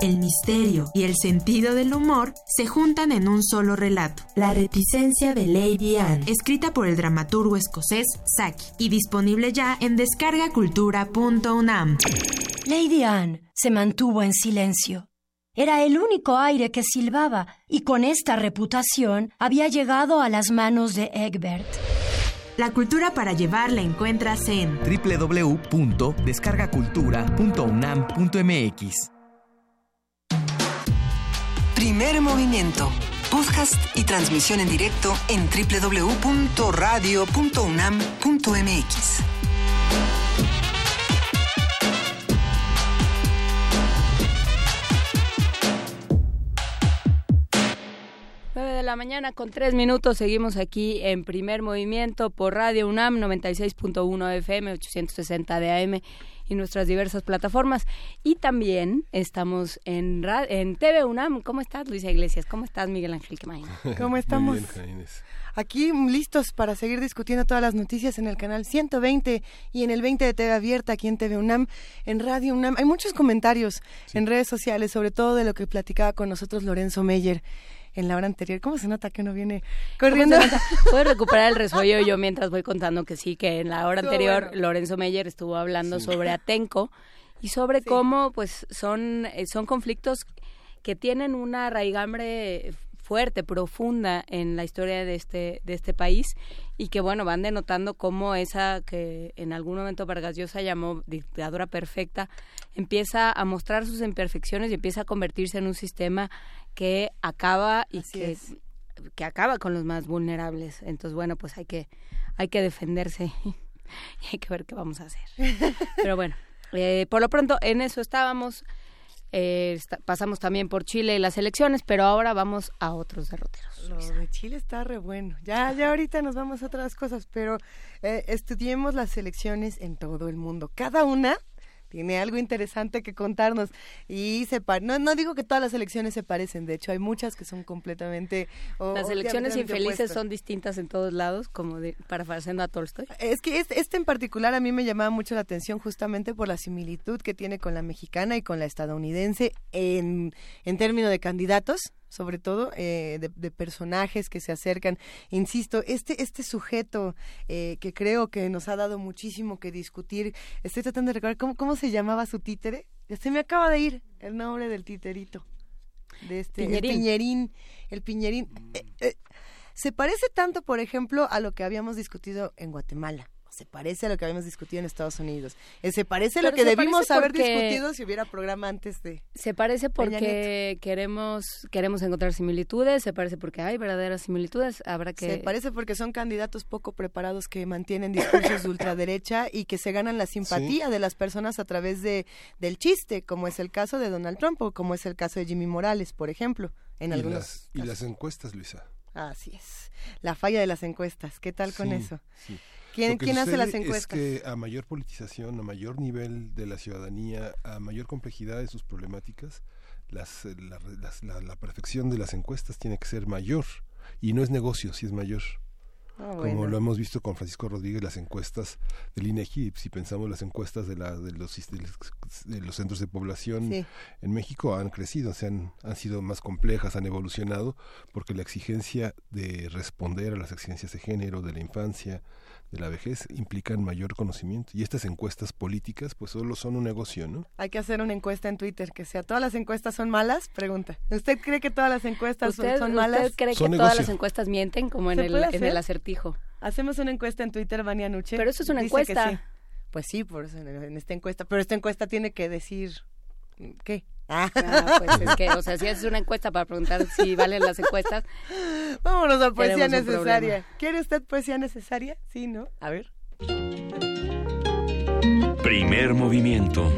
El misterio y el sentido del humor se juntan en un solo relato. La reticencia de Lady Anne, escrita por el dramaturgo escocés Saki y disponible ya en descargacultura.unam. Lady Anne se mantuvo en silencio. Era el único aire que silbaba y con esta reputación había llegado a las manos de Egbert. La cultura para llevar la encuentras en www.descargacultura.unam.mx. Primer movimiento. Podcast y transmisión en directo en www.radio.unam.mx. De la mañana con tres minutos. Seguimos aquí en primer movimiento por Radio UNAM 96.1 FM, 860 de AM y nuestras diversas plataformas. Y también estamos en, en TV UNAM. ¿Cómo estás, Luisa Iglesias? ¿Cómo estás, Miguel Ángel Quemain? ¿Cómo estamos? Aquí mm, listos para seguir discutiendo todas las noticias en el canal 120 y en el 20 de TV Abierta, aquí en TV UNAM, en Radio UNAM. Hay muchos comentarios en redes sociales, sobre todo de lo que platicaba con nosotros Lorenzo Meyer en la hora anterior. ¿Cómo se nota que uno viene corriendo? Puedes recuperar el resuello yo mientras voy contando que sí, que en la hora anterior bueno. Lorenzo Meyer estuvo hablando sobre Atenco y sobre cómo pues son, eh, son conflictos que tienen una raigambre fuerte, profunda en la historia de este, de este país y que, bueno, van denotando cómo esa que en algún momento Vargas Llosa llamó dictadura perfecta, empieza a mostrar sus imperfecciones y empieza a convertirse en un sistema que acaba y que, que acaba con los más vulnerables. Entonces, bueno, pues hay que, hay que defenderse y hay que ver qué vamos a hacer. Pero bueno, eh, por lo pronto en eso estábamos. Eh, pasamos también por Chile y las elecciones, pero ahora vamos a otros derroteros. Lo de Chile está re bueno. Ya, ya ahorita nos vamos a otras cosas, pero eh, estudiemos las elecciones en todo el mundo. Cada una tiene algo interesante que contarnos. Y se no, no digo que todas las elecciones se parecen, de hecho hay muchas que son completamente... las elecciones infelices son distintas en todos lados, como de, parafraseando a Tolstoy. Es que este, este en particular a mí me llamaba mucho la atención justamente por la similitud que tiene con la mexicana y con la estadounidense en, en términos de candidatos sobre todo eh, de, personajes que se acercan. Insisto, este, este sujeto eh, que creo que nos ha dado muchísimo que discutir, estoy tratando de recordar cómo, cómo se llamaba su títere. Se me acaba de ir el nombre del titerito. De este, El piñerín. El piñerín. Eh, se parece tanto, por ejemplo, a lo que habíamos discutido en Guatemala se parece a lo que habíamos discutido en Estados Unidos. Eh, se parece a lo que debimos haber discutido si hubiera programa antes de. Se parece porque queremos queremos encontrar similitudes, se parece porque hay verdaderas similitudes, habrá que. Se parece porque son candidatos poco preparados que mantienen discursos de ultraderecha y que se ganan la simpatía de las personas a través de del chiste, como es el caso de Donald Trump o como es el caso de Jimmy Morales, por ejemplo, en y algunos. Las, y las encuestas, Luisa. Así es. La falla de las encuestas. ¿Qué tal con eso? Sí. ¿Quién, hace las encuestas? Es que a mayor politización, a mayor nivel de la ciudadanía, a mayor complejidad de sus problemáticas, las, la, perfección de las encuestas tiene que ser mayor. Y no es negocio, si es mayor. Ah, Como lo hemos visto con Francisco Rodríguez, las encuestas del INEGI, si pensamos las encuestas de, la, de, los, de los centros de población en México han crecido, se han, han sido más complejas, han evolucionado, porque la exigencia de responder a las exigencias de género, de la infancia, de la vejez implican mayor conocimiento. Y estas encuestas políticas, pues solo son un negocio, ¿no? Hay que hacer una encuesta en Twitter que sea, ¿todas las encuestas son malas? Pregunta. ¿Usted cree que todas las encuestas son, malas? ¿Usted cree que todas las encuestas mienten, como en el, en el acertijo? Hacemos una encuesta en Twitter, Vania Nuche. Pero eso es una encuesta. Pues sí, por eso en esta encuesta. Pero esta encuesta tiene que decir, ¿qué? Ah. pues es que, o sea, si haces una encuesta para preguntar si valen las encuestas. Vámonos a poesía necesaria. ¿Quiere usted poesía necesaria? Sí, ¿no? A ver. Primer movimiento.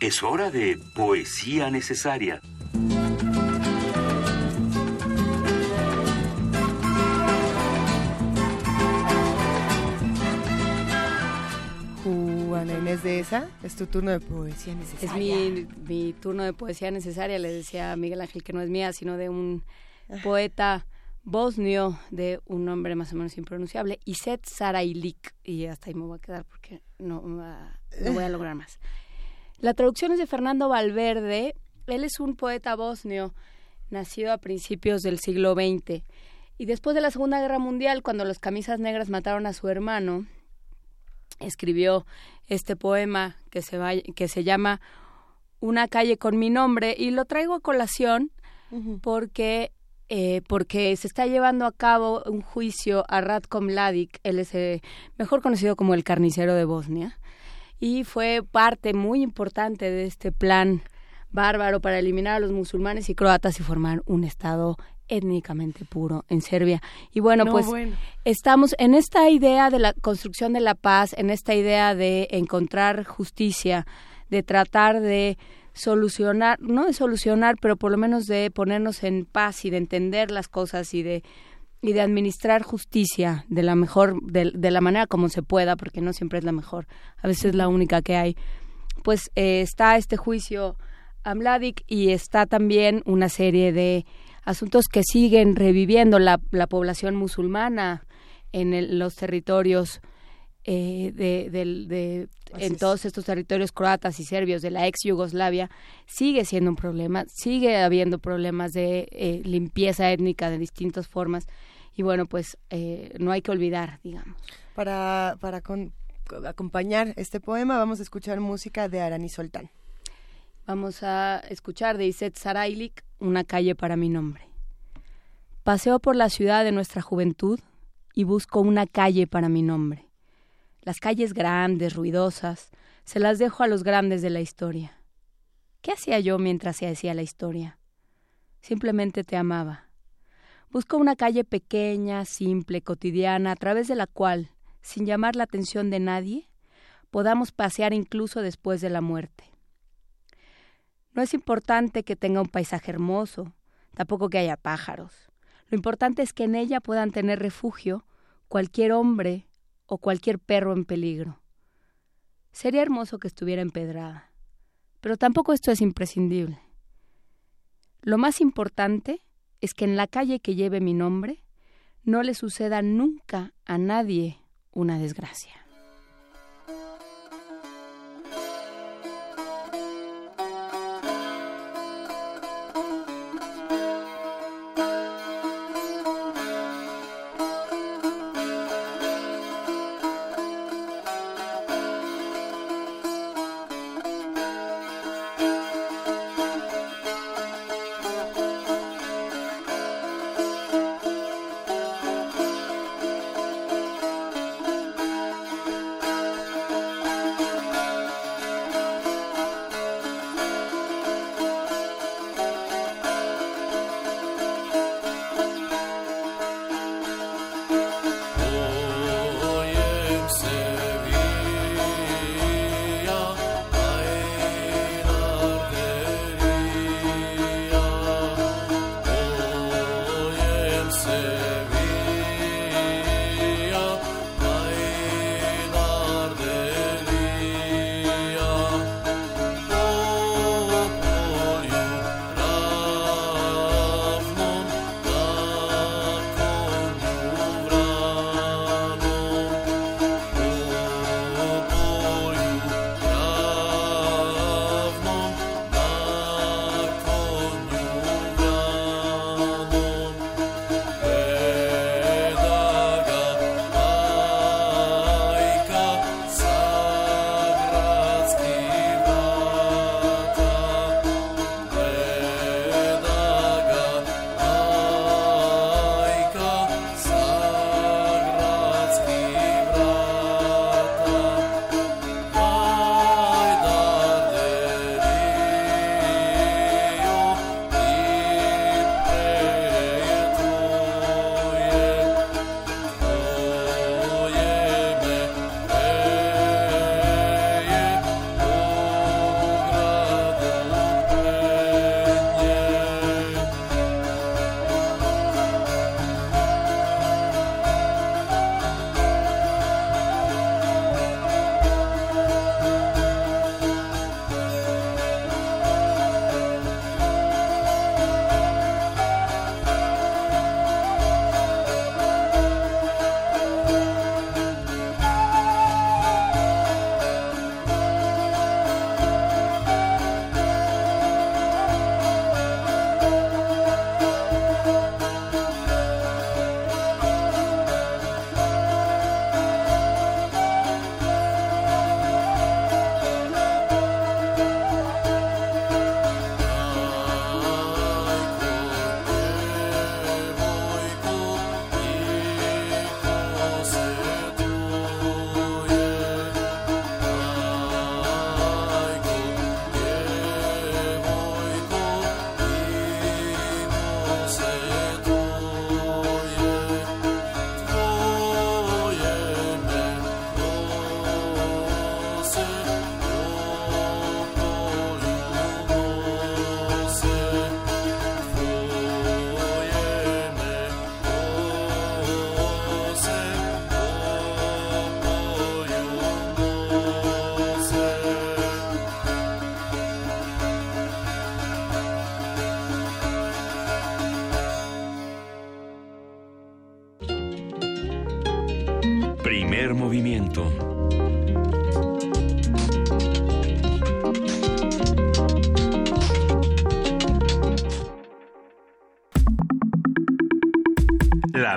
Es hora de poesía necesaria. Inés de esa, es tu turno de poesía necesaria. Es mi, turno de poesía necesaria, le decía a Miguel Ángel que no es mía, sino de un poeta bosnio de un nombre más o menos impronunciable, Iset Sarailik, y hasta ahí me voy a quedar porque no, no voy a lograr más. La traducción es de Fernando Valverde, él es un poeta bosnio, nacido a principios del siglo XX, y después de la Segunda Guerra Mundial, cuando los camisas negras mataron a su hermano, escribió este poema que se, va, que se llama Una calle con mi nombre y lo traigo a colación porque eh, porque se está llevando a cabo un juicio a Ratko Mladic, él es eh, mejor conocido como el carnicero de Bosnia, y fue parte muy importante de este plan bárbaro para eliminar a los musulmanes y croatas y formar un Estado étnicamente puro en Serbia. Y bueno, pues estamos en esta idea de la construcción de la paz, en esta idea de encontrar justicia, de tratar de solucionar, no de solucionar, pero por lo menos de ponernos en paz y de entender las cosas y de y de administrar justicia de la mejor de, de la manera como se pueda porque no siempre es la mejor a veces es la única que hay pues eh, está este juicio a Mladic y está también una serie de asuntos que siguen reviviendo la, la población musulmana en los territorios eh, de, de, en todos estos territorios croatas y serbios de la ex Yugoslavia sigue siendo un problema, sigue habiendo problemas de eh, limpieza étnica de distintas formas y bueno, pues eh, no hay que olvidar, digamos. Para, para acompañar este poema vamos a escuchar música de Arani Soltán. Vamos a escuchar de Iset Sarailik, Una calle para mi nombre. Paseo por la ciudad de nuestra juventud y busco una calle para mi nombre. Las calles grandes, ruidosas, se las dejo a los grandes de la historia. ¿Qué hacía yo mientras se hacía la historia? Simplemente te amaba. Busco una calle pequeña, simple, cotidiana, a través de la cual, sin llamar la atención de nadie, podamos pasear incluso después de la muerte. No es importante que tenga un paisaje hermoso, tampoco que haya pájaros. Lo importante es que en ella puedan tener refugio cualquier hombre o cualquier perro en peligro. Sería hermoso que estuviera empedrada, pero tampoco esto es imprescindible. Lo más importante es que en la calle que lleve mi nombre no le suceda nunca a nadie una desgracia.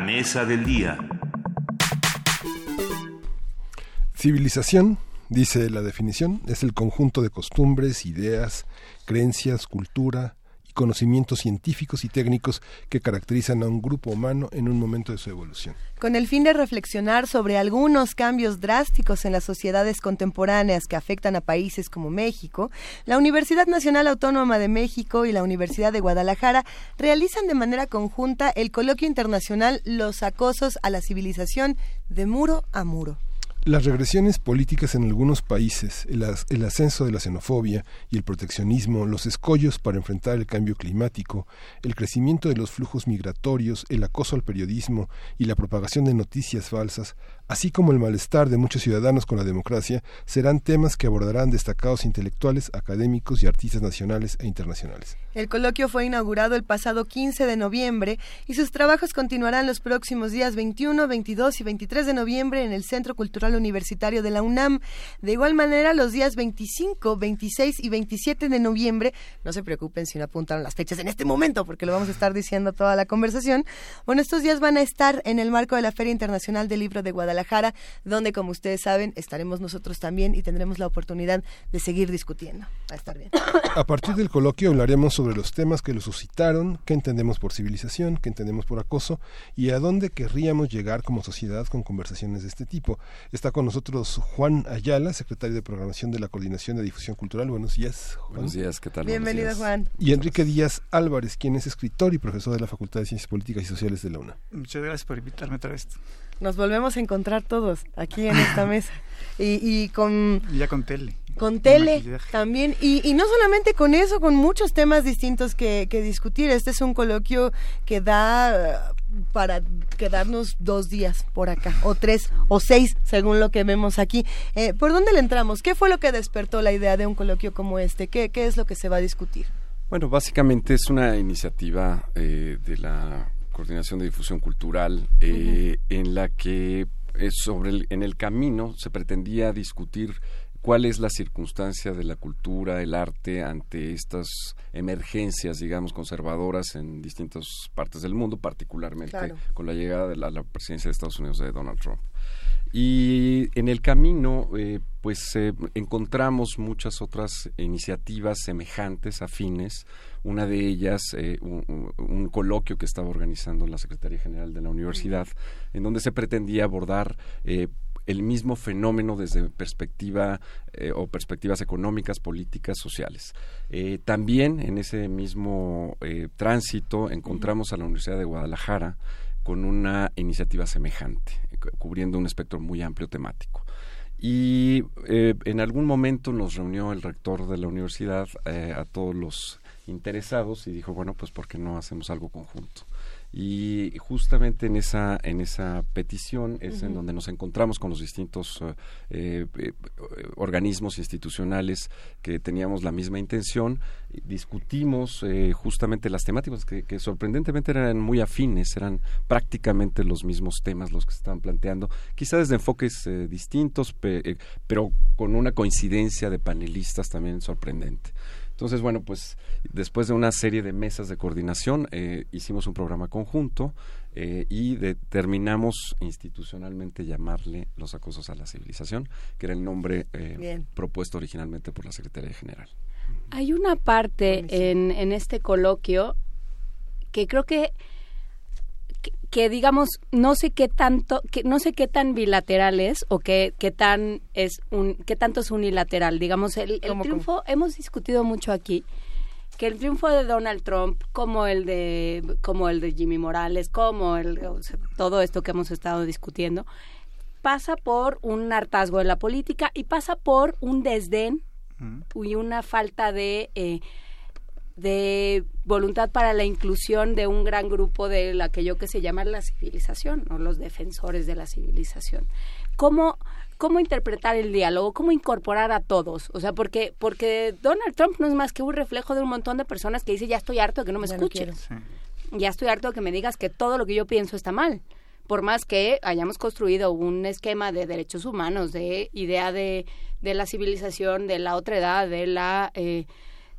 Mesa del día. Civilización, dice la definición, es el conjunto de costumbres, ideas, creencias, cultura y conocimientos científicos y técnicos que caracterizan a un grupo humano en un momento de su evolución. Con el fin de reflexionar sobre algunos cambios drásticos en las sociedades contemporáneas que afectan a países como México, la Universidad Nacional Autónoma de México y la Universidad de Guadalajara realizan de manera conjunta el coloquio internacional Los acosos a la civilización de muro a muro. Las regresiones políticas en algunos países, el, as- el ascenso de la xenofobia y el proteccionismo, los escollos para enfrentar el cambio climático, el crecimiento de los flujos migratorios, el acoso al periodismo y la propagación de noticias falsas, así como el malestar de muchos ciudadanos con la democracia, serán temas que abordarán destacados intelectuales, académicos y artistas nacionales e internacionales. El coloquio fue inaugurado el pasado 15 de noviembre y sus trabajos continuarán los próximos días 21, 22 y 23 de noviembre en el Centro Cultural Universitario de la UNAM. De igual manera, los días 25, 26 y 27 de noviembre, no se preocupen si no apuntaron las fechas en este momento porque lo vamos a estar diciendo toda la conversación. Bueno, estos días van a estar en el marco de la Feria Internacional del Libro de Guadalajara, donde, como ustedes saben, estaremos nosotros también y tendremos la oportunidad de seguir discutiendo. Va a estar bien. A partir del coloquio hablaremos sobre los temas que lo suscitaron, qué entendemos por civilización, qué entendemos por acoso y a dónde querríamos llegar como sociedad con conversaciones de este tipo. Está con nosotros Juan Ayala, secretario de Programación de la Coordinación de Difusión Cultural. Buenos días, Juan. Buenos días, ¿qué tal? Bienvenido. Juan. Y Enrique Díaz Álvarez, quien es escritor y profesor de la Facultad de Ciencias Políticas y Sociales de la UNA. Muchas gracias por invitarme otra vez. Nos volvemos a encontrar todos aquí en esta mesa. Y, y con, Y ya con tele. con tele también. Y, y no solamente con eso, con muchos temas distintos que, que discutir. Este es un coloquio que da eh, para quedarnos dos días por acá, o tres, o seis, según lo que vemos aquí. Eh, ¿Por dónde le entramos? ¿Qué fue lo que despertó la idea de un coloquio como este? ¿Qué, qué es lo que se va a discutir? Bueno, básicamente es una iniciativa eh, de la Coordinación de Difusión Cultural eh, en la que eh, sobre el- en el camino se pretendía discutir cuál es la circunstancia de la cultura, el arte ante estas emergencias, digamos, conservadoras en distintas partes del mundo, particularmente Claro. con la llegada de la, la presidencia de Estados Unidos de Donald Trump. Y en el camino, eh, pues eh, encontramos muchas otras iniciativas semejantes, afines. Una de ellas, eh, un, coloquio que estaba organizando la Secretaría General de la Universidad, en donde se pretendía abordar eh, el mismo fenómeno desde perspectiva eh, o perspectivas económicas, políticas, sociales. Eh, también en ese mismo eh, tránsito encontramos a la Universidad de Guadalajara con una iniciativa semejante, cu- cubriendo un espectro muy amplio temático. Y en algún momento nos reunió el rector de la universidad a todos los interesados y dijo, bueno, pues ¿por qué no hacemos algo conjunto? Y justamente en esa, en esa petición es en donde nos encontramos con los distintos eh, eh, eh, organismos institucionales que teníamos la misma intención, discutimos eh, justamente las temáticas que, que sorprendentemente eran muy afines, eran prácticamente los mismos temas los que se estaban planteando, quizá desde enfoques distintos, pe- pero con una coincidencia de panelistas también sorprendente. Entonces, bueno, pues después de una serie de mesas de coordinación, eh, hicimos un programa conjunto eh, y determinamos institucionalmente llamarle los acosos a la civilización, que era el nombre eh, propuesto originalmente por la Secretaría General. Hay una parte en, en este coloquio que creo que, que, que, digamos, no sé qué tanto, que no sé qué tan bilateral es o qué, qué tan es un, qué tanto es unilateral. Digamos, el, el ¿Cómo, triunfo, hemos discutido mucho aquí que el triunfo de Donald Trump, como el de, como el de Jimmy Morales, como el, o sea, todo esto que hemos estado discutiendo, pasa por un hartazgo de la política y pasa por un desdén y una falta de eh, de voluntad para la inclusión de un gran grupo de aquello que se llama la civilización o los defensores de la civilización. ¿Cómo, cómo interpretar el diálogo? ¿Cómo incorporar a todos? O sea, porque, porque Donald Trump no es más que un reflejo de un montón de personas que dice ya estoy harto de que no me Ya no escuches. ya estoy harto de que me digas que todo lo que yo pienso está mal. Por más que hayamos construido un esquema de derechos humanos, de idea de, de la civilización, de la otra edad, de la... Eh,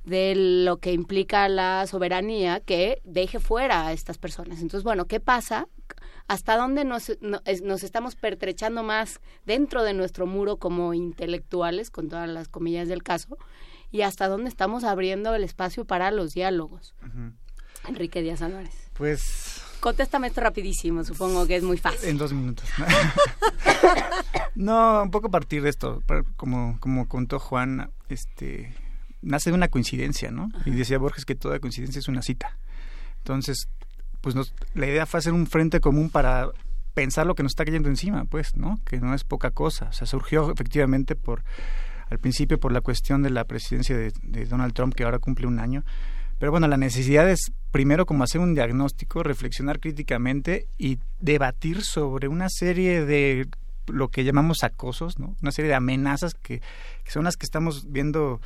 de lo que implica la soberanía que deje fuera a estas personas. Entonces, bueno, ¿qué pasa hasta dónde nos, nos estamos pertrechando más dentro de nuestro muro como intelectuales, con todas las comillas del caso, y hasta dónde estamos abriendo el espacio para los diálogos. Enrique Díaz Álvarez. Pues Contéstame esto rapidísimo, supongo que es muy fácil. En dos minutos. no, un poco a partir de esto, como, como contó Juan, este, nace de una coincidencia, ¿no? Y decía Borges que toda coincidencia es una cita. Entonces, pues la idea fue hacer un frente común para pensar lo que nos está cayendo encima, pues, ¿no? Que no es poca cosa. O sea, surgió efectivamente por, al principio por la cuestión de la presidencia de, de Donald Trump, que ahora cumple un año. Pero bueno, la necesidad es primero como hacer un diagnóstico, reflexionar críticamente y debatir sobre una serie de lo que llamamos acosos, ¿no? Una serie de amenazas que, que son las que estamos viendo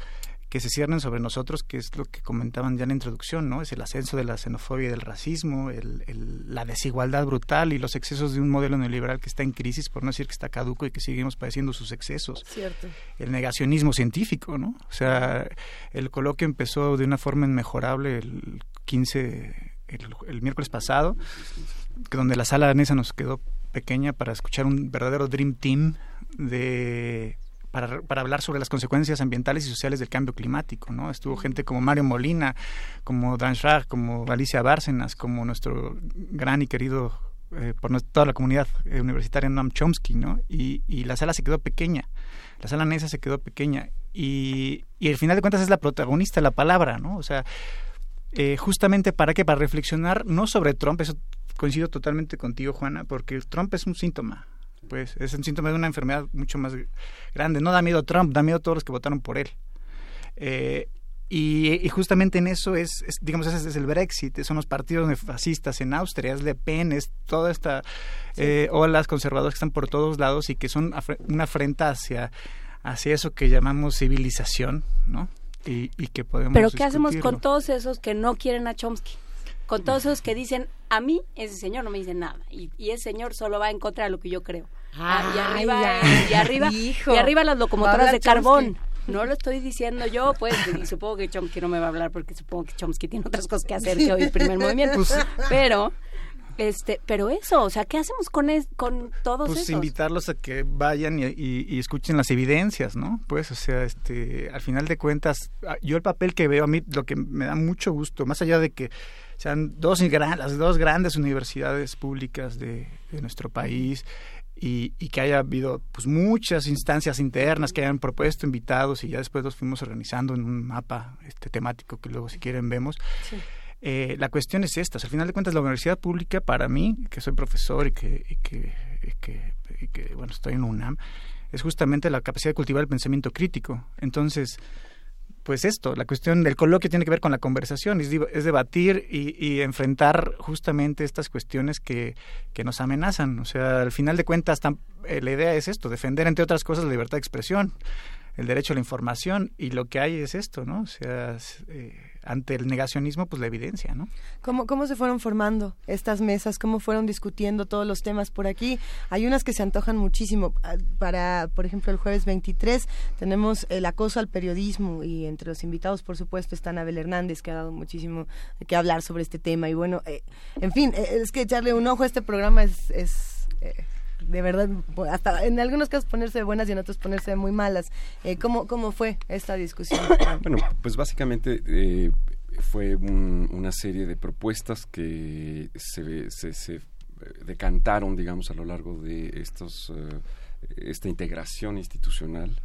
que se ciernen sobre nosotros, que es lo que comentaban ya en la introducción, ¿no? Es el ascenso de la xenofobia y del racismo, el, la desigualdad brutal y los excesos de un modelo neoliberal que está en crisis, por no decir que está caduco y que seguimos padeciendo sus excesos. Cierto. El negacionismo científico, ¿no? O sea, el coloquio empezó de una forma inmejorable el 15, el, miércoles pasado, que donde la sala danesa nos quedó pequeña para escuchar un verdadero Dream Team de para, para, hablar sobre las consecuencias ambientales y sociales del cambio climático, ¿no? Estuvo gente como Mario Molina, como Dan Schrag, como Alicia Bárcenas, como nuestro gran y querido eh, por toda la comunidad eh, universitaria Noam Chomsky, ¿no? Y, y, la sala se quedó pequeña, la sala NESA se quedó pequeña y, y al final de cuentas es la protagonista la palabra, ¿no? O sea, eh, justamente para qué, para reflexionar no sobre Trump, eso coincido totalmente contigo, Juana, porque Trump es un síntoma, pues es un síntoma de una enfermedad mucho más grande. No da miedo Trump, da miedo a todos los que votaron por él. Eh, y, justamente en eso es, digamos, ese es el Brexit, son los partidos fascistas en Austria, es Le Pen, es toda esta eh, olas conservadoras que están por todos lados y que son una afrenta hacia, hacia eso que llamamos civilización, ¿no? Y, y que podemos Pero ¿qué hacemos con todos esos que no quieren a Chomsky? Con todos esos que dicen, a mí ese señor no me dice nada, y, y ese señor solo va en contra de lo que yo creo. Ah, y arriba, y arriba, y arriba las locomotoras de carbón. No lo estoy diciendo yo, pues, y supongo que Chomsky no me va a hablar porque supongo que Chomsky tiene otras cosas que hacer que hoy el primer movimiento. Pues, pero, este, pero eso, o sea, ¿qué hacemos con con todos pues invitarlos a que vayan y, y, escuchen las evidencias, ¿no? Pues, o sea, este, al final de cuentas, ah, yo el papel que veo a mí, lo que me da mucho gusto, más allá de que sean dos las dos grandes universidades públicas de, de nuestro país, y, y, que haya habido pues muchas instancias internas que hayan propuesto invitados y ya después los fuimos organizando en un mapa este temático que luego si quieren vemos. Eh, la cuestión es esta, al final de cuentas la universidad pública para mí, que soy profesor y que, y que, y que, bueno, estoy en UNAM, es justamente la capacidad de cultivar el pensamiento crítico. Entonces, pues esto, la cuestión del coloquio tiene que ver con la conversación, es, debatir y, enfrentar justamente estas cuestiones que, que, nos amenazan. O sea, al final de cuentas, eh, la idea es esto, defender, entre otras cosas, la libertad de expresión, el derecho a la información, y lo que hay es esto, ¿no? O sea, eh, ante el negacionismo, pues la evidencia, ¿no? ¿Cómo, ¿Cómo se fueron formando estas mesas? ¿Cómo fueron discutiendo todos los temas por aquí? Hay unas que se antojan muchísimo. Ah, para, por ejemplo, el jueves 23 tenemos el acoso al periodismo y entre los invitados, por supuesto, está Abel Hernández, que ha dado muchísimo que hablar sobre este tema. Y bueno, eh, en fin, eh, es que echarle un ojo a este programa es... es eh, de verdad, hasta en algunos casos ponerse buenas y en otros ponerse muy malas. Eh, ¿cómo, ¿Cómo fue esta discusión? bueno, pues básicamente eh, fue una serie de propuestas que se, se, se, decantaron, digamos, a lo largo de estos... Eh, esta integración institucional.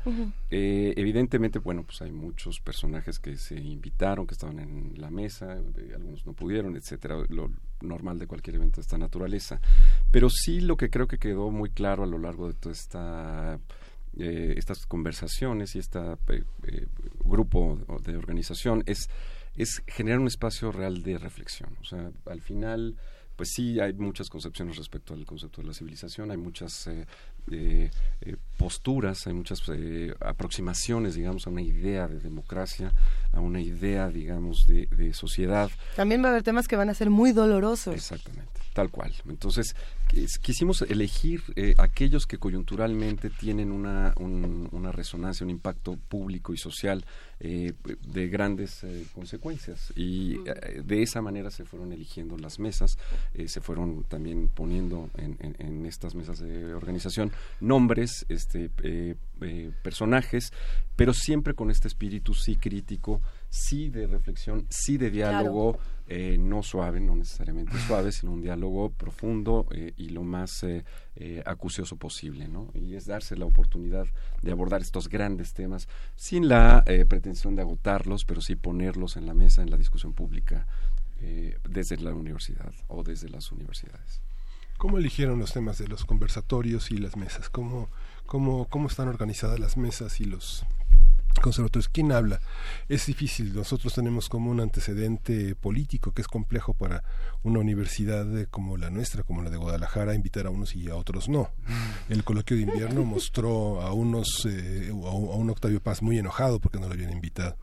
Eh, evidentemente, bueno, pues hay muchos personajes que se invitaron, que estaban en la mesa, algunos no pudieron, etcétera, lo normal de cualquier evento de esta naturaleza. Pero sí lo que creo que quedó muy claro a lo largo de toda esta eh, estas conversaciones y este grupo de organización es, es generar un espacio real de reflexión. O sea, al final pues sí hay muchas concepciones respecto al concepto de la civilización, hay muchas eh, eh, posturas, hay muchas eh, aproximaciones, digamos, a una idea de democracia, a una idea, digamos, de, de sociedad. También va a haber temas que van a ser muy dolorosos. Exactamente, tal cual. Entonces, quisimos elegir eh, aquellos que coyunturalmente tienen una, un- una resonancia, un impacto público y social eh, de grandes eh, consecuencias. Y eh, de esa manera se fueron eligiendo las mesas, se fueron también poniendo en, en- en estas mesas de organización nombres, este, personajes, pero siempre con este espíritu sí crítico, sí de reflexión, sí de diálogo, eh, no suave, no necesariamente suave, sino un diálogo profundo eh, y lo más eh, eh, acucioso posible, ¿no? Y es darse la oportunidad de abordar estos grandes temas sin la pretensión de agotarlos, pero sí ponerlos en la mesa, en la discusión pública, desde la universidad o desde las universidades. ¿Cómo eligieron los temas de los conversatorios y las mesas? ¿Cómo, cómo, cómo están organizadas las mesas y los conservatorios? ¿Quién habla? Es difícil. Nosotros tenemos como un antecedente político que es complejo para una universidad como la nuestra, como la de Guadalajara, invitar a unos y a otros no. El coloquio de invierno mostró a unos, eh, a un Octavio Paz muy enojado porque no lo habían invitado.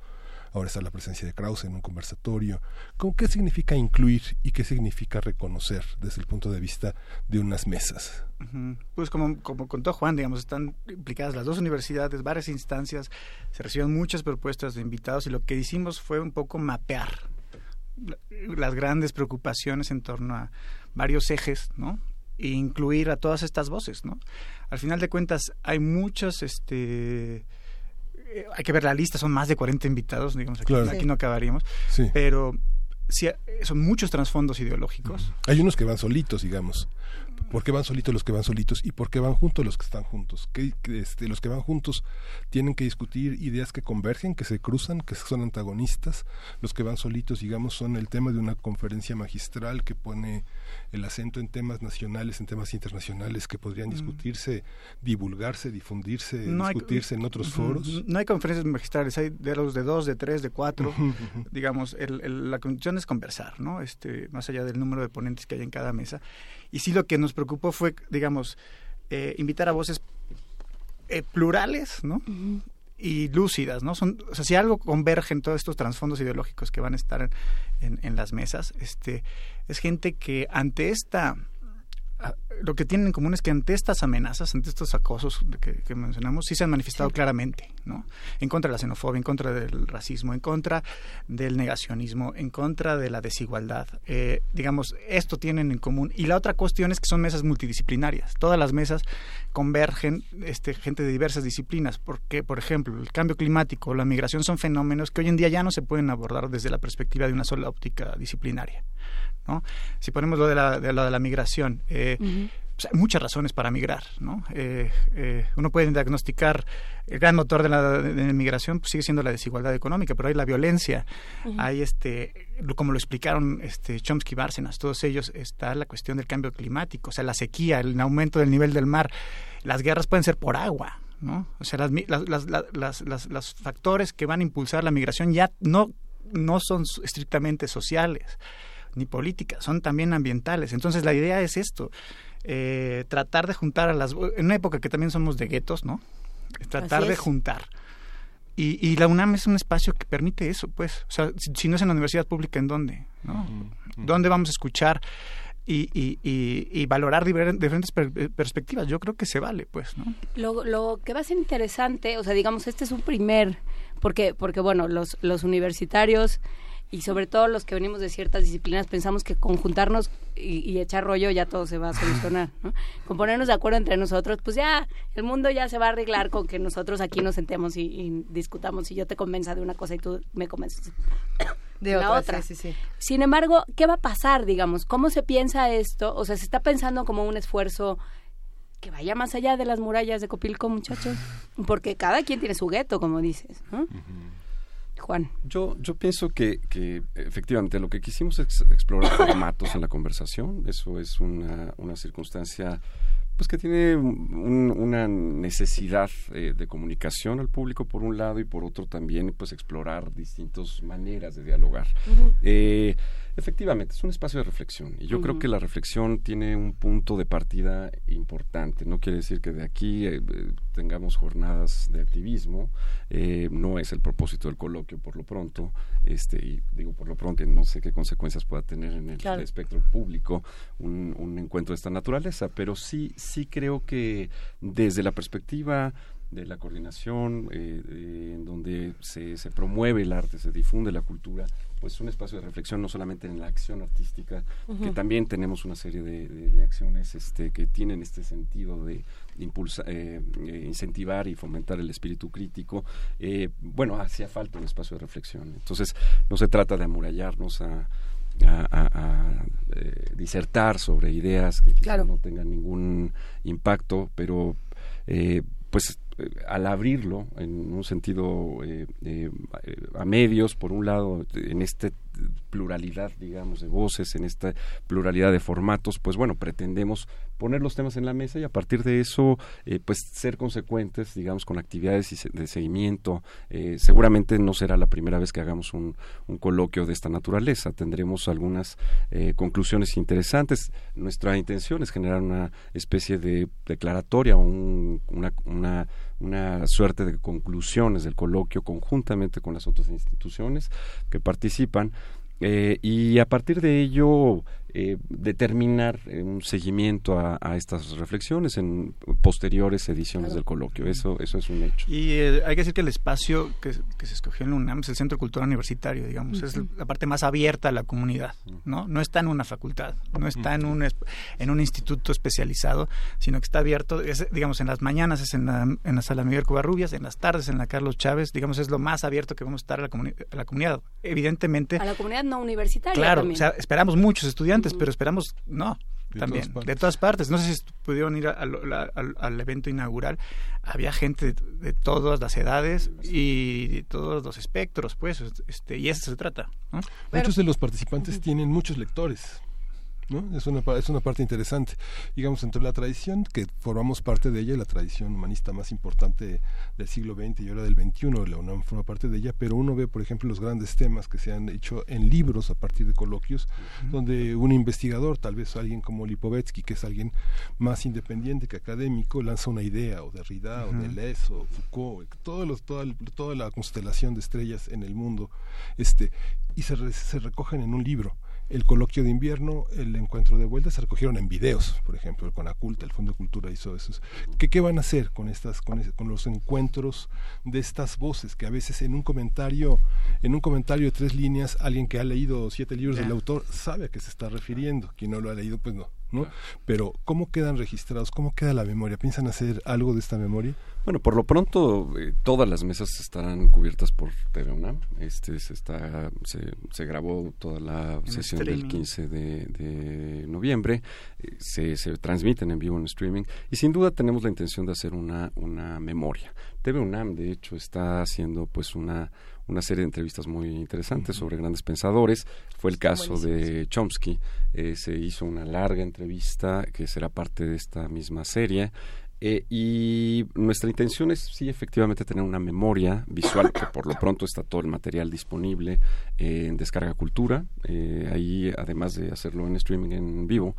Ahora está la presencia de Krause en un conversatorio. ¿Cómo, ¿Qué significa incluir y qué significa reconocer desde el punto de vista de unas mesas? Pues como, como contó Juan, digamos, están implicadas las dos universidades, varias instancias, se reciben muchas propuestas de invitados y lo que hicimos fue un poco mapear la- las grandes preocupaciones en torno a varios ejes, ¿no? E incluir a todas estas voces, ¿no? Al final de cuentas hay muchas, este... eh, Hay que ver la lista, son más de 40 invitados, digamos, aquí, Claro. aquí Sí. no acabaríamos, Sí. pero sí, eh, son muchos trasfondos ideológicos. Hay unos que van solitos, digamos. ¿Por qué van solitos los que van solitos y por qué van juntos los que están juntos? Que, que, este, los que van juntos tienen que discutir ideas que convergen, que se cruzan, que son antagonistas. Los que van solitos, digamos, son el tema de una conferencia magistral que pone el acento en temas nacionales, en temas internacionales que podrían Mm. discutirse, divulgarse, difundirse, No hay- discutirse en otros foros. No hay conferencias magistrales, hay de los de dos, de tres, de cuatro. Digamos, el, el- la condición es conversar, ¿no? Este, más allá del número de ponentes que hay en cada mesa. Y sí lo que nos preocupó fue, digamos, eh, invitar a voces eh, plurales, ¿no? Y lúcidas, ¿no? Son, o sea, si algo converge en todos estos trasfondos ideológicos que van a estar en, en- en las mesas, este, es gente que ante esta lo que tienen en común es que ante estas amenazas, ante estos acosos que, que mencionamos, sí se han manifestado claramente, ¿no? En contra de la xenofobia, en contra del racismo, en contra del negacionismo, en contra de la desigualdad. Eh, digamos, esto tienen en común. Y la otra cuestión es que son mesas multidisciplinarias. Todas las mesas convergen este, gente de diversas disciplinas, porque, por ejemplo, el cambio climático la migración son fenómenos que hoy en día ya no se pueden abordar desde la perspectiva de una sola óptica disciplinaria. ¿No? Si ponemos lo de la, de, lo de la migración, eh, pues hay muchas razones para migrar. ¿no? Eh, eh, uno puede diagnosticar el gran motor de la, de la migración pues sigue siendo la desigualdad económica, pero hay la violencia, hay este, como lo explicaron este Chomsky, Bárcenas, todos ellos está la cuestión del cambio climático, o sea, la sequía, el aumento del nivel del mar, las guerras pueden ser por agua. ¿no? O sea, las, mi- las, las, las, las, los factores que van a impulsar la migración ya no, no son estrictamente sociales ni políticas, son también ambientales. Entonces la idea es esto, eh, tratar de juntar a las... En una época que también somos de guetos, ¿no? Tratar de juntar. Y, y la UNAM es un espacio que permite eso, pues. O sea, si, si no es en la universidad pública, ¿en dónde? ¿no? ¿Dónde vamos a escuchar y, y, y, y valorar diver- diferentes per- perspectivas? Yo creo que se vale, pues, ¿no? Lo, lo que va a ser interesante, o sea, digamos, este es un primer, porque, porque bueno, los, los universitarios y sobre todo los que venimos de ciertas disciplinas pensamos que conjuntarnos y, y echar rollo ya todo se va a solucionar, ¿no? Con ponernos de acuerdo entre nosotros, pues ya el mundo ya se va a arreglar con que nosotros aquí nos sentemos y, y discutamos y yo te convenza de una cosa y tú me convences De la otra, otra. sí, sí, sí. Sin embargo, ¿qué va a pasar, digamos? ¿Cómo se piensa esto? O sea, se está pensando como un esfuerzo que vaya más allá de las murallas de Copilco, muchachos, porque cada quien tiene su gueto, como dices, ¿no? Juan. Yo, yo pienso que, que efectivamente lo que quisimos es explorar formatos en la conversación. Eso es una, una circunstancia pues que tiene un- una necesidad eh, de comunicación al público por un lado y por otro también pues explorar distintas maneras de dialogar. Eh, Efectivamente, es un espacio de reflexión y yo creo que la reflexión tiene un punto de partida importante. No quiere decir que de aquí eh, tengamos jornadas de activismo, eh, no es el propósito del coloquio por lo pronto, este, y digo por lo pronto, y no sé qué consecuencias pueda tener en el Claro. espectro público un, un encuentro de esta naturaleza, pero sí, sí creo que desde la perspectiva de la coordinación, eh, eh, en donde se, se promueve el arte, se difunde la cultura, pues un espacio de reflexión no solamente en la acción artística, que también tenemos una serie de, de- de acciones este, que tienen este sentido de impulsa, eh, eh, incentivar y fomentar el espíritu crítico. Eh, bueno, hacía falta un espacio de reflexión. Entonces, no se trata de amurallarnos a a, a- a, eh, disertar sobre ideas que Claro. no tengan ningún impacto, pero eh, pues al abrirlo en un sentido eh, eh, a medios, por un lado, en esta pluralidad, digamos, de voces, en esta pluralidad de formatos, pues bueno, pretendemos poner los temas en la mesa y a partir de eso, eh, pues ser consecuentes, digamos, con actividades de seguimiento. Eh, seguramente no será la primera vez que hagamos un, coloquio de esta naturaleza. Tendremos algunas eh, conclusiones interesantes. Nuestra intención es generar una especie de declaratoria o un- una, una suerte de conclusiones del coloquio conjuntamente con las otras instituciones que participan. Eh, y a partir de ello eh, determinar eh, un seguimiento a, a estas reflexiones en posteriores ediciones Claro. del coloquio. Eso, eso es un hecho. Y eh, hay que decir que el espacio que, que se escogió en la UNAM es el Centro Cultural Universitario, digamos, es la parte más abierta a la comunidad, ¿no? No está en una facultad, no está en un es- en un instituto especializado, sino que está abierto, es, digamos, en las mañanas es en la, en la sala Miguel Covarrubias, en las tardes en la Carlos Chávez, digamos, es lo más abierto que vamos a estar a la, comuni- a la comunidad. Evidentemente, A la comunidad no universitaria Claro, también. o sea, esperamos muchos estudiantes, pero esperamos, no, De también, todas de todas partes. No sé si pudieron ir a- a al, al evento inaugural. Había gente de, de todas las edades y de todos los espectros, pues, este, y eso se trata. ¿no? Muchos de los participantes tienen muchos lectores. ¿No? Es, una, es una parte interesante. Digamos, entre la tradición, que formamos parte de ella, la tradición humanista más importante del siglo XX y ahora del XXI, la UNAM forma parte de ella, pero uno ve, por ejemplo, los grandes temas que se han hecho en libros a partir de coloquios, donde un investigador, tal vez alguien como Lipovetsky, que es alguien más independiente que académico, lanza una idea, o Derrida, o Ujú. Deleuze, o Foucault, todos los, toda, toda la constelación de estrellas en el mundo, este, y se, re- se recogen en un libro. El coloquio de invierno, el encuentro de vuelta se recogieron en videos, por ejemplo, el Conaculta, el Fondo de Cultura hizo esos. ¿Qué, qué van a hacer con estas, con, los encuentros de estas voces que a veces en un comentario, en un comentario de tres líneas, alguien que ha leído siete libros del Ya. autor sabe a qué se está refiriendo, quien no lo ha leído, pues no, ¿no? Pero ¿cómo quedan registrados? ¿Cómo queda la memoria? ¿Piensan hacer algo de esta memoria? Bueno, por lo pronto eh, todas las mesas estarán cubiertas por TV UNAM. Este se está se, se grabó toda la En sesión del streaming. 15 de, de noviembre. Eh, se, se transmiten en vivo en streaming y sin duda tenemos la intención de hacer una una memoria. TV UNAM de hecho está haciendo pues una una serie de entrevistas muy interesantes sobre grandes pensadores. Fue el caso de Chomsky. Eh, se hizo una larga entrevista que será parte de esta misma serie. Eh, y nuestra intención es, sí, efectivamente, tener una memoria visual, que por lo pronto está todo el material disponible eh, en Descarga Cultura. Eh, ahí, además de hacerlo en streaming en vivo,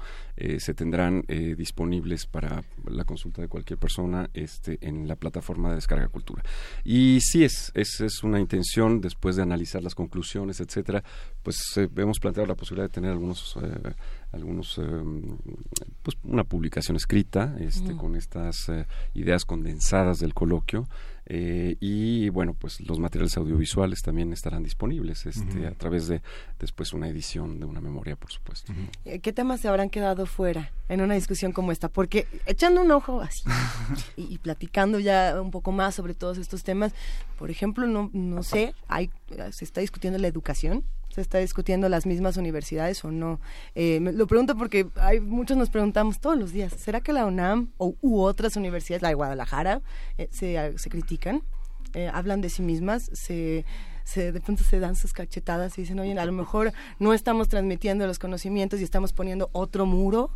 se tendrán disponibles para la consulta de cualquier persona este, en la plataforma de Descarga Cultura. Y sí, es, es, es una intención, después de analizar las conclusiones, etcétera, pues hemos planteado la posibilidad de tener algunos, algunos eh, pues una publicación escrita este, con estas eh, ideas condensadas del coloquio eh, y bueno pues los materiales audiovisuales también estarán disponibles este, a través de después una edición de una memoria por supuesto. ¿Qué temas se habrán quedado fuera en una discusión como esta? Porque echando un ojo así y, y platicando ya un poco más sobre todos estos temas, por ejemplo, no, no sé, hay, se está discutiendo la educación, se está discutiendo las mismas universidades o no. Eh, me- lo pregunto porque hay muchos nos preguntamos todos los días, ¿será que la UNAM o, u otras universidades, la de Guadalajara, eh, se, se critican? eh, hablan de sí mismas, se, se, de pronto se dan sus cachetadas y dicen, oye, a lo mejor no estamos transmitiendo los conocimientos y estamos poniendo otro muro,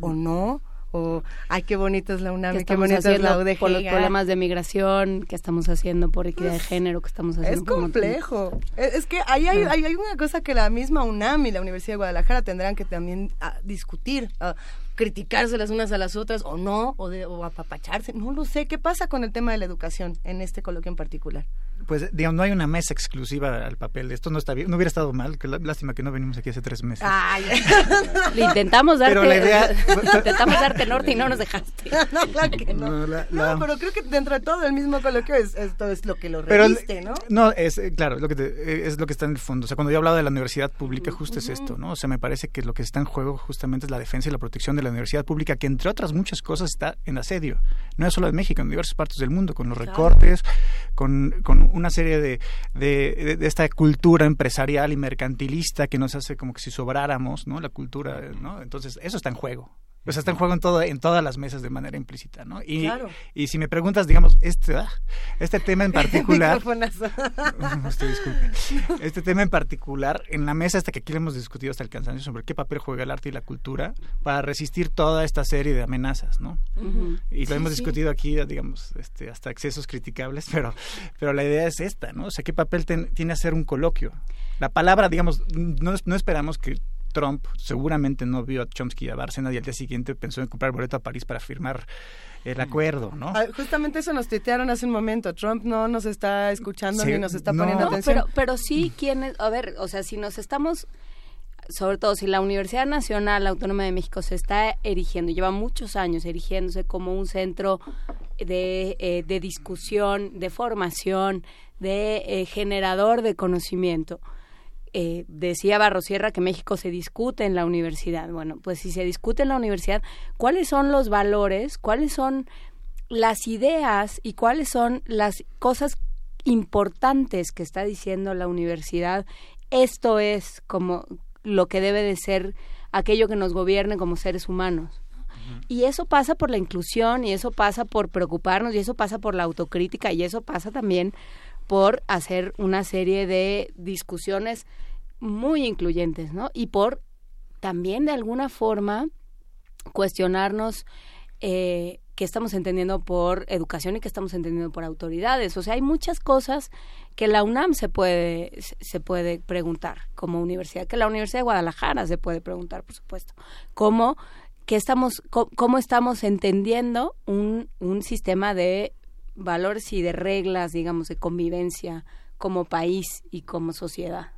o no, o ay, qué bonito es la UNAM, ¿Qué qué bonito es la UDG. por los problemas de migración, que estamos haciendo por equidad de género, que estamos haciendo Es complejo. Es, es que ahí hay, Ah. hay, hay una cosa que la misma UNAM y la Universidad de Guadalajara tendrán que también ah, discutir, ah, criticarse las unas a las otras o no, o, de, o apapacharse. No lo sé. ¿Qué pasa con el tema de la educación en este coloquio en particular? Pues, digamos, no hay una mesa exclusiva al papel. Esto no está bien. No hubiera estado mal. que lá- lástima que no venimos aquí hace tres meses. Ay. Le intentamos darte, Pero la idea- intentamos darte norte y no nos dejaste. no, claro que no. No, la- No, la- pero creo que dentro de todo el mismo coloquio es, esto es lo que lo Pero reviste, ¿no? No, es eh, claro, es lo que te- eh, es lo que está en el fondo. O sea, cuando yo hablaba de la universidad pública, justo es esto, ¿no? O sea, me parece que lo que está en juego justamente es la defensa y la protección de la universidad pública, que entre otras muchas cosas está en asedio. No es solo en México, en diversas partes del mundo, con los Claro. recortes, con, con una serie de, de, de- de esta cultura empresarial y mercantilista que nos hace como que si sobráramos, ¿no? La cultura, ¿no? Entonces, eso está en juego. Sea, está en juego en, todo, en todas las mesas de manera implícita, ¿no? Y, Claro. y si me preguntas, digamos, este, ah, este tema en particular... Usted disculpe. Este tema en particular, en la mesa hasta que aquí lo hemos discutido hasta el cansancio sobre qué papel juega el arte y la cultura para resistir toda esta serie de amenazas, ¿no? Y lo Sí, hemos sí. discutido aquí, digamos, este, hasta excesos criticables, pero, pero la idea es esta, ¿no? O sea, ¿qué papel ten- tiene hacer un coloquio? La palabra, digamos, no, no esperamos que Trump seguramente no vio a Chomsky y a Bárcena y al día siguiente pensó en comprar boleto a París para firmar el acuerdo, ¿no? Ah, Justamente eso nos tuitearon hace un momento. Trump no nos está escuchando Sí, ni nos está no. poniendo No, atención. pero, pero sí, quienes, a ver, o sea, si nos estamos, sobre todo si la Universidad Nacional Autónoma de México se está erigiendo, lleva muchos años erigiéndose como un centro de, eh, de discusión, de formación, de eh, generador de conocimiento. Eh, decía Barrosierra que México se discute en la universidad. Bueno, pues si se discute en la universidad, ¿cuáles son los valores? ¿Cuáles son las ideas y cuáles son las cosas importantes que está diciendo la universidad? Esto es como lo que debe de ser aquello que nos gobierne como seres humanos. Y eso pasa por la inclusión y eso pasa por preocuparnos y eso pasa por la autocrítica y eso pasa también por hacer una serie de discusiones muy incluyentes, ¿no? Y por también de alguna forma cuestionarnos eh, qué estamos entendiendo por educación y qué estamos entendiendo por autoridades. O sea, hay muchas cosas que la UNAM se puede, se- puede preguntar como universidad, que la Universidad de Guadalajara se puede preguntar, por supuesto. ¿Cómo, que estamos, cómo estamos entendiendo un, un sistema de valores y de reglas, digamos, de convivencia como país y como sociedad?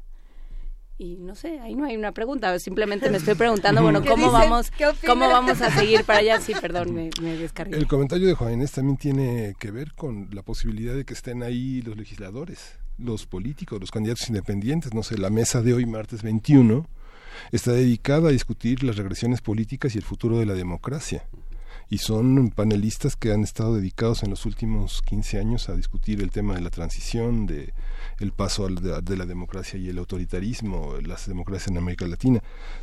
Y no sé, ahí no hay una pregunta, simplemente me estoy preguntando, bueno, ¿Qué ¿cómo vamos, cómo vamos a seguir para allá? Sí, perdón, me, me descargué. El comentario de Juan Inés también tiene que ver con la posibilidad de que estén ahí los legisladores, los políticos, los candidatos independientes. No sé, la mesa de hoy, martes 21, está dedicada a discutir las regresiones políticas y el futuro de la democracia. Y son panelistas que han estado dedicados en los últimos 15 años a discutir el tema de la transición, de el paso al- de, la democracia y el autoritarismo, las democracias en América Latina,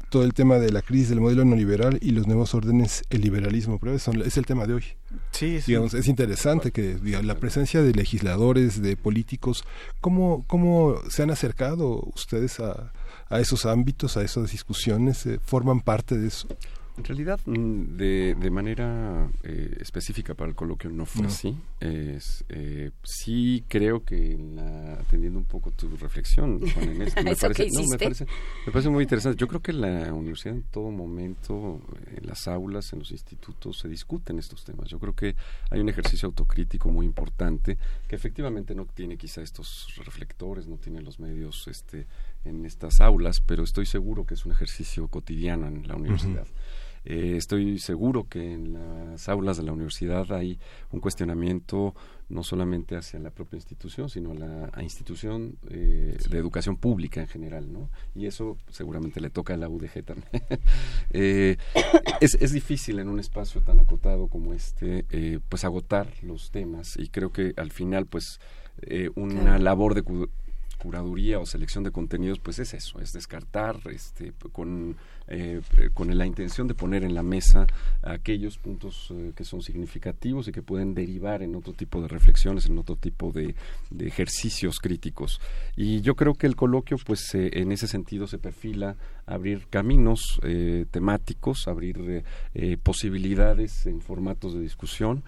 todo el tema de la crisis del modelo neoliberal y los nuevos órdenes, el liberalismo, pero son- es el tema de hoy. Sí, sí. Digamos, es interesante que diga, la presencia de legisladores, de políticos, ¿cómo, cómo se han acercado ustedes a, a esos ámbitos, a esas discusiones? Eh, ¿Forman parte de eso? En realidad, mm, de, de manera eh, específica para el coloquio no fue No. así. Es, eh, sí creo que la- atendiendo un poco tu reflexión, Juan Inés, me ¿Eso parece, no, me, parece, me parece muy interesante. Yo creo que la universidad en todo momento, en las aulas, en los institutos, se discuten estos temas. Yo creo que hay un ejercicio autocrítico muy importante que efectivamente no tiene quizá estos reflectores, no tiene los medios este, en estas aulas, pero estoy seguro que es un ejercicio cotidiano en la universidad. Eh, estoy seguro que en las aulas de la universidad hay un cuestionamiento no solamente hacia la propia institución, sino a la a institución eh, de educación pública en general, ¿no? Y eso seguramente le toca a la UDG también. Eh, es, es difícil en un espacio tan acotado como este, eh, pues agotar los temas y creo que al final, pues, eh, una Claro. labor de cu- curaduría o selección de contenidos, pues es eso, es descartar este, con eh, con la intención de poner en la mesa aquellos puntos que son significativos y que pueden derivar en otro tipo de reflexiones, en otro tipo de, de ejercicios críticos. Y yo creo que el coloquio, pues en ese sentido se perfila abrir caminos temáticos, abrir posibilidades en formatos de discusión.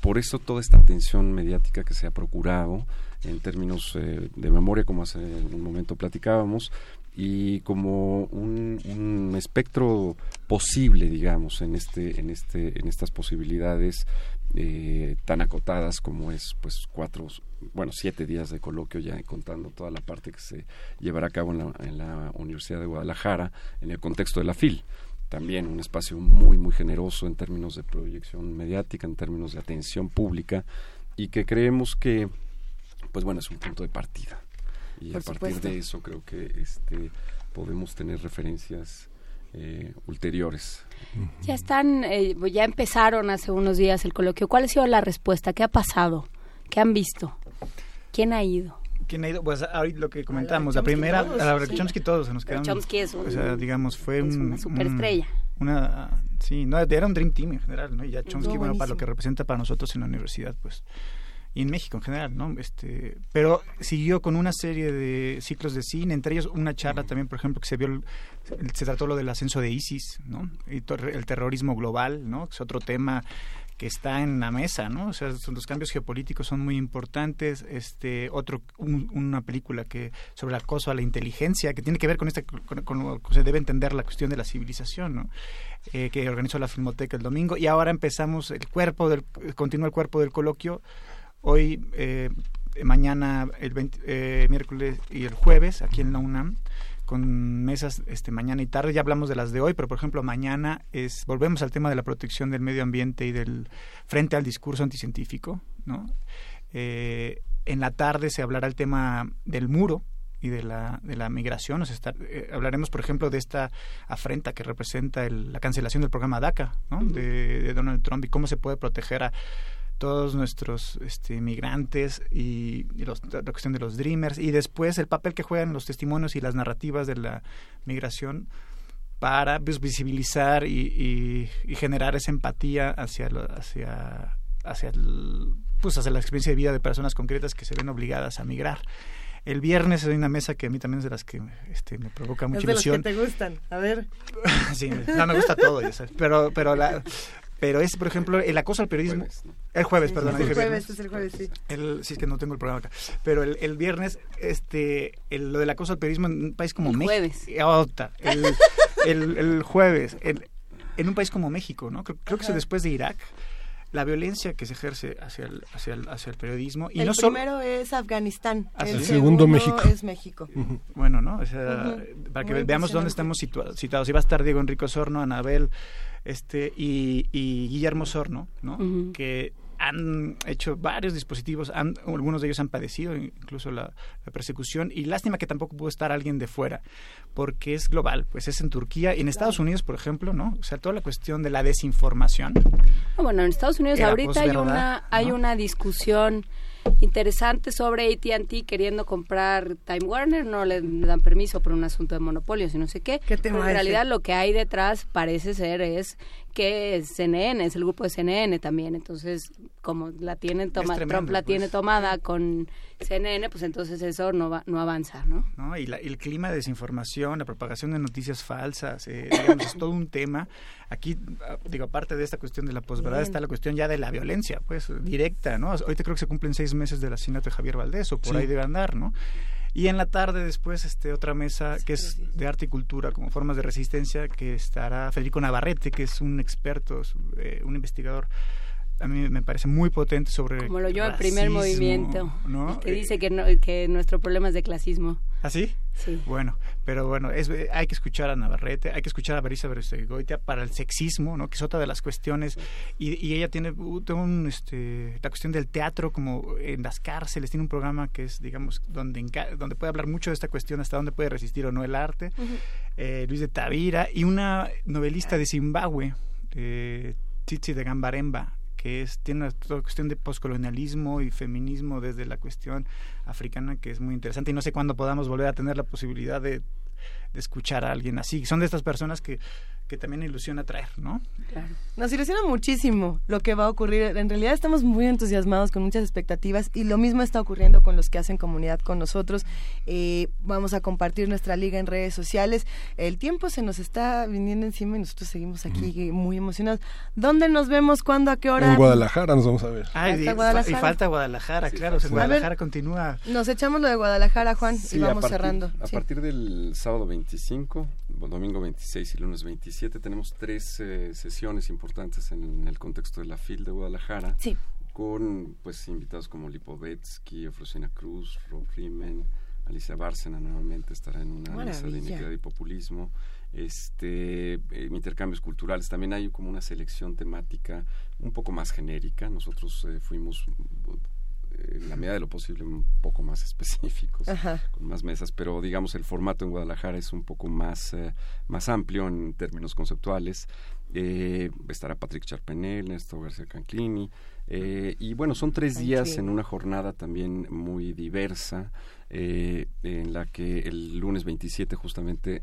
por eso toda esta atención mediática que se ha procurado en términos eh, de memoria, como hace un momento platicábamos, y como un, espectro posible, digamos, en este, en este, en estas posibilidades eh, tan acotadas como es, pues, cuatro, bueno, siete días de coloquio ya contando toda la parte que se llevará a cabo en la, en la Universidad de Guadalajara en el contexto de la FIL también un espacio muy muy generoso en términos de proyección mediática, en términos de atención pública y que creemos que pues bueno, es un punto de partida. Y a partir de eso creo que este, podemos tener referencias eh, ulteriores. Ya están, eh, ya empezaron hace unos días el coloquio. ¿Cuál ha sido la respuesta? ¿Qué ha pasado? ¿Qué han visto? ¿Quién ha ido? ¿Quién ha ido? Pues ahorita lo que comentamos, la, primera, a la Chomsky todos se nos quedaron. Chomsky es o sea, digamos, fue una superestrella. una, sí, no, era un dream team en general, ¿no? Y ya Chomsky, bueno, para lo que representa para nosotros en la universidad, pues y en México en general, ¿no? Este, pero siguió con una serie de ciclos de cine, entre ellos una charla también, por ejemplo, que se vio, se trató lo del ascenso de ISIS, ¿no? Y el terrorismo global, ¿no? Que es otro tema que está en la mesa, ¿no? O sea, los cambios geopolíticos son muy importantes. Este, otro, una película que sobre el acoso a la inteligencia, que tiene que ver con este, con, lo que se debe entender la cuestión de la civilización, ¿no? Eh, que organizó la Filmoteca el domingo. Y ahora empezamos el cuerpo del, continúa el cuerpo del coloquio hoy, eh, mañana, el eh, miércoles y el jueves, aquí en la UNAM, con mesas este mañana y tarde. Ya hablamos de las de hoy, pero por ejemplo mañana es volvemos al tema de la protección del medio ambiente y del frente al discurso anticientífico, ¿no? Eh, en la tarde se hablará el tema del muro y de la, de la migración. hablaremos, por ejemplo, de esta afrenta que representa la cancelación del programa DACA ¿no? de, Donald Trump y cómo se puede proteger a todos nuestros este, migrantes y, la cuestión de los dreamers y después el papel que juegan los testimonios y las narrativas de la migración para pues, visibilizar y, generar esa empatía hacia hacia hacia pues hacia la experiencia de vida de personas concretas que se ven obligadas a migrar. El viernes hay una mesa que a mí también es de las que este, me provoca mucha es de que te gustan, a ver. sí, no, me gusta todo, ya sabes. Pero, pero la, pero es, por ejemplo, el acoso al periodismo. El jueves, perdón. el jueves, es el jueves, sí. El, sí, es que no tengo el programa acá. Pero el, el viernes, este, lo del acoso al periodismo en un país como el México. Jueves. el, el, el, jueves. en un país como México, ¿no? Creo, creo que es después de Irak la violencia que se ejerce hacia el, hacia el, hacia el periodismo. Y el no primero es Afganistán, ¿Ah, el, segundo, México. es México. Bueno, ¿no? O sea, Para que veamos dónde estamos citados. Y va a estar Diego Enrico Sorno, Anabel este y, y Guillermo Sorno, ¿no? Que han hecho varios dispositivos, han, algunos de ellos han padecido incluso la, persecución y lástima que tampoco pudo estar alguien de fuera, porque es global, pues es en Turquía y en Estados Unidos, por ejemplo, ¿no? O sea, toda la cuestión de la desinformación. Bueno, en Estados Unidos ahorita hay una, hay una discusión interesante sobre AT&T queriendo comprar Time Warner, no le, dan permiso por un asunto de monopolio, sino sé qué. ¿Qué tema en realidad lo que hay detrás parece ser es que CNN, es el grupo de CNN también, entonces como la tienen toma, Trump la tiene pues. tomada con CNN, pues entonces eso no va, no avanza, ¿no? no y el clima de desinformación, la propagación de noticias falsas, eh, digamos, es todo un tema. Aquí, ah, digo, aparte de esta cuestión de la posverdad, está la cuestión ya de la violencia, pues, directa, ¿no? Ahorita creo que se cumplen seis meses del asesinato de Javier Valdés, o por ahí debe andar, ¿no? Y en la tarde después este otra mesa que es de arte y cultura como formas de resistencia que estará Federico Navarrete, que es un experto, eh, un investigador a mí me parece muy potente sobre como lo yo el primer movimiento ¿no? que dice que no, que nuestro problema es de clasismo ¿Ah, sí? Sí. Bueno, pero bueno, es, hay que escuchar a Navarrete, hay que escuchar a Berisa Berestegoitia para el sexismo, ¿no? Que es otra de las cuestiones. Y, y ella tiene un, este, la cuestión del teatro como en las cárceles, tiene un programa que es, digamos, donde, donde puede hablar mucho de esta cuestión, hasta dónde puede resistir o no el arte. Eh, Luis de Tavira y una novelista de Zimbabue, eh, Chichi de Gambaremba, que es, tiene una cuestión de poscolonialismo y feminismo desde la cuestión africana que es muy interesante y no sé cuándo podamos volver a tener la posibilidad de, de escuchar a alguien así. Son de estas personas que, que también ilusiona traer, ¿no? Nos ilusiona muchísimo lo que va a ocurrir. En realidad estamos muy entusiasmados con muchas expectativas y lo mismo está ocurriendo con los que hacen comunidad con nosotros. Eh, vamos a compartir nuestra liga en redes sociales. El tiempo se nos está viniendo encima y nosotros seguimos aquí muy emocionados. ¿Dónde nos vemos? ¿Cuándo? ¿A qué hora? En Guadalajara nos vamos a ver. Ay, y, Guadalajara. y falta Guadalajara, claro. o sea, A Guadalajara ver, continúa. Nos echamos lo de Guadalajara, Juan, Sí, y a vamos partir- cerrando. A Sí. partir del sábado 25, domingo 26 y lunes 27 tenemos tres eh, sesiones importantes en el contexto de la FIL de Guadalajara. Sí. Con pues invitados como Lipovetsky, Efrosina Cruz, Rob Riemann, Alicia Bárcena nuevamente estará en una mesa de iniquidad y populismo. Este, eh, intercambios culturales, también hay como una selección temática un poco más genérica. Nosotros eh, fuimos en la medida de lo posible un poco más específicos Ajá. con más mesas, pero digamos el formato en Guadalajara es un poco más, eh, más amplio en términos conceptuales. Eh, estará Patrick Charpenel, Néstor García Canclini, eh, y bueno, son tres días en una jornada también muy diversa, eh, en la que el lunes 27 justamente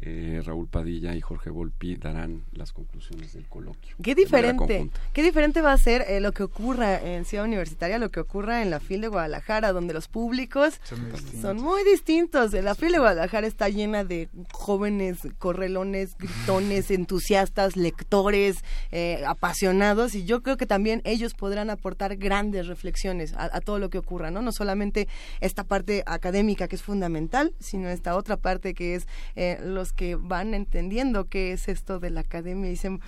eh, Raúl Padilla y Jorge Volpi darán las conclusiones del coloquio. Qué diferente, qué diferente va a ser eh, lo que ocurra en Ciudad Universitaria, lo que ocurra en la FIL de Guadalajara, donde los públicos son, muy distintos. La FIL de Guadalajara está llena de jóvenes correlones, gritones, entusiastas, lectores, eh, apasionados, y yo creo que también ellos podrán aportar grandes reflexiones a, a todo lo que ocurra, ¿no? No solamente esta parte académica que es fundamental, sino esta otra parte que es eh, los que van entendiendo qué es esto de la academia y dicen,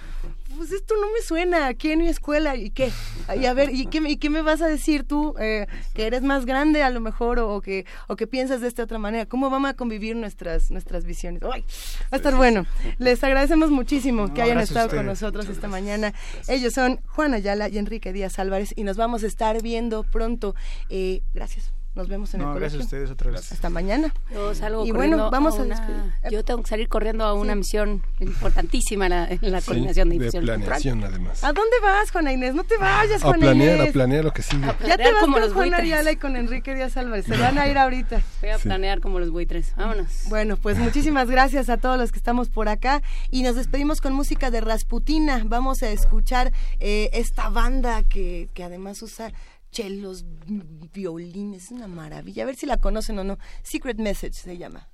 pues esto no me suena, aquí en mi escuela, ¿y qué? Y a ver, ¿y qué, me- y qué me vas a decir tú? eh, que eres más grande a lo mejor o, o que, o que piensas de esta otra manera. ¿Cómo vamos a convivir nuestras, nuestras visiones? ¡Ay! Va a estar bueno. Les agradecemos muchísimo No, que hayan estado con nosotros esta mañana. Ellos son Juan Ayala y Enrique Díaz Álvarez y nos vamos a estar viendo pronto. Eh, gracias. Nos vemos en No, el gracias a colegio. ustedes otra vez. Hasta mañana. Yo salgo y bueno, vamos a, una- despedir. Yo tengo que salir corriendo a una Sí. misión importantísima en la, en la Sí, coordinación de de difusión planeación además. ¿A dónde vas, Juana Inés? No te vayas, A Juana planear, Inés. a planear lo que sigue. Ya te vas como con los Juan buitres. Ayala y con Enrique Díaz Álvarez. Se van a ir ahorita. Voy a Sí. planear como los buitres. Vámonos. Bueno, pues muchísimas gracias a todos los que estamos por acá y nos despedimos con música de Rasputina. Vamos a escuchar eh, esta banda que, que además usa chelos, violines, es una maravilla. A ver si la conocen o no. Secret Message se llama.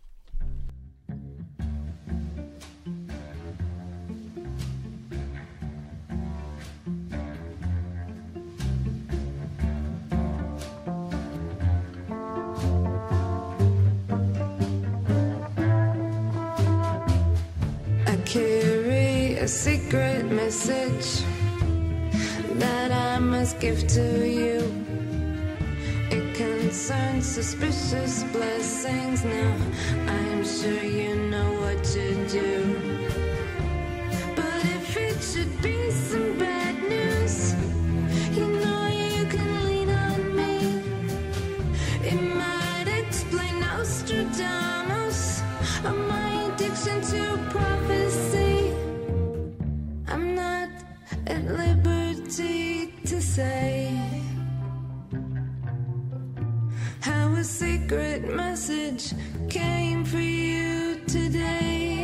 I carry a secret message that I must give to you. It concerns suspicious blessings. Now I'm sure you know what to do. But if it should be some bad news, you know you can lean on me. It might explain Nostradamus or my addiction to prophecy. At liberty to say how a secret message came for you today.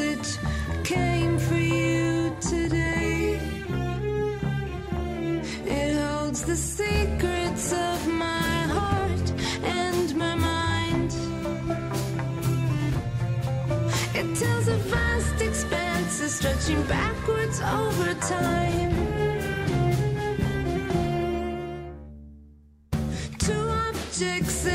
Message came for you today. It holds the secrets of my heart and my mind. It tells of vast expanses stretching backwards over time. Objects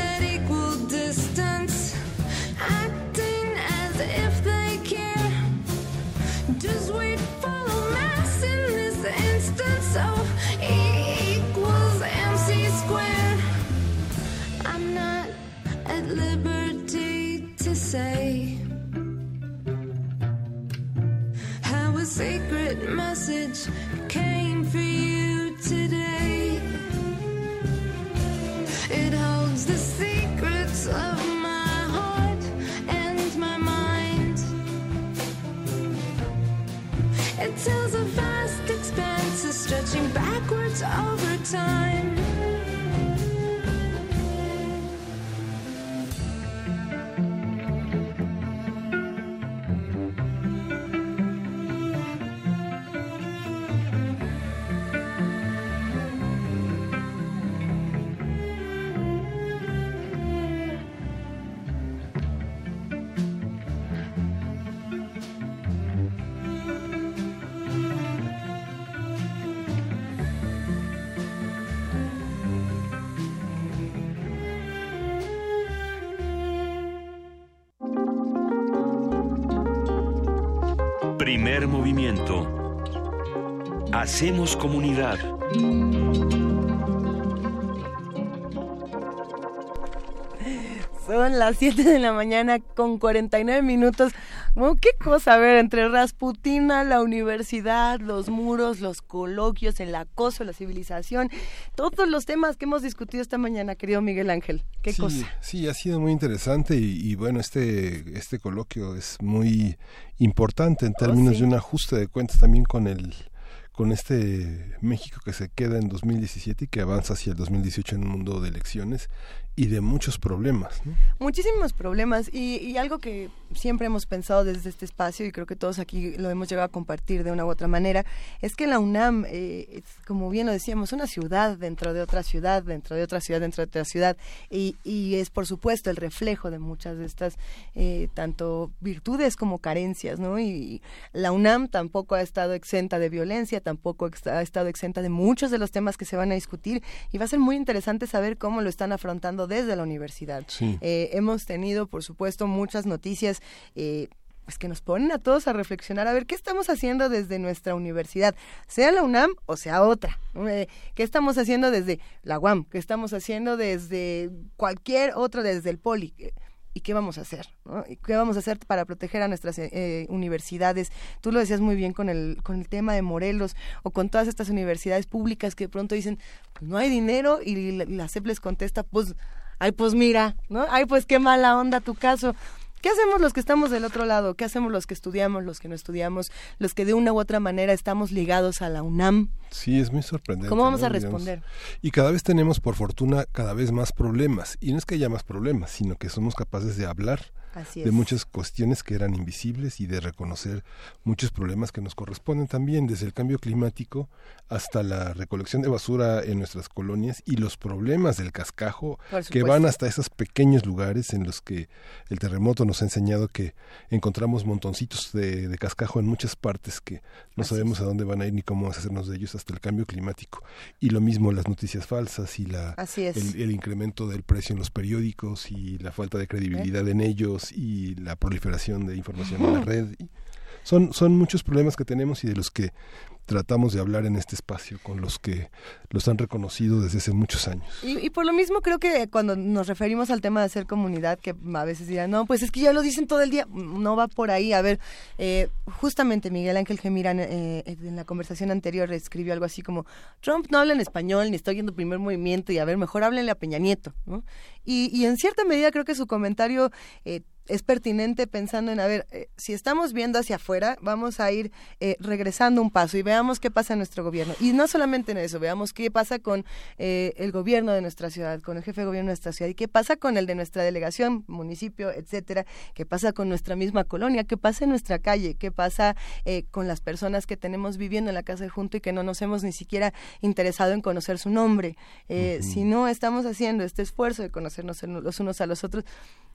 message came for you today. It holds the secrets of my heart and my mind. It tells a vast expanses stretching backwards over time. Hacemos comunidad. Son las 7 de la mañana con 49 minutos. Bueno, qué cosa, a ver, entre Rasputina, la universidad, los muros, los coloquios, el acoso, la civilización, todos los temas que hemos discutido esta mañana, querido Miguel Ángel. Qué sí, cosa. Sí, ha sido muy interesante y, y bueno, este, este coloquio es muy importante en términos sí. de un ajuste de cuentas también con el con este México que se queda en 2017 y que avanza hacia el 2018 en un mundo de elecciones y de muchos problemas. Muchísimos problemas y, y algo que siempre hemos pensado desde este espacio y creo que todos aquí lo hemos llegado a compartir de una u otra manera, es que la UNAM, eh, es, como bien lo decíamos, una ciudad dentro de otra ciudad, dentro de otra ciudad, dentro de otra ciudad y, y es por supuesto el reflejo de muchas de estas eh, tanto virtudes como carencias, ¿no? Y la UNAM tampoco ha estado exenta de violencia, tampoco ha estado exenta de muchos de los temas que se van a discutir y va a ser muy interesante saber cómo lo están afrontando desde la universidad. Sí. Eh, hemos tenido, por supuesto, muchas noticias eh, pues que nos ponen a todos a reflexionar a ver qué estamos haciendo desde nuestra universidad, sea la UNAM o sea otra. Eh, ¿Qué estamos haciendo desde la UAM? ¿Qué estamos haciendo desde cualquier otra, desde el Poli? ¿Y qué vamos a hacer? ¿no? ¿Y ¿Qué vamos a hacer para proteger a nuestras eh, universidades? Tú lo decías muy bien con el, con el tema de Morelos o con todas estas universidades públicas que de pronto dicen, pues no hay dinero y la, la CEP les contesta, pues, ay, pues mira, ¿no? Ay, pues qué mala onda tu caso. ¿Qué hacemos los que estamos del otro lado? ¿Qué hacemos los que estudiamos, los que no estudiamos, los que de una u otra manera estamos ligados a la UNAM? Sí, es muy sorprendente. ¿Cómo vamos ¿no? a Digamos, responder? Y cada vez tenemos, por fortuna, cada vez más problemas. Y no es que haya más problemas, sino que somos capaces de hablar de muchas cuestiones que eran invisibles y de reconocer muchos problemas que nos corresponden también, desde el cambio climático hasta la recolección de basura en nuestras colonias y los problemas del cascajo que van hasta esos pequeños lugares en los que el terremoto nos ha enseñado que encontramos montoncitos de, de cascajo en muchas partes que no Así sabemos a dónde van a ir ni cómo hacernos de ellos hasta el cambio climático. Y lo mismo las noticias falsas y la, Así es. el, el incremento del precio en los periódicos y la falta de credibilidad en ellos y la proliferación de información en la red. Son, son muchos problemas que tenemos y de los que tratamos de hablar en este espacio con los que los han reconocido desde hace muchos años. Y, y por lo mismo creo que cuando nos referimos al tema de ser comunidad, que a veces dirán, no, pues es que ya lo dicen todo el día, no va por ahí. A ver, eh, justamente Miguel Ángel Gemirán eh, en la conversación anterior escribió algo así como, Trump no habla en español, ni está oyendo primer movimiento, y a ver, mejor háblenle a Peña Nieto. ¿no? Y, y en cierta medida creo que su comentario... Eh, es pertinente pensando en, a ver, eh, si estamos viendo hacia afuera, vamos a ir eh, regresando un paso y veamos qué pasa en nuestro gobierno. Y no solamente en eso, veamos qué pasa con eh, el gobierno de nuestra ciudad, con el jefe de gobierno de nuestra ciudad, y qué pasa con el de nuestra delegación, municipio, etcétera, qué pasa con nuestra misma colonia, qué pasa en nuestra calle, qué pasa eh, con las personas que tenemos viviendo en la casa de junto y que no nos hemos ni siquiera interesado en conocer su nombre. Eh, Si no estamos haciendo este esfuerzo de conocernos los unos a los otros,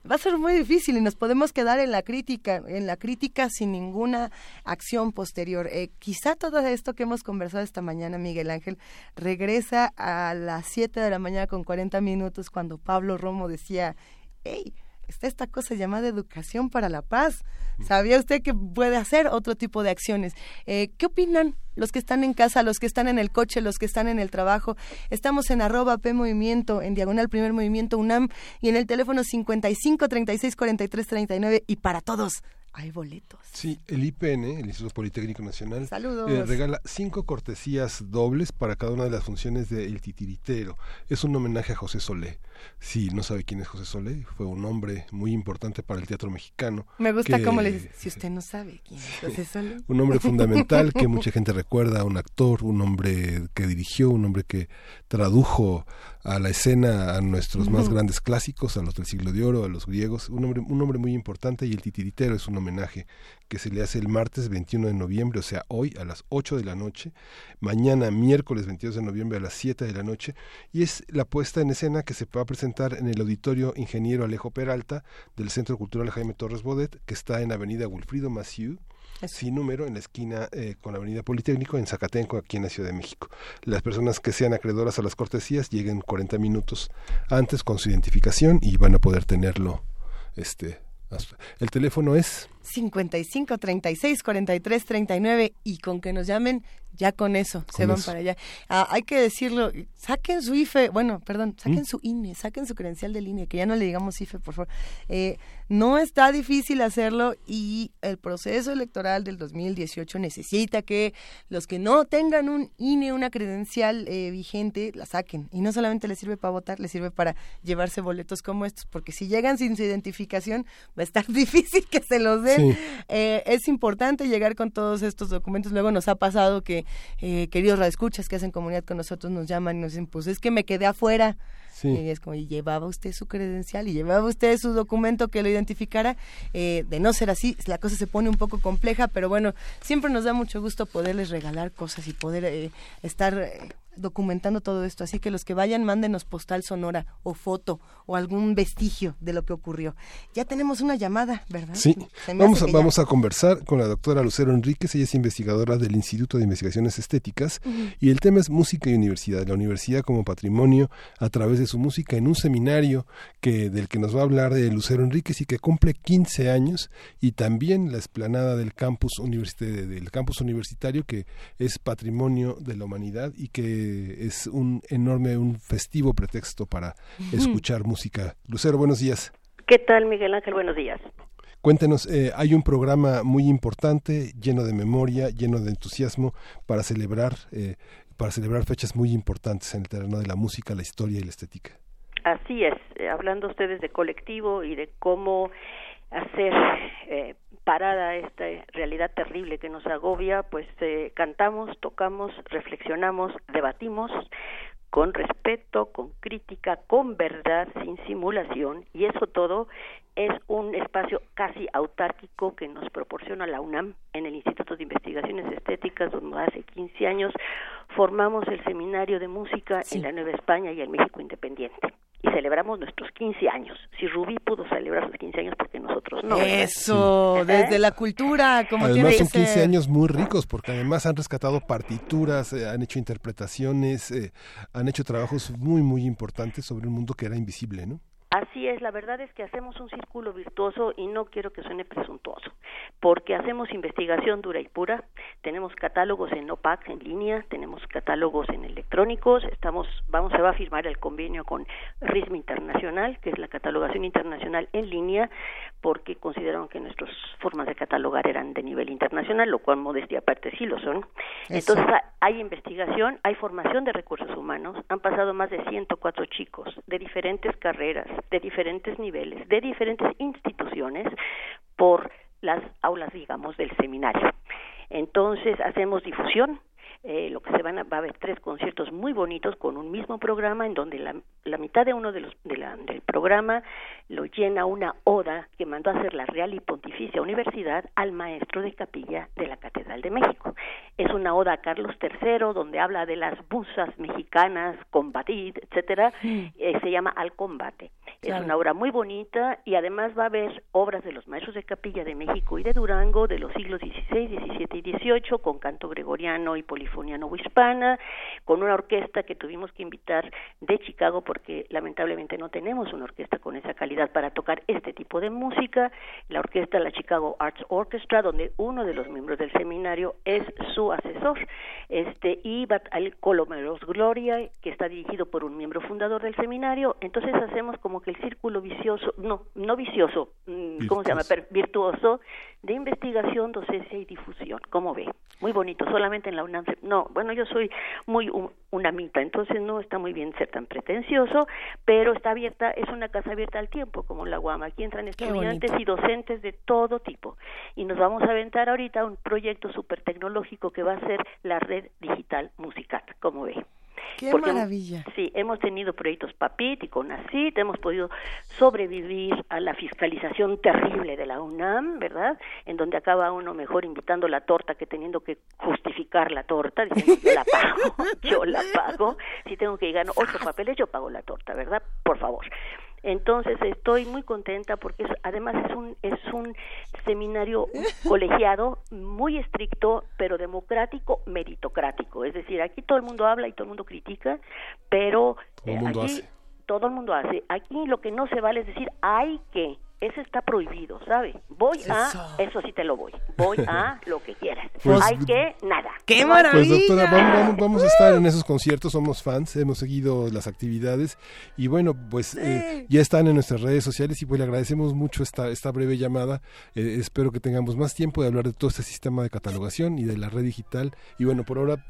va a ser muy difícil nos podemos quedar en la crítica, en la crítica sin ninguna acción posterior. Eh, quizá todo esto que hemos conversado esta mañana, Miguel Ángel, regresa a las 7 de la mañana con 40 minutos cuando Pablo Romo decía, hey, está esta cosa llamada educación para la paz. ¿Sabía usted que puede hacer otro tipo de acciones? Eh, ¿Qué opinan los que están en casa, los que están en el coche, los que están en el trabajo? Estamos en arroba P Movimiento, en diagonal Primer Movimiento UNAM y en el teléfono 55 36 43 39 y para todos hay boletos. Sí, el IPN, el Instituto Politécnico Nacional, eh, regala cinco cortesías dobles para cada una de las funciones de El Titiritero. Es un homenaje a José Solé. Si no sabe quién es José Solé, fue un hombre muy importante para el teatro mexicano. Me gusta que- cómo le dice, si usted no sabe quién es José Solé. un hombre fundamental que mucha gente recuerda, un actor, un hombre que dirigió, un hombre que tradujo a la escena a nuestros más grandes clásicos, a los del siglo de oro, a los griegos, un hombre, un hombre muy importante y el titiritero es un homenaje que se le hace el martes 21 de noviembre, o sea, hoy a las 8 de la noche, mañana miércoles 22 de noviembre a las 7 de la noche, y es la puesta en escena que se va a presentar en el auditorio Ingeniero Alejo Peralta del Centro Cultural Jaime Torres Bodet, que está en Avenida Wilfrido Maciú, sin número, en la esquina eh, con la Avenida Politécnico, en Zacatenco, aquí en la Ciudad de México. Las personas que sean acreedoras a las cortesías lleguen 40 minutos antes con su identificación y van a poder tenerlo. Este, el teléfono es 55 36 43 39 y con que nos llamen ya con eso se van eso. para allá. Ah, hay que decirlo, saquen su IFE, bueno, perdón, saquen ¿Mm? su INE, saquen su credencial del INE, que ya no le digamos IFE, por favor. Eh, no está difícil hacerlo y el proceso electoral del 2018 necesita que los que no tengan un INE, una credencial eh, vigente, la saquen. Y no solamente les sirve para votar, les sirve para llevarse boletos como estos, porque si llegan sin su identificación va a estar difícil que se los den. Sí. Eh, es importante llegar con todos estos documentos. Luego nos ha pasado que eh, queridos radioescuchas que hacen comunidad con nosotros nos llaman y nos dicen, pues es que me quedé afuera. Sí. Y es como, ¿y llevaba usted su credencial? ¿Y llevaba usted su documento que lo identificara? Eh, de no ser así, la cosa se pone un poco compleja, pero bueno, siempre nos da mucho gusto poderles regalar cosas y poder eh, estar eh, documentando todo esto. Así que los que vayan, mándenos postal sonora o foto o algún vestigio de lo que ocurrió. Ya tenemos una llamada, ¿verdad? Sí, vamos a, ya. vamos a conversar con la doctora Lucero Enríquez, ella es investigadora del Instituto de Investigaciones Estéticas y el tema es música y universidad, la universidad como patrimonio a través de su música en un seminario que del que nos va a hablar de Lucero Enríquez y que cumple 15 años y también la esplanada del campus del campus universitario que es patrimonio de la humanidad y que es un enorme un festivo pretexto para escuchar música. Lucero, buenos días. ¿Qué tal, Miguel Ángel? Buenos días. Cuéntenos, eh, hay un programa muy importante, lleno de memoria, lleno de entusiasmo para celebrar, eh, para celebrar fechas muy importantes en el terreno de la música, la historia y la estética. Así es, eh, hablando ustedes de colectivo y de cómo hacer eh, parada esta realidad terrible que nos agobia, pues eh, cantamos, tocamos, reflexionamos, debatimos con respeto, con crítica, con verdad, sin simulación, y eso todo es un espacio casi autárquico que nos proporciona la UNAM en el Instituto de Investigaciones Estéticas, donde hace 15 años formamos el Seminario de Música en la Nueva España y el México Independiente. Y celebramos nuestros 15 años. Si Rubí pudo celebrar sus 15 años, porque nosotros no. ¿verdad? Eso, ¿Eh? desde la cultura, como tiene Además que son 15 ser. años muy ricos porque además han rescatado partituras, eh, han hecho interpretaciones, eh, han hecho trabajos muy muy importantes sobre un mundo que era invisible, ¿no? Así es, la verdad es que hacemos un círculo virtuoso y no quiero que suene presuntuoso, porque hacemos investigación dura y pura, tenemos catálogos en OPAC en línea, tenemos catálogos en electrónicos, estamos, vamos, se va a firmar el convenio con RISM Internacional, que es la catalogación internacional en línea, porque consideraron que nuestras formas de catalogar eran de nivel internacional, lo cual modestia aparte sí lo son. Eso. Entonces ha- hay investigación, hay formación de recursos humanos, han pasado más de 104 chicos de diferentes carreras, de diferentes niveles, de diferentes instituciones por las aulas, digamos, del seminario. Entonces hacemos difusión, eh, lo que se van a, va a haber tres conciertos muy bonitos con un mismo programa en donde la, la mitad de uno de los de la- del programa lo llena una oda que mandó a hacer la Real y Pontificia Universidad al maestro de capilla de la Catedral de México. Es una oda a Carlos III donde habla de las musas mexicanas, combatir, etcétera. Eh, se llama Al combate. Claro. Es una obra muy bonita y además va a haber obras de los maestros de capilla de México y de Durango de los siglos XVI, XVII y XVIII con canto gregoriano y polifonía novohispana, con una orquesta que tuvimos que invitar de Chicago porque lamentablemente no tenemos una orquesta con esa calidad para tocar este tipo de música, la orquesta la Chicago Arts Orchestra donde uno de los miembros del seminario es su asesor, este y al Colomeros Gloria que está dirigido por un miembro fundador del seminario, entonces hacemos como que el círculo vicioso, no, no vicioso, mm, ¿cómo se llama? Virtuoso de investigación, docencia y difusión. ¿Cómo ve? Muy bonito, solamente en la UNAM. No, bueno, yo soy muy un- unamita, entonces no está muy bien ser tan pretencioso, pero está abierta, es una casa abierta al tiempo, como la UAM. Aquí entran estudiantes y docentes de todo tipo. Y nos vamos a aventar ahorita un proyecto súper tecnológico que va a ser la red digital musical, ¿cómo ve? Qué Porque, maravilla. Sí, hemos tenido proyectos PAPIT y CONACIT, hemos podido sobrevivir a la fiscalización terrible de la UNAM, ¿verdad? En donde acaba uno mejor invitando la torta que teniendo que justificar la torta, diciendo yo la pago, yo la pago. Si tengo que llegar ocho papeles, yo pago la torta, ¿verdad? Por favor. Entonces estoy muy contenta porque es- además es un es un seminario colegiado muy estricto pero democrático meritocrático es decir aquí todo el mundo habla y todo el mundo critica pero Todo el eh, aquí hace. todo el mundo hace aquí lo que no se vale es decir hay que eso está prohibido ¿sabe? voy a eso sí te lo voy voy a lo que quieras Pues- hay que nada ¡Qué hay- Pues doctora, vamos, vamos, vamos a estar en esos conciertos, somos fans, hemos seguido las actividades y bueno, pues eh, ya están en nuestras redes sociales y pues le agradecemos mucho esta, esta breve llamada. Eh, espero que tengamos más tiempo de hablar de todo este sistema de catalogación y de la red digital y bueno, por ahora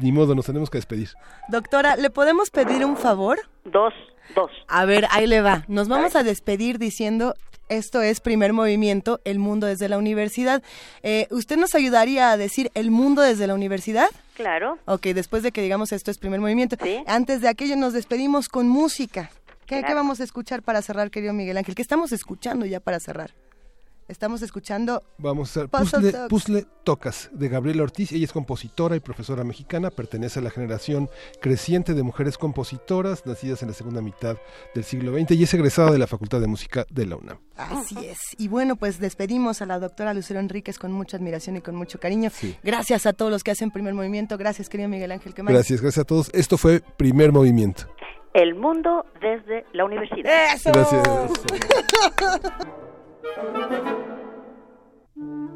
ni modo, nos tenemos que despedir. Doctora, ¿le podemos pedir un favor? dos dos A ver, ahí le va. Nos vamos a despedir diciendo, esto es primer movimiento, el mundo desde la universidad. Eh, ¿Usted nos ayudaría a decir el mundo desde la universidad? claro Ok, después de que digamos esto es primer movimiento. Antes de aquello nos despedimos con música. ¿Qué, Claro. qué vamos a escuchar para cerrar, querido Miguel Ángel? ¿Qué estamos escuchando ya para cerrar? Estamos escuchando... Vamos a hacer Puzzle Puzzle, Talks. Puzzle Tocas de Gabriela Ortiz. Ella es compositora y profesora mexicana. Pertenece a la generación creciente de mujeres compositoras nacidas en la segunda mitad del siglo XX y es egresada de la Facultad de Música de la UNAM. Así es. Y bueno, pues despedimos a la doctora Lucero Enríquez con mucha admiración y con mucho cariño. Gracias a todos los que hacen primer movimiento. Gracias, querido Miguel Ángel Quemain. Gracias, gracias a todos. Esto fue Primer Movimiento. el mundo desde la universidad Gracias. Thank you.